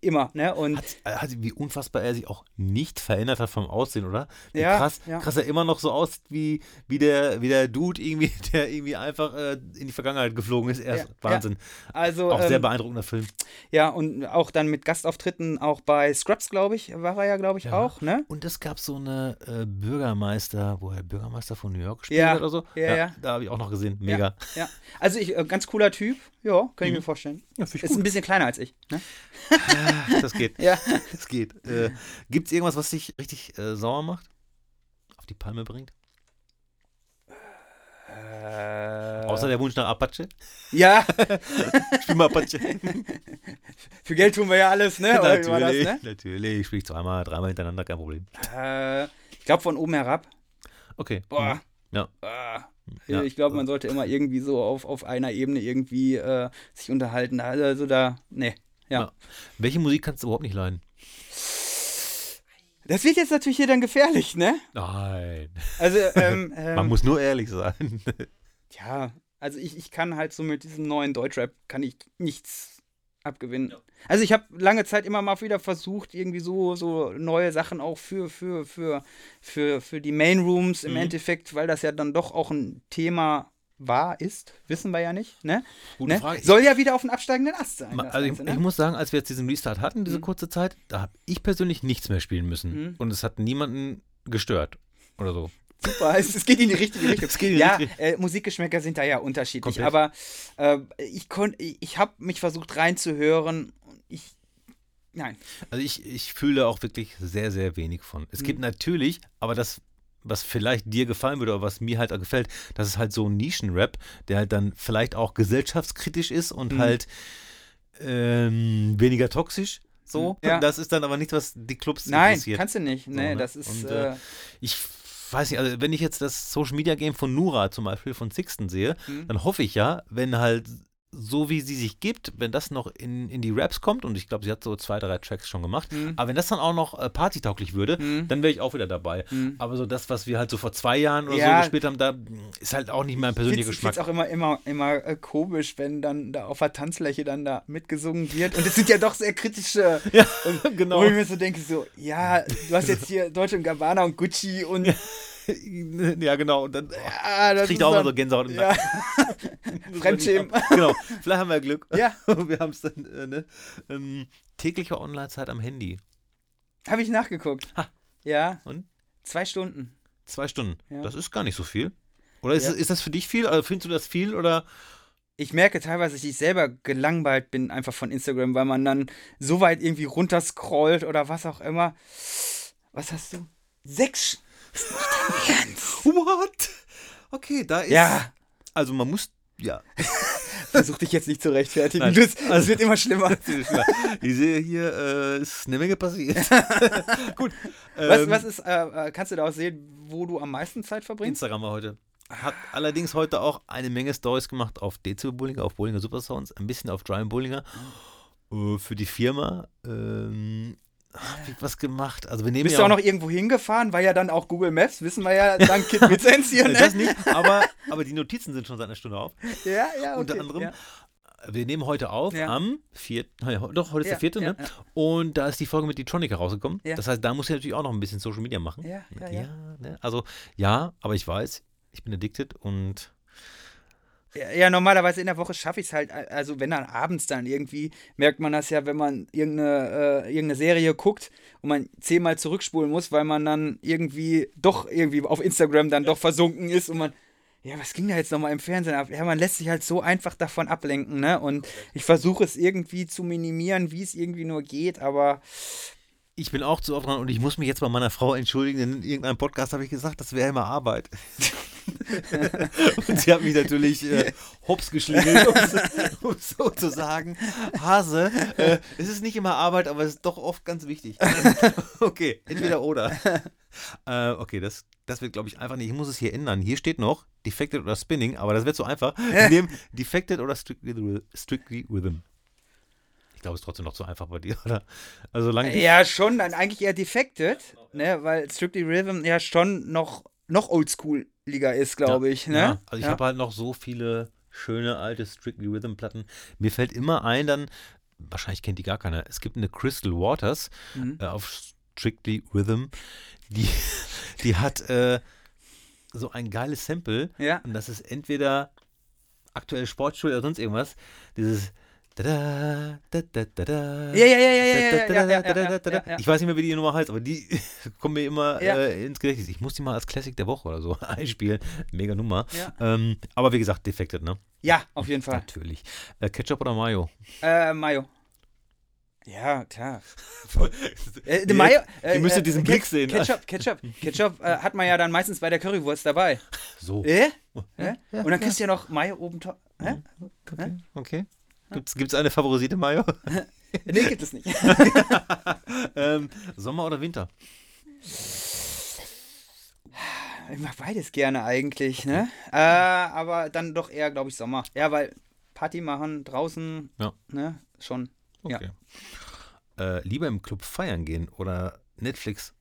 Speaker 3: immer, ne? Und
Speaker 2: hat, hat, wie unfassbar er sich auch nicht verändert hat vom Aussehen, oder?
Speaker 3: Wie ja,
Speaker 2: krass,
Speaker 3: ja.
Speaker 2: krass er immer noch so aus wie, wie, der, wie der Dude irgendwie, [laughs] der irgendwie einfach äh, in die Vergangenheit geflogen ist. Er ist ja, Wahnsinn.
Speaker 3: Ja. Also,
Speaker 2: auch ähm, sehr beeindruckender Film.
Speaker 3: Ja, und auch dann mit Gastauftritten auch bei Scrubs, glaube ich, war er ja, glaube ich, ja. auch, ne?
Speaker 2: Und es gab so eine äh, Bürgermeister, wo er Bürgermeister von New York gespielt hat oder so.
Speaker 3: Ja, ja.
Speaker 2: Da habe ich auch noch gesehen. Mega.
Speaker 3: Ja, Also ich, äh, ganz cooler Typ. Ja, kann ich mhm. mir vorstellen. Ja, ist gut. ein bisschen kleiner als ich. Ne? [laughs]
Speaker 2: das geht.
Speaker 3: ja.
Speaker 2: Das geht. Äh, Gibt es irgendwas, was dich richtig äh, sauer macht? Auf die Palme bringt?
Speaker 3: Äh,
Speaker 2: Außer der Wunsch nach Apache?
Speaker 3: Ja. [laughs]
Speaker 2: Spiel mal Apache. [laughs]
Speaker 3: Für Geld tun wir ja alles, ne?
Speaker 2: natürlich, das, ne? natürlich. Spiel ich zweimal, dreimal hintereinander, kein Problem.
Speaker 3: Äh, ich glaube von oben herab.
Speaker 2: Okay.
Speaker 3: Boah.
Speaker 2: Mhm. Ja.
Speaker 3: Ah. Ja. Ich glaube, man sollte immer irgendwie so auf, auf einer Ebene irgendwie äh, sich unterhalten. Also da, ne, ja. ja.
Speaker 2: Welche Musik kannst du überhaupt nicht leiden?
Speaker 3: Das wird jetzt natürlich hier dann gefährlich, ne?
Speaker 2: Nein.
Speaker 3: Also, ähm, [laughs] ähm,
Speaker 2: man muss nur ehrlich sein.
Speaker 3: ja, also ich, ich kann halt so mit diesem neuen Deutschrap kann ich nichts abgewinnen. Ja. Also ich habe lange Zeit immer mal wieder versucht, irgendwie so, so neue Sachen auch für, für, für, für, für die Main Rooms im mhm. Endeffekt, weil das ja dann doch auch ein Thema war, ist, wissen wir ja nicht. Ne? ne? Soll ja wieder auf dem absteigenden Ast sein.
Speaker 2: Also Ganze, ich, ne? ich, muss sagen, als wir jetzt diesen Restart hatten, diese mhm. kurze Zeit, da habe ich persönlich nichts mehr spielen müssen. Mhm. Und es hat niemanden gestört oder so.
Speaker 3: Super, es, es, geht in die richtige [laughs] Richtung. Die ja, richtige. Äh, Musikgeschmäcker sind da ja unterschiedlich, Komplett. aber äh, ich, ich habe mich versucht reinzuhören. Ich, nein.
Speaker 2: Also ich, ich fühle auch wirklich sehr, sehr wenig von. Es mhm. gibt natürlich, aber das was vielleicht dir gefallen würde oder was mir halt auch gefällt, das ist halt so ein Nischenrap, der halt dann vielleicht auch gesellschaftskritisch ist und mhm. halt ähm, weniger toxisch. So,
Speaker 3: ja.
Speaker 2: das ist dann aber nicht, was die Clubs
Speaker 3: Nein, interessiert. Nein, kannst du nicht. Nee, so, ne? das ist.
Speaker 2: Und, äh, äh ich weiß nicht, also wenn ich jetzt das Social Media Game von Nura zum Beispiel von Sixten sehe, mhm. dann hoffe ich ja, wenn halt so wie sie sich gibt, wenn das noch in, in die Raps kommt, und ich glaube, sie hat so zwei, drei Tracks schon gemacht, mhm. aber wenn das dann auch noch äh, partytauglich würde, mhm. dann wäre ich auch wieder dabei. Mhm. Aber so das, was wir halt so vor zwei Jahren oder ja. so gespielt haben, da ist halt auch nicht mein persönlicher Geschmack.
Speaker 3: Ich finde auch immer, immer, immer äh, komisch, wenn dann da auf der Tanzfläche dann da mitgesungen wird. Und es sind ja doch sehr kritische. [laughs] ja, genau. Wo ich mir so denke, so, ja, du hast jetzt hier Deutsche Gabbana und Gucci und. Ja. [laughs]
Speaker 2: ja, genau. Und dann ja, das kriegt auch immer so Gänsehaut. [laughs] Ja. [laughs]
Speaker 3: Fremdschämen.
Speaker 2: genau. Vielleicht haben wir Glück.
Speaker 3: Ja.
Speaker 2: wir haben es dann, äh, ne? Ähm, tägliche Online-Zeit am Handy.
Speaker 3: Habe ich nachgeguckt.
Speaker 2: Ha.
Speaker 3: Ja.
Speaker 2: Und?
Speaker 3: Zwei Stunden.
Speaker 2: Zwei Stunden. Ja. Das ist gar nicht so viel. Oder ist, ja. ist das für dich viel? Also findest du das viel oder?
Speaker 3: ich merke teilweise, dass ich selber gelangweilt bin einfach von Instagram, weil man dann so weit irgendwie runterscrollt oder was auch immer. Was hast du? Sechs
Speaker 2: What? Okay, da ist.
Speaker 3: Ja.
Speaker 2: Also man muss. Ja. [laughs]
Speaker 3: Versuch dich jetzt nicht zu rechtfertigen. Nein, das, also, es wird immer schlimmer. [laughs]
Speaker 2: ich sehe hier, äh, ist eine Menge passiert. [laughs] Gut.
Speaker 3: Was, ähm, was ist, äh, äh, kannst du da auch sehen, wo du am meisten Zeit verbringst?
Speaker 2: Instagram war heute. Hat allerdings heute auch eine Menge Stories gemacht auf Dezibel Bullinger, auf Bullinger Supersounds, ein bisschen auf Dry Bullinger. Äh, für die Firma. Ähm, hab ich was gemacht. Also wir nehmen
Speaker 3: Bist
Speaker 2: ja
Speaker 3: du auch noch irgendwo hingefahren? War ja dann auch Google Maps, wissen wir ja dank Kit Vizenz hier. [laughs]
Speaker 2: Ne? Das nicht, aber, aber die Notizen sind schon seit einer Stunde auf.
Speaker 3: Ja, ja, okay.
Speaker 2: Unter anderem.
Speaker 3: Ja.
Speaker 2: Wir nehmen heute auf ja. am 4. Naja, doch, heute ist der 4. ne? Und da ist die Folge mit Detronica rausgekommen. Das heißt, da muss ich natürlich auch noch ein bisschen Social Media machen.
Speaker 3: Ja, ja, ja.
Speaker 2: Ne? Also, ja, aber ich weiß, ich bin addicted und
Speaker 3: ja, normalerweise in der Woche schaffe ich es halt, also wenn dann abends dann irgendwie, merkt man das ja, wenn man irgendeine, äh, irgendeine Serie guckt und man zehnmal zurückspulen muss, weil man dann irgendwie doch irgendwie auf Instagram dann doch versunken ist und man, ja, was ging da jetzt nochmal im Fernsehen ab? Ja, man lässt sich halt so einfach davon ablenken, ne? Und ich versuche es irgendwie zu minimieren, wie es irgendwie nur geht, aber
Speaker 2: ich bin auch zu oft dran und ich muss mich jetzt bei meiner Frau entschuldigen, denn in irgendeinem Podcast habe ich gesagt, das wäre immer Arbeit. [laughs] und sie hat mich natürlich äh, hops geschlingelt, um, um, so zu sagen, Hase, äh, es ist nicht immer Arbeit, aber es ist doch oft ganz wichtig. [laughs] okay, entweder oder. [laughs] Äh, okay, das, das wird, glaube ich, einfach nicht. Ich muss es hier ändern. Hier steht noch Defected oder Spinning, aber das wird so einfach. Wir nehmen Defected oder Strictly, strictly Rhythm. Ich glaube, es ist trotzdem noch zu einfach bei dir, [laughs] oder? Also lange
Speaker 3: ja, schon, dann eigentlich eher Defected, ne, weil Strictly Rhythm ja schon noch, noch Oldschool-Liga ist, glaube
Speaker 2: ja,
Speaker 3: ich, ne?
Speaker 2: Ja, also ich ja. habe halt noch so viele schöne alte Strictly Rhythm-Platten. Mir fällt immer ein, dann, wahrscheinlich kennt die gar keiner, es gibt eine Crystal Waters mhm. äh, auf Strictly Rhythm, die, [laughs] die hat äh, so ein geiles Sample.
Speaker 3: Ja.
Speaker 2: Und das ist entweder aktuell Sportschule oder sonst irgendwas. Dieses
Speaker 3: ja, ja, ja, ja, ja,
Speaker 2: Ich weiß nicht mehr, wie die Nummer heißt, aber die [laughs] kommen mir immer äh, ins Gedächtnis. Ich muss die mal als Classic der Woche oder so [laughs] einspielen. Mega Nummer. Ähm, aber wie gesagt, defected, ne?
Speaker 3: Ja, auf jeden Fall.
Speaker 2: Natürlich. Äh, Ketchup oder Mayo?
Speaker 3: Äh, Mayo. Ja, klar. [laughs] äh, die Mayo,
Speaker 2: äh, Ihr müsstet diesen Blick sehen.
Speaker 3: Ketchup, Ketchup, Ketchup äh, hat man ja dann meistens bei der Currywurst dabei.
Speaker 2: So.
Speaker 3: Äh? Ja, Und dann kriegst du ja noch Mayo oben drauf.
Speaker 2: Okay. okay. Gibt es eine favorisierte Mayo? [laughs]
Speaker 3: nee, gibt es nicht. [laughs]
Speaker 2: ähm, Sommer oder Winter?
Speaker 3: Ich mag beides gerne eigentlich, ne? Äh, aber dann doch eher, glaube ich, Sommer. Ja, weil Party machen draußen,
Speaker 2: ja.
Speaker 3: ne? Schon.
Speaker 2: Okay. Ja. Äh, lieber im Club feiern gehen oder Netflix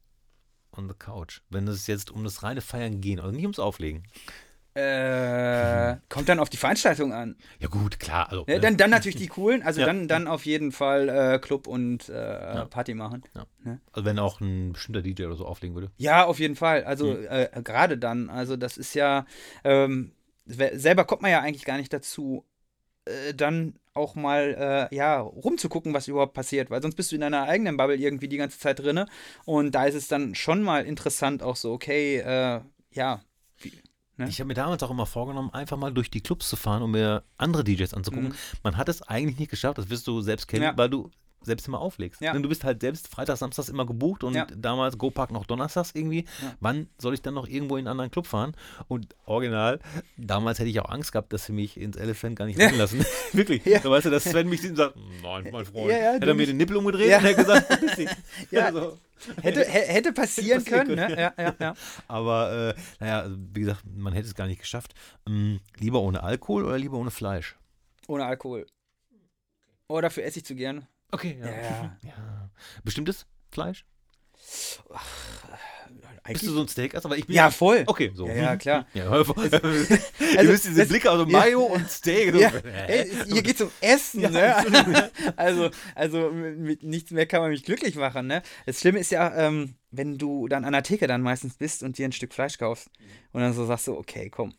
Speaker 2: on the couch, wenn es jetzt um das reine Feiern gehen, also nicht ums Auflegen.
Speaker 3: Äh, kommt dann auf die Veranstaltung an.
Speaker 2: Ja, gut, klar. Also,
Speaker 3: ja, dann, dann natürlich die coolen, also ja. dann, dann auf jeden Fall äh, Club und äh, ja. Party machen.
Speaker 2: Ne? Also wenn auch ein bestimmter DJ oder so auflegen würde.
Speaker 3: Ja, auf jeden Fall. Also mhm. Äh, gerade dann. Also das ist ja, ähm, selber kommt man ja eigentlich gar nicht dazu, äh, dann auch mal, äh, ja, rumzugucken, was überhaupt passiert, weil sonst bist du in deiner eigenen Bubble irgendwie die ganze Zeit drinne und da ist es dann schon mal interessant auch so, okay, ja,
Speaker 2: Ne? Ich habe mir damals auch immer vorgenommen, einfach mal durch die Clubs zu fahren, um mir andere DJs anzugucken. Mhm. Man hat es eigentlich nicht geschafft, das wirst du selbst kennen, ja. weil du selbst immer auflegst. Ja. Denn du bist halt selbst Freitag, Samstags immer gebucht und ja. damals Go-Park noch Donnerstags irgendwie. Ja. Wann soll ich dann noch irgendwo in einen anderen Club fahren? Und original, damals hätte ich auch Angst gehabt, dass sie mich ins Elephant gar nicht [laughs] reinlassen. [laughs] Wirklich. Ja. Da weißt du, dass Sven mich sieht und sagt, nein, mein Freund. Ja, hätte er mir den Nippel umgedreht und er gesagt, [laughs]
Speaker 3: ja. Also. [laughs] Hätte, hätte passieren, können, ne? Ja, ja, ja. [laughs]
Speaker 2: Aber, äh, naja, also, wie gesagt, man hätte es gar nicht geschafft. Ähm, lieber ohne Alkohol oder lieber ohne Fleisch?
Speaker 3: Ohne Alkohol. Oh, dafür esse ich zu gern.
Speaker 2: Okay, ja. ja. ja. Bestimmtes Fleisch? Ach, bist du so ein Steak?
Speaker 3: Aber ich bin ja, voll.
Speaker 2: Okay, so.
Speaker 3: Ja, ja klar. [laughs] Ja,
Speaker 2: also, [laughs] Ihr wisst diese Blicke, also Mayo und Steak.
Speaker 3: Ja, [laughs] ey, hier geht es um Essen, ne? also, also mit nichts mehr kann man mich glücklich machen, ne? Das Schlimme ist ja, ähm, wenn du dann an der Theke dann meistens bist und dir ein Stück Fleisch kaufst und dann so sagst du, okay, komm,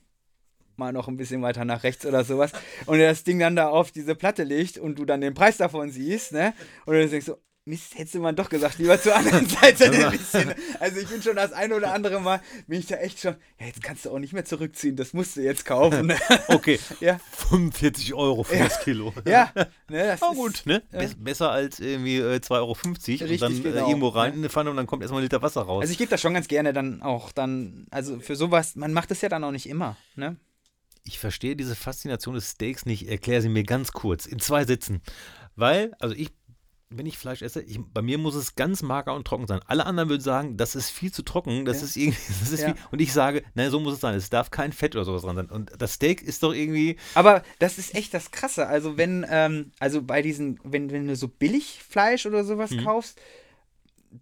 Speaker 3: mal noch ein bisschen weiter nach rechts oder sowas und das Ding dann da auf diese Platte legt und du dann den Preis davon siehst, ne? Und du denkst so, Mist, hättest du mal doch gesagt, lieber zur anderen [laughs] Seite ein bisschen. Also ich bin schon das ein oder andere Mal, bin ich da echt schon, ja, jetzt kannst du auch nicht mehr zurückziehen, das musst du jetzt kaufen. [laughs]
Speaker 2: okay, [laughs] ja. 45 Euro für ja. das Kilo.
Speaker 3: Ja, ne,
Speaker 2: das oh, gut, ne? Be besser als irgendwie äh, 2,50 Euro Richtig, und dann äh, genau. äh, irgendwo rein in eine Pfanne und dann kommt erstmal ein Liter Wasser raus.
Speaker 3: Also ich gebe das schon ganz gerne dann auch dann, also für sowas, man macht das ja dann auch nicht immer, ne?
Speaker 2: Ich verstehe diese Faszination des Steaks nicht. Erkläre sie mir ganz kurz, in zwei Sätzen. Weil, also ich wenn ich Fleisch esse, ich, bei mir muss es ganz mager und trocken sein. Alle anderen würden sagen, das ist viel zu trocken, das ja. ist irgendwie, [laughs] das ist ja. viel, und ich sage, nein, so muss es sein. Es darf kein Fett oder sowas dran sein. Und das Steak ist doch irgendwie.
Speaker 3: Aber das ist echt das Krasse. Also wenn, ähm, also bei diesen, wenn, wenn du so Billigfleisch oder sowas hm. kaufst,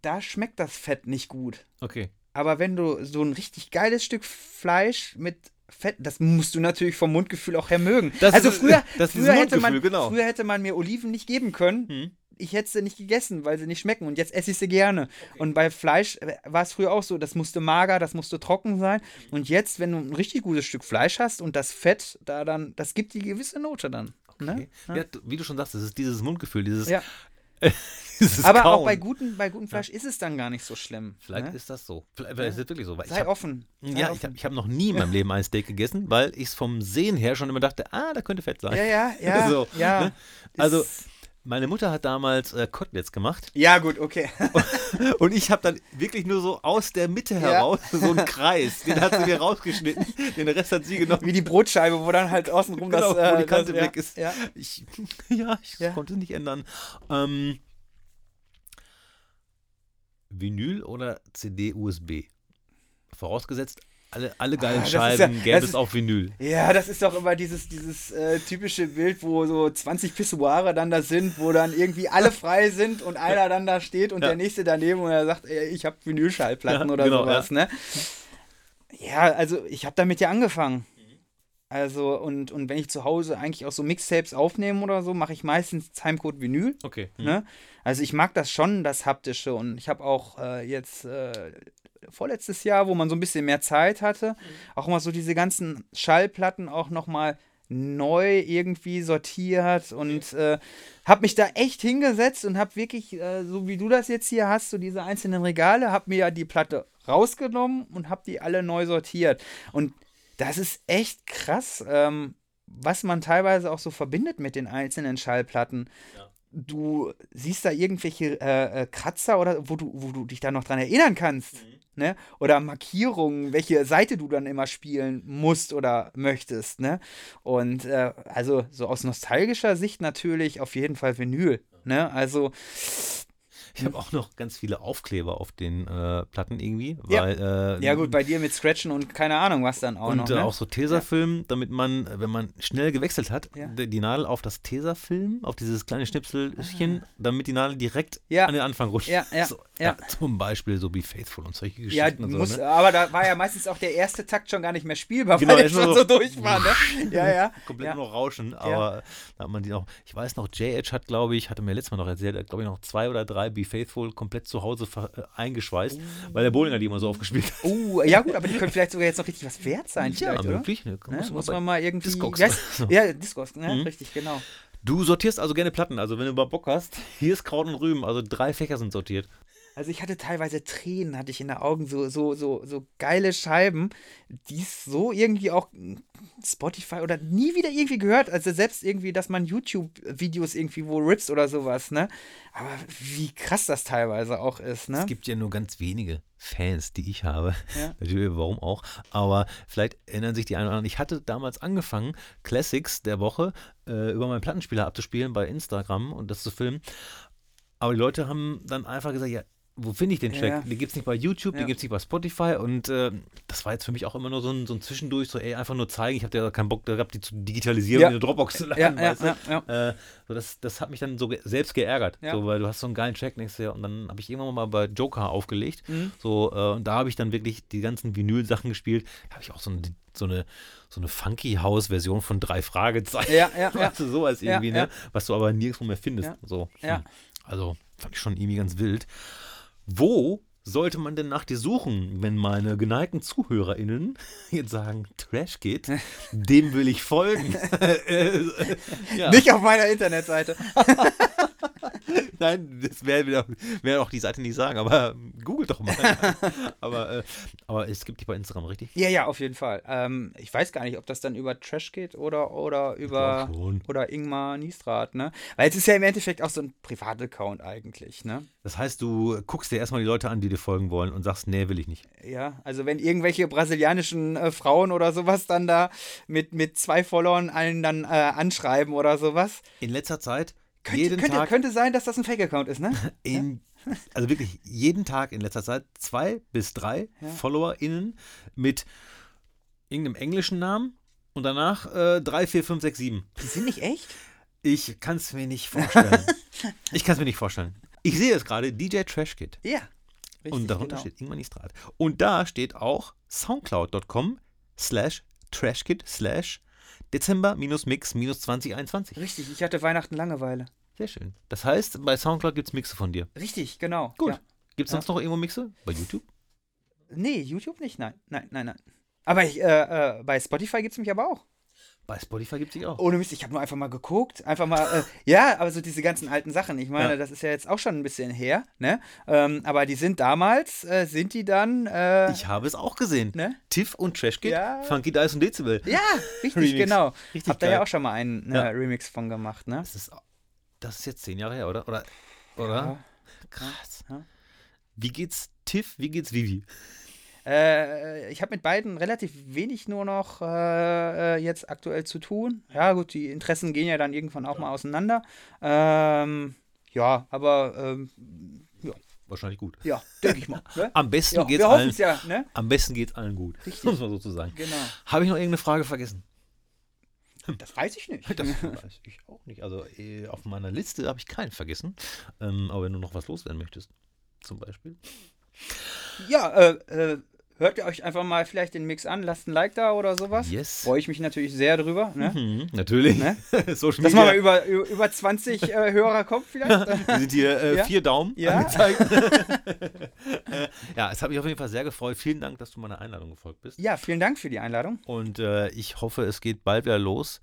Speaker 3: da schmeckt das Fett nicht gut.
Speaker 2: Okay.
Speaker 3: Aber wenn du so ein richtig geiles Stück Fleisch mit Fett, das musst du natürlich vom Mundgefühl auch her mögen. Das also ist, früher, [laughs] früher, hätte man, genau. früher hätte man mir Oliven nicht geben können. Hm ich hätte sie nicht gegessen, weil sie nicht schmecken und jetzt esse ich sie gerne. Okay. Und bei Fleisch äh, war es früher auch so, das musste mager, das musste trocken sein. Und jetzt, wenn du ein richtig gutes Stück Fleisch hast und das Fett da dann, das gibt die gewisse Note dann. Ne?
Speaker 2: Okay. Ja, wie du schon sagst, das ist dieses Mundgefühl, dieses.
Speaker 3: Ja. [laughs] Aber Kauen. auch bei gutem, bei gutem Fleisch ja. ist es dann gar nicht so schlimm.
Speaker 2: Vielleicht ne? ist das so. Vielleicht ja. ist es wirklich so.
Speaker 3: Sei
Speaker 2: hab,
Speaker 3: offen.
Speaker 2: Sei ja, offen. ich habe hab noch nie in meinem Leben ein Steak gegessen, weil ich es vom Sehen her schon immer dachte, ah, da könnte Fett sein.
Speaker 3: Ja, ja, [laughs] ja. so, ja.
Speaker 2: Ne? Also. Ist meine Mutter hat damals äh, Koteletts gemacht.
Speaker 3: Ja, gut, okay. [laughs]
Speaker 2: und ich habe dann wirklich nur so aus der Mitte heraus ja. so einen [laughs] Kreis. Den hat sie mir rausgeschnitten. Den Rest hat sie genommen.
Speaker 3: Wie die Brotscheibe, wo dann halt außenrum genau, das,
Speaker 2: äh, wo die Kante das, weg ja, ist. Ja, ich, [laughs] ja, ich ja. konnte es nicht ändern. Ähm, Vinyl oder CD-USB? Vorausgesetzt, alle, alle geilen ah, Scheiben ja, gäbe es auf Vinyl.
Speaker 3: Ja, das ist doch immer dieses, dieses äh, typische Bild, wo so 20 Pissoire dann da sind, wo dann irgendwie alle [laughs] frei sind und einer dann da steht und ja. der nächste daneben und er sagt, ey, ich habe Vinylschallplatten ja, oder genau, sowas, ne? Ja, also ich habe damit ja angefangen. Also, und, und wenn ich zu Hause eigentlich auch so Mixtapes aufnehme oder so, mache ich meistens Timecode Vinyl.
Speaker 2: Okay.
Speaker 3: Hm. Ne? Also ich mag das schon, das Haptische. Und ich habe auch äh, jetzt äh, vorletztes Jahr, wo man so ein bisschen mehr Zeit hatte, mhm. auch mal so diese ganzen Schallplatten auch nochmal neu irgendwie sortiert und äh, habe mich da echt hingesetzt und habe wirklich, äh, so wie du das jetzt hier hast, so diese einzelnen Regale, habe mir ja die Platte rausgenommen und habe die alle neu sortiert. Und das ist echt krass, ähm, was man teilweise auch so verbindet mit den einzelnen Schallplatten. Ja. Du siehst da irgendwelche äh, äh Kratzer oder wo du, wo du dich da noch dran erinnern kannst. Mhm ne? Oder Markierungen, welche Seite du dann immer spielen musst oder möchtest, ne? Und äh, also so aus nostalgischer Sicht natürlich auf jeden Fall Vinyl, ne? Also
Speaker 2: ich habe auch noch ganz viele Aufkleber auf den äh, Platten irgendwie.
Speaker 3: Weil,
Speaker 2: ja.
Speaker 3: Äh, ja, gut, bei dir mit Scratchen und keine Ahnung, was dann auch
Speaker 2: und,
Speaker 3: noch. Und äh,
Speaker 2: ne? auch so Tesafilm, ja. damit man, wenn man schnell gewechselt hat, ja. die Nadel auf das Tesafilm, auf dieses kleine Schnipselchen, ah. damit die Nadel direkt an den Anfang rutscht.
Speaker 3: Ja, ja, [laughs] so,
Speaker 2: ja. zum Beispiel so wie Faithful und solche
Speaker 3: Geschichten. Ja, muss, so, ne? aber da war ja meistens auch der erste Takt schon gar nicht mehr spielbar, genau, weil er schon so, so durch war. Ne? [laughs] Ja, ja.
Speaker 2: Komplett nur Rauschen, aber da hat man die auch. Ich weiß noch, J-Edge hat, glaube ich, hatte mir letztes Mal noch erzählt, glaube ich, noch zwei oder drei Be Faithful komplett zu Hause äh, eingeschweißt, oh. weil der Bowlinger die immer so aufgespielt hat.
Speaker 3: Oh, ja gut, aber die können vielleicht sogar jetzt noch richtig was wert sein.
Speaker 2: Ja, möglich. Ne?
Speaker 3: Muss, muss man mal irgendwie...
Speaker 2: Discogs.
Speaker 3: Yes, [laughs] ja, Discogs, ne? Mhm. richtig, genau.
Speaker 2: Du sortierst also gerne Platten, also wenn du mal Bock hast, hier ist Kraut und Rüben, also drei Fächer sind sortiert.
Speaker 3: Also ich hatte teilweise Tränen, hatte ich in den Augen, so, so, so, so geile Scheiben, die es so irgendwie auch Spotify oder nie wieder irgendwie gehört. Also selbst irgendwie, dass man YouTube-Videos irgendwie wo rips oder sowas, ne? Aber wie krass das teilweise auch ist, ne?
Speaker 2: Es gibt ja nur ganz wenige Fans, die ich habe. Ja. [laughs] Natürlich, warum auch. Aber vielleicht erinnern sich die einen oder anderen. Ich hatte damals angefangen, Classics der Woche äh, über meinen Plattenspieler abzuspielen bei Instagram und das zu filmen. Aber die Leute haben dann einfach gesagt, ja, wo finde ich den Track?
Speaker 3: Ja.
Speaker 2: Den gibt es nicht bei YouTube,
Speaker 3: Ja.
Speaker 2: den gibt es nicht bei Spotify und äh, das war jetzt für mich auch immer nur so ein, so ein Zwischendurch, so ey, einfach nur zeigen, ich habe ja keinen Bock gehabt, die zu digitalisieren
Speaker 3: Ja.
Speaker 2: und in eine Dropbox zu laden, weißt du? Äh, so das, das hat mich dann so ge selbst geärgert, so, weil du hast so einen geilen Track, denkst du ja, und dann habe ich irgendwann mal bei Joker aufgelegt,
Speaker 3: Mhm.
Speaker 2: so, äh, und da habe ich dann wirklich die ganzen Vinyl-Sachen gespielt, da habe ich auch so eine, so eine, so eine Funky-House-Version von drei Fragezeichen,
Speaker 3: Ja, ja, [laughs] ja.
Speaker 2: weißt du, sowas irgendwie, ne, was du aber nirgendwo mehr findest, so. Hm. Also, fand ich schon irgendwie ganz wild. Wo sollte man denn nach dir suchen, wenn meine geneigten ZuhörerInnen [laughs] jetzt sagen, Trash geht, [laughs] dem will ich folgen? [laughs] Äh, ja.
Speaker 3: Nicht auf meiner Internetseite. [laughs]
Speaker 2: Nein, das werden wir wär auch die Seite nicht sagen, aber google doch mal. [laughs] aber, äh, aber es gibt die bei Instagram, richtig?
Speaker 3: Ja, ja, auf jeden Fall. Ähm, ich weiß gar nicht, ob das dann über Trash geht oder, oder über oder Ingmar Niestrat, ne? Weil es ist ja im Endeffekt auch so ein Privataccount eigentlich, ne?
Speaker 2: Das heißt, du guckst dir erstmal die Leute an, die dir folgen wollen und sagst, nee, will ich nicht.
Speaker 3: Ja, also wenn irgendwelche brasilianischen äh, Frauen oder sowas dann da mit, mit zwei Followern einen dann äh, anschreiben oder sowas,
Speaker 2: In letzter Zeit,
Speaker 3: könnte,
Speaker 2: jeden
Speaker 3: könnte,
Speaker 2: Tag,
Speaker 3: könnte sein, dass das ein Fake-Account ist, ne? [laughs]
Speaker 2: in, also wirklich jeden Tag in letzter Zeit zwei bis drei
Speaker 3: Ja.
Speaker 2: FollowerInnen mit irgendeinem englischen Namen und danach äh, drei, vier, fünf, sechs, sieben.
Speaker 3: Die sind nicht echt?
Speaker 2: Ich kann es mir nicht vorstellen. [laughs] ich kann es mir nicht vorstellen. Ich sehe es gerade, DJ Trash Kid.
Speaker 3: Ja. Richtig,
Speaker 2: und darunter
Speaker 3: genau.
Speaker 2: steht Ingmar Nistrat. Und da steht auch soundcloud.com slash trashkid slash Dezember minus Mix minus 2021.
Speaker 3: Richtig, ich hatte Weihnachten Langeweile.
Speaker 2: Sehr schön. Das heißt, bei Soundcloud gibt es Mixe von dir.
Speaker 3: Richtig, genau.
Speaker 2: Gut.
Speaker 3: Ja.
Speaker 2: Gibt es
Speaker 3: Ja.
Speaker 2: sonst noch irgendwo Mixe? Bei YouTube?
Speaker 3: Nee, YouTube nicht, nein. Nein, nein, nein. Aber ich, äh, äh, bei Spotify gibt es mich aber auch.
Speaker 2: Bei Spotify gibt es die auch.
Speaker 3: Ohne Mist, ich habe nur einfach mal geguckt. Einfach mal, äh, [laughs] ja, aber so diese ganzen alten Sachen. Ich meine,
Speaker 2: Ja.
Speaker 3: das ist ja jetzt auch schon ein bisschen her, ne? Ähm, aber die sind damals, äh, sind die dann, äh,
Speaker 2: Ich habe es auch gesehen.
Speaker 3: ne?
Speaker 2: Tiff und Trashkid,
Speaker 3: Ja.
Speaker 2: Funky Dice und Dezibel.
Speaker 3: Ja, [laughs] richtig,
Speaker 2: Remix.
Speaker 3: genau.
Speaker 2: Richtig
Speaker 3: Habt
Speaker 2: geil.
Speaker 3: ja auch schon mal einen
Speaker 2: Ja.
Speaker 3: äh, Remix von gemacht, ne?
Speaker 2: Das ist, das ist jetzt zehn Jahre her, oder? Oder? oder?
Speaker 3: Ja.
Speaker 2: Krass.
Speaker 3: Ja.
Speaker 2: Wie geht's Tiff? Wie geht's Vivi?
Speaker 3: Äh, ich habe mit beiden relativ wenig nur noch äh, jetzt aktuell zu tun. Ja, gut, die Interessen gehen ja dann irgendwann auch mal auseinander. Ähm, ja, aber ähm,
Speaker 2: Wahrscheinlich gut.
Speaker 3: ja, denke ich mal. Ne? [laughs]
Speaker 2: Am besten
Speaker 3: Ja, wir hoffen
Speaker 2: allen.
Speaker 3: es ja, ne?
Speaker 2: Am besten geht's allen gut. [laughs]
Speaker 3: Richtig.
Speaker 2: Muss man sozusagen.
Speaker 3: Genau.
Speaker 2: Habe ich noch irgendeine Frage vergessen? [laughs]
Speaker 3: Das weiß ich nicht.
Speaker 2: Das weiß ich auch nicht. Also äh, auf meiner Liste habe ich keinen vergessen. Ähm, aber wenn du noch was loswerden möchtest, zum Beispiel.
Speaker 3: Ja, äh, äh, hört ihr euch einfach mal vielleicht den Mix an, lasst ein Like da oder sowas.
Speaker 2: Yes.
Speaker 3: Freue ich mich natürlich sehr drüber. Ne?
Speaker 2: Mhm, natürlich.
Speaker 3: Ne? [laughs]
Speaker 2: Social
Speaker 3: Dass man mal über, über über 20 äh, Hörer kommt vielleicht. [laughs]
Speaker 2: Wir sind hier äh,
Speaker 3: Ja.
Speaker 2: vier Daumen
Speaker 3: Ja.
Speaker 2: angezeigt. äh, [laughs] ja, es hat mich auf jeden Fall sehr gefreut. Vielen Dank, dass du meiner Einladung gefolgt bist.
Speaker 3: ja, vielen Dank für die Einladung.
Speaker 2: Und äh, ich hoffe, es geht bald wieder los.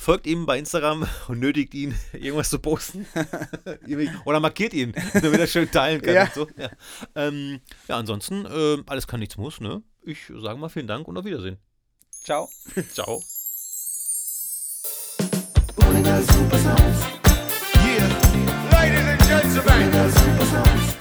Speaker 2: Folgt ihm bei Instagram [laughs] und nötigt ihn, [laughs] irgendwas zu posten. [laughs] Oder markiert ihn, damit er schön teilen kann.
Speaker 3: Ja.
Speaker 2: Und so. ja. Ähm, ja, ansonsten, äh, alles kann, nichts muss. Ne? Ich sage mal vielen Dank und auf Wiedersehen.
Speaker 3: Ciao.
Speaker 2: Ciao.
Speaker 4: Ladies and gentlemen,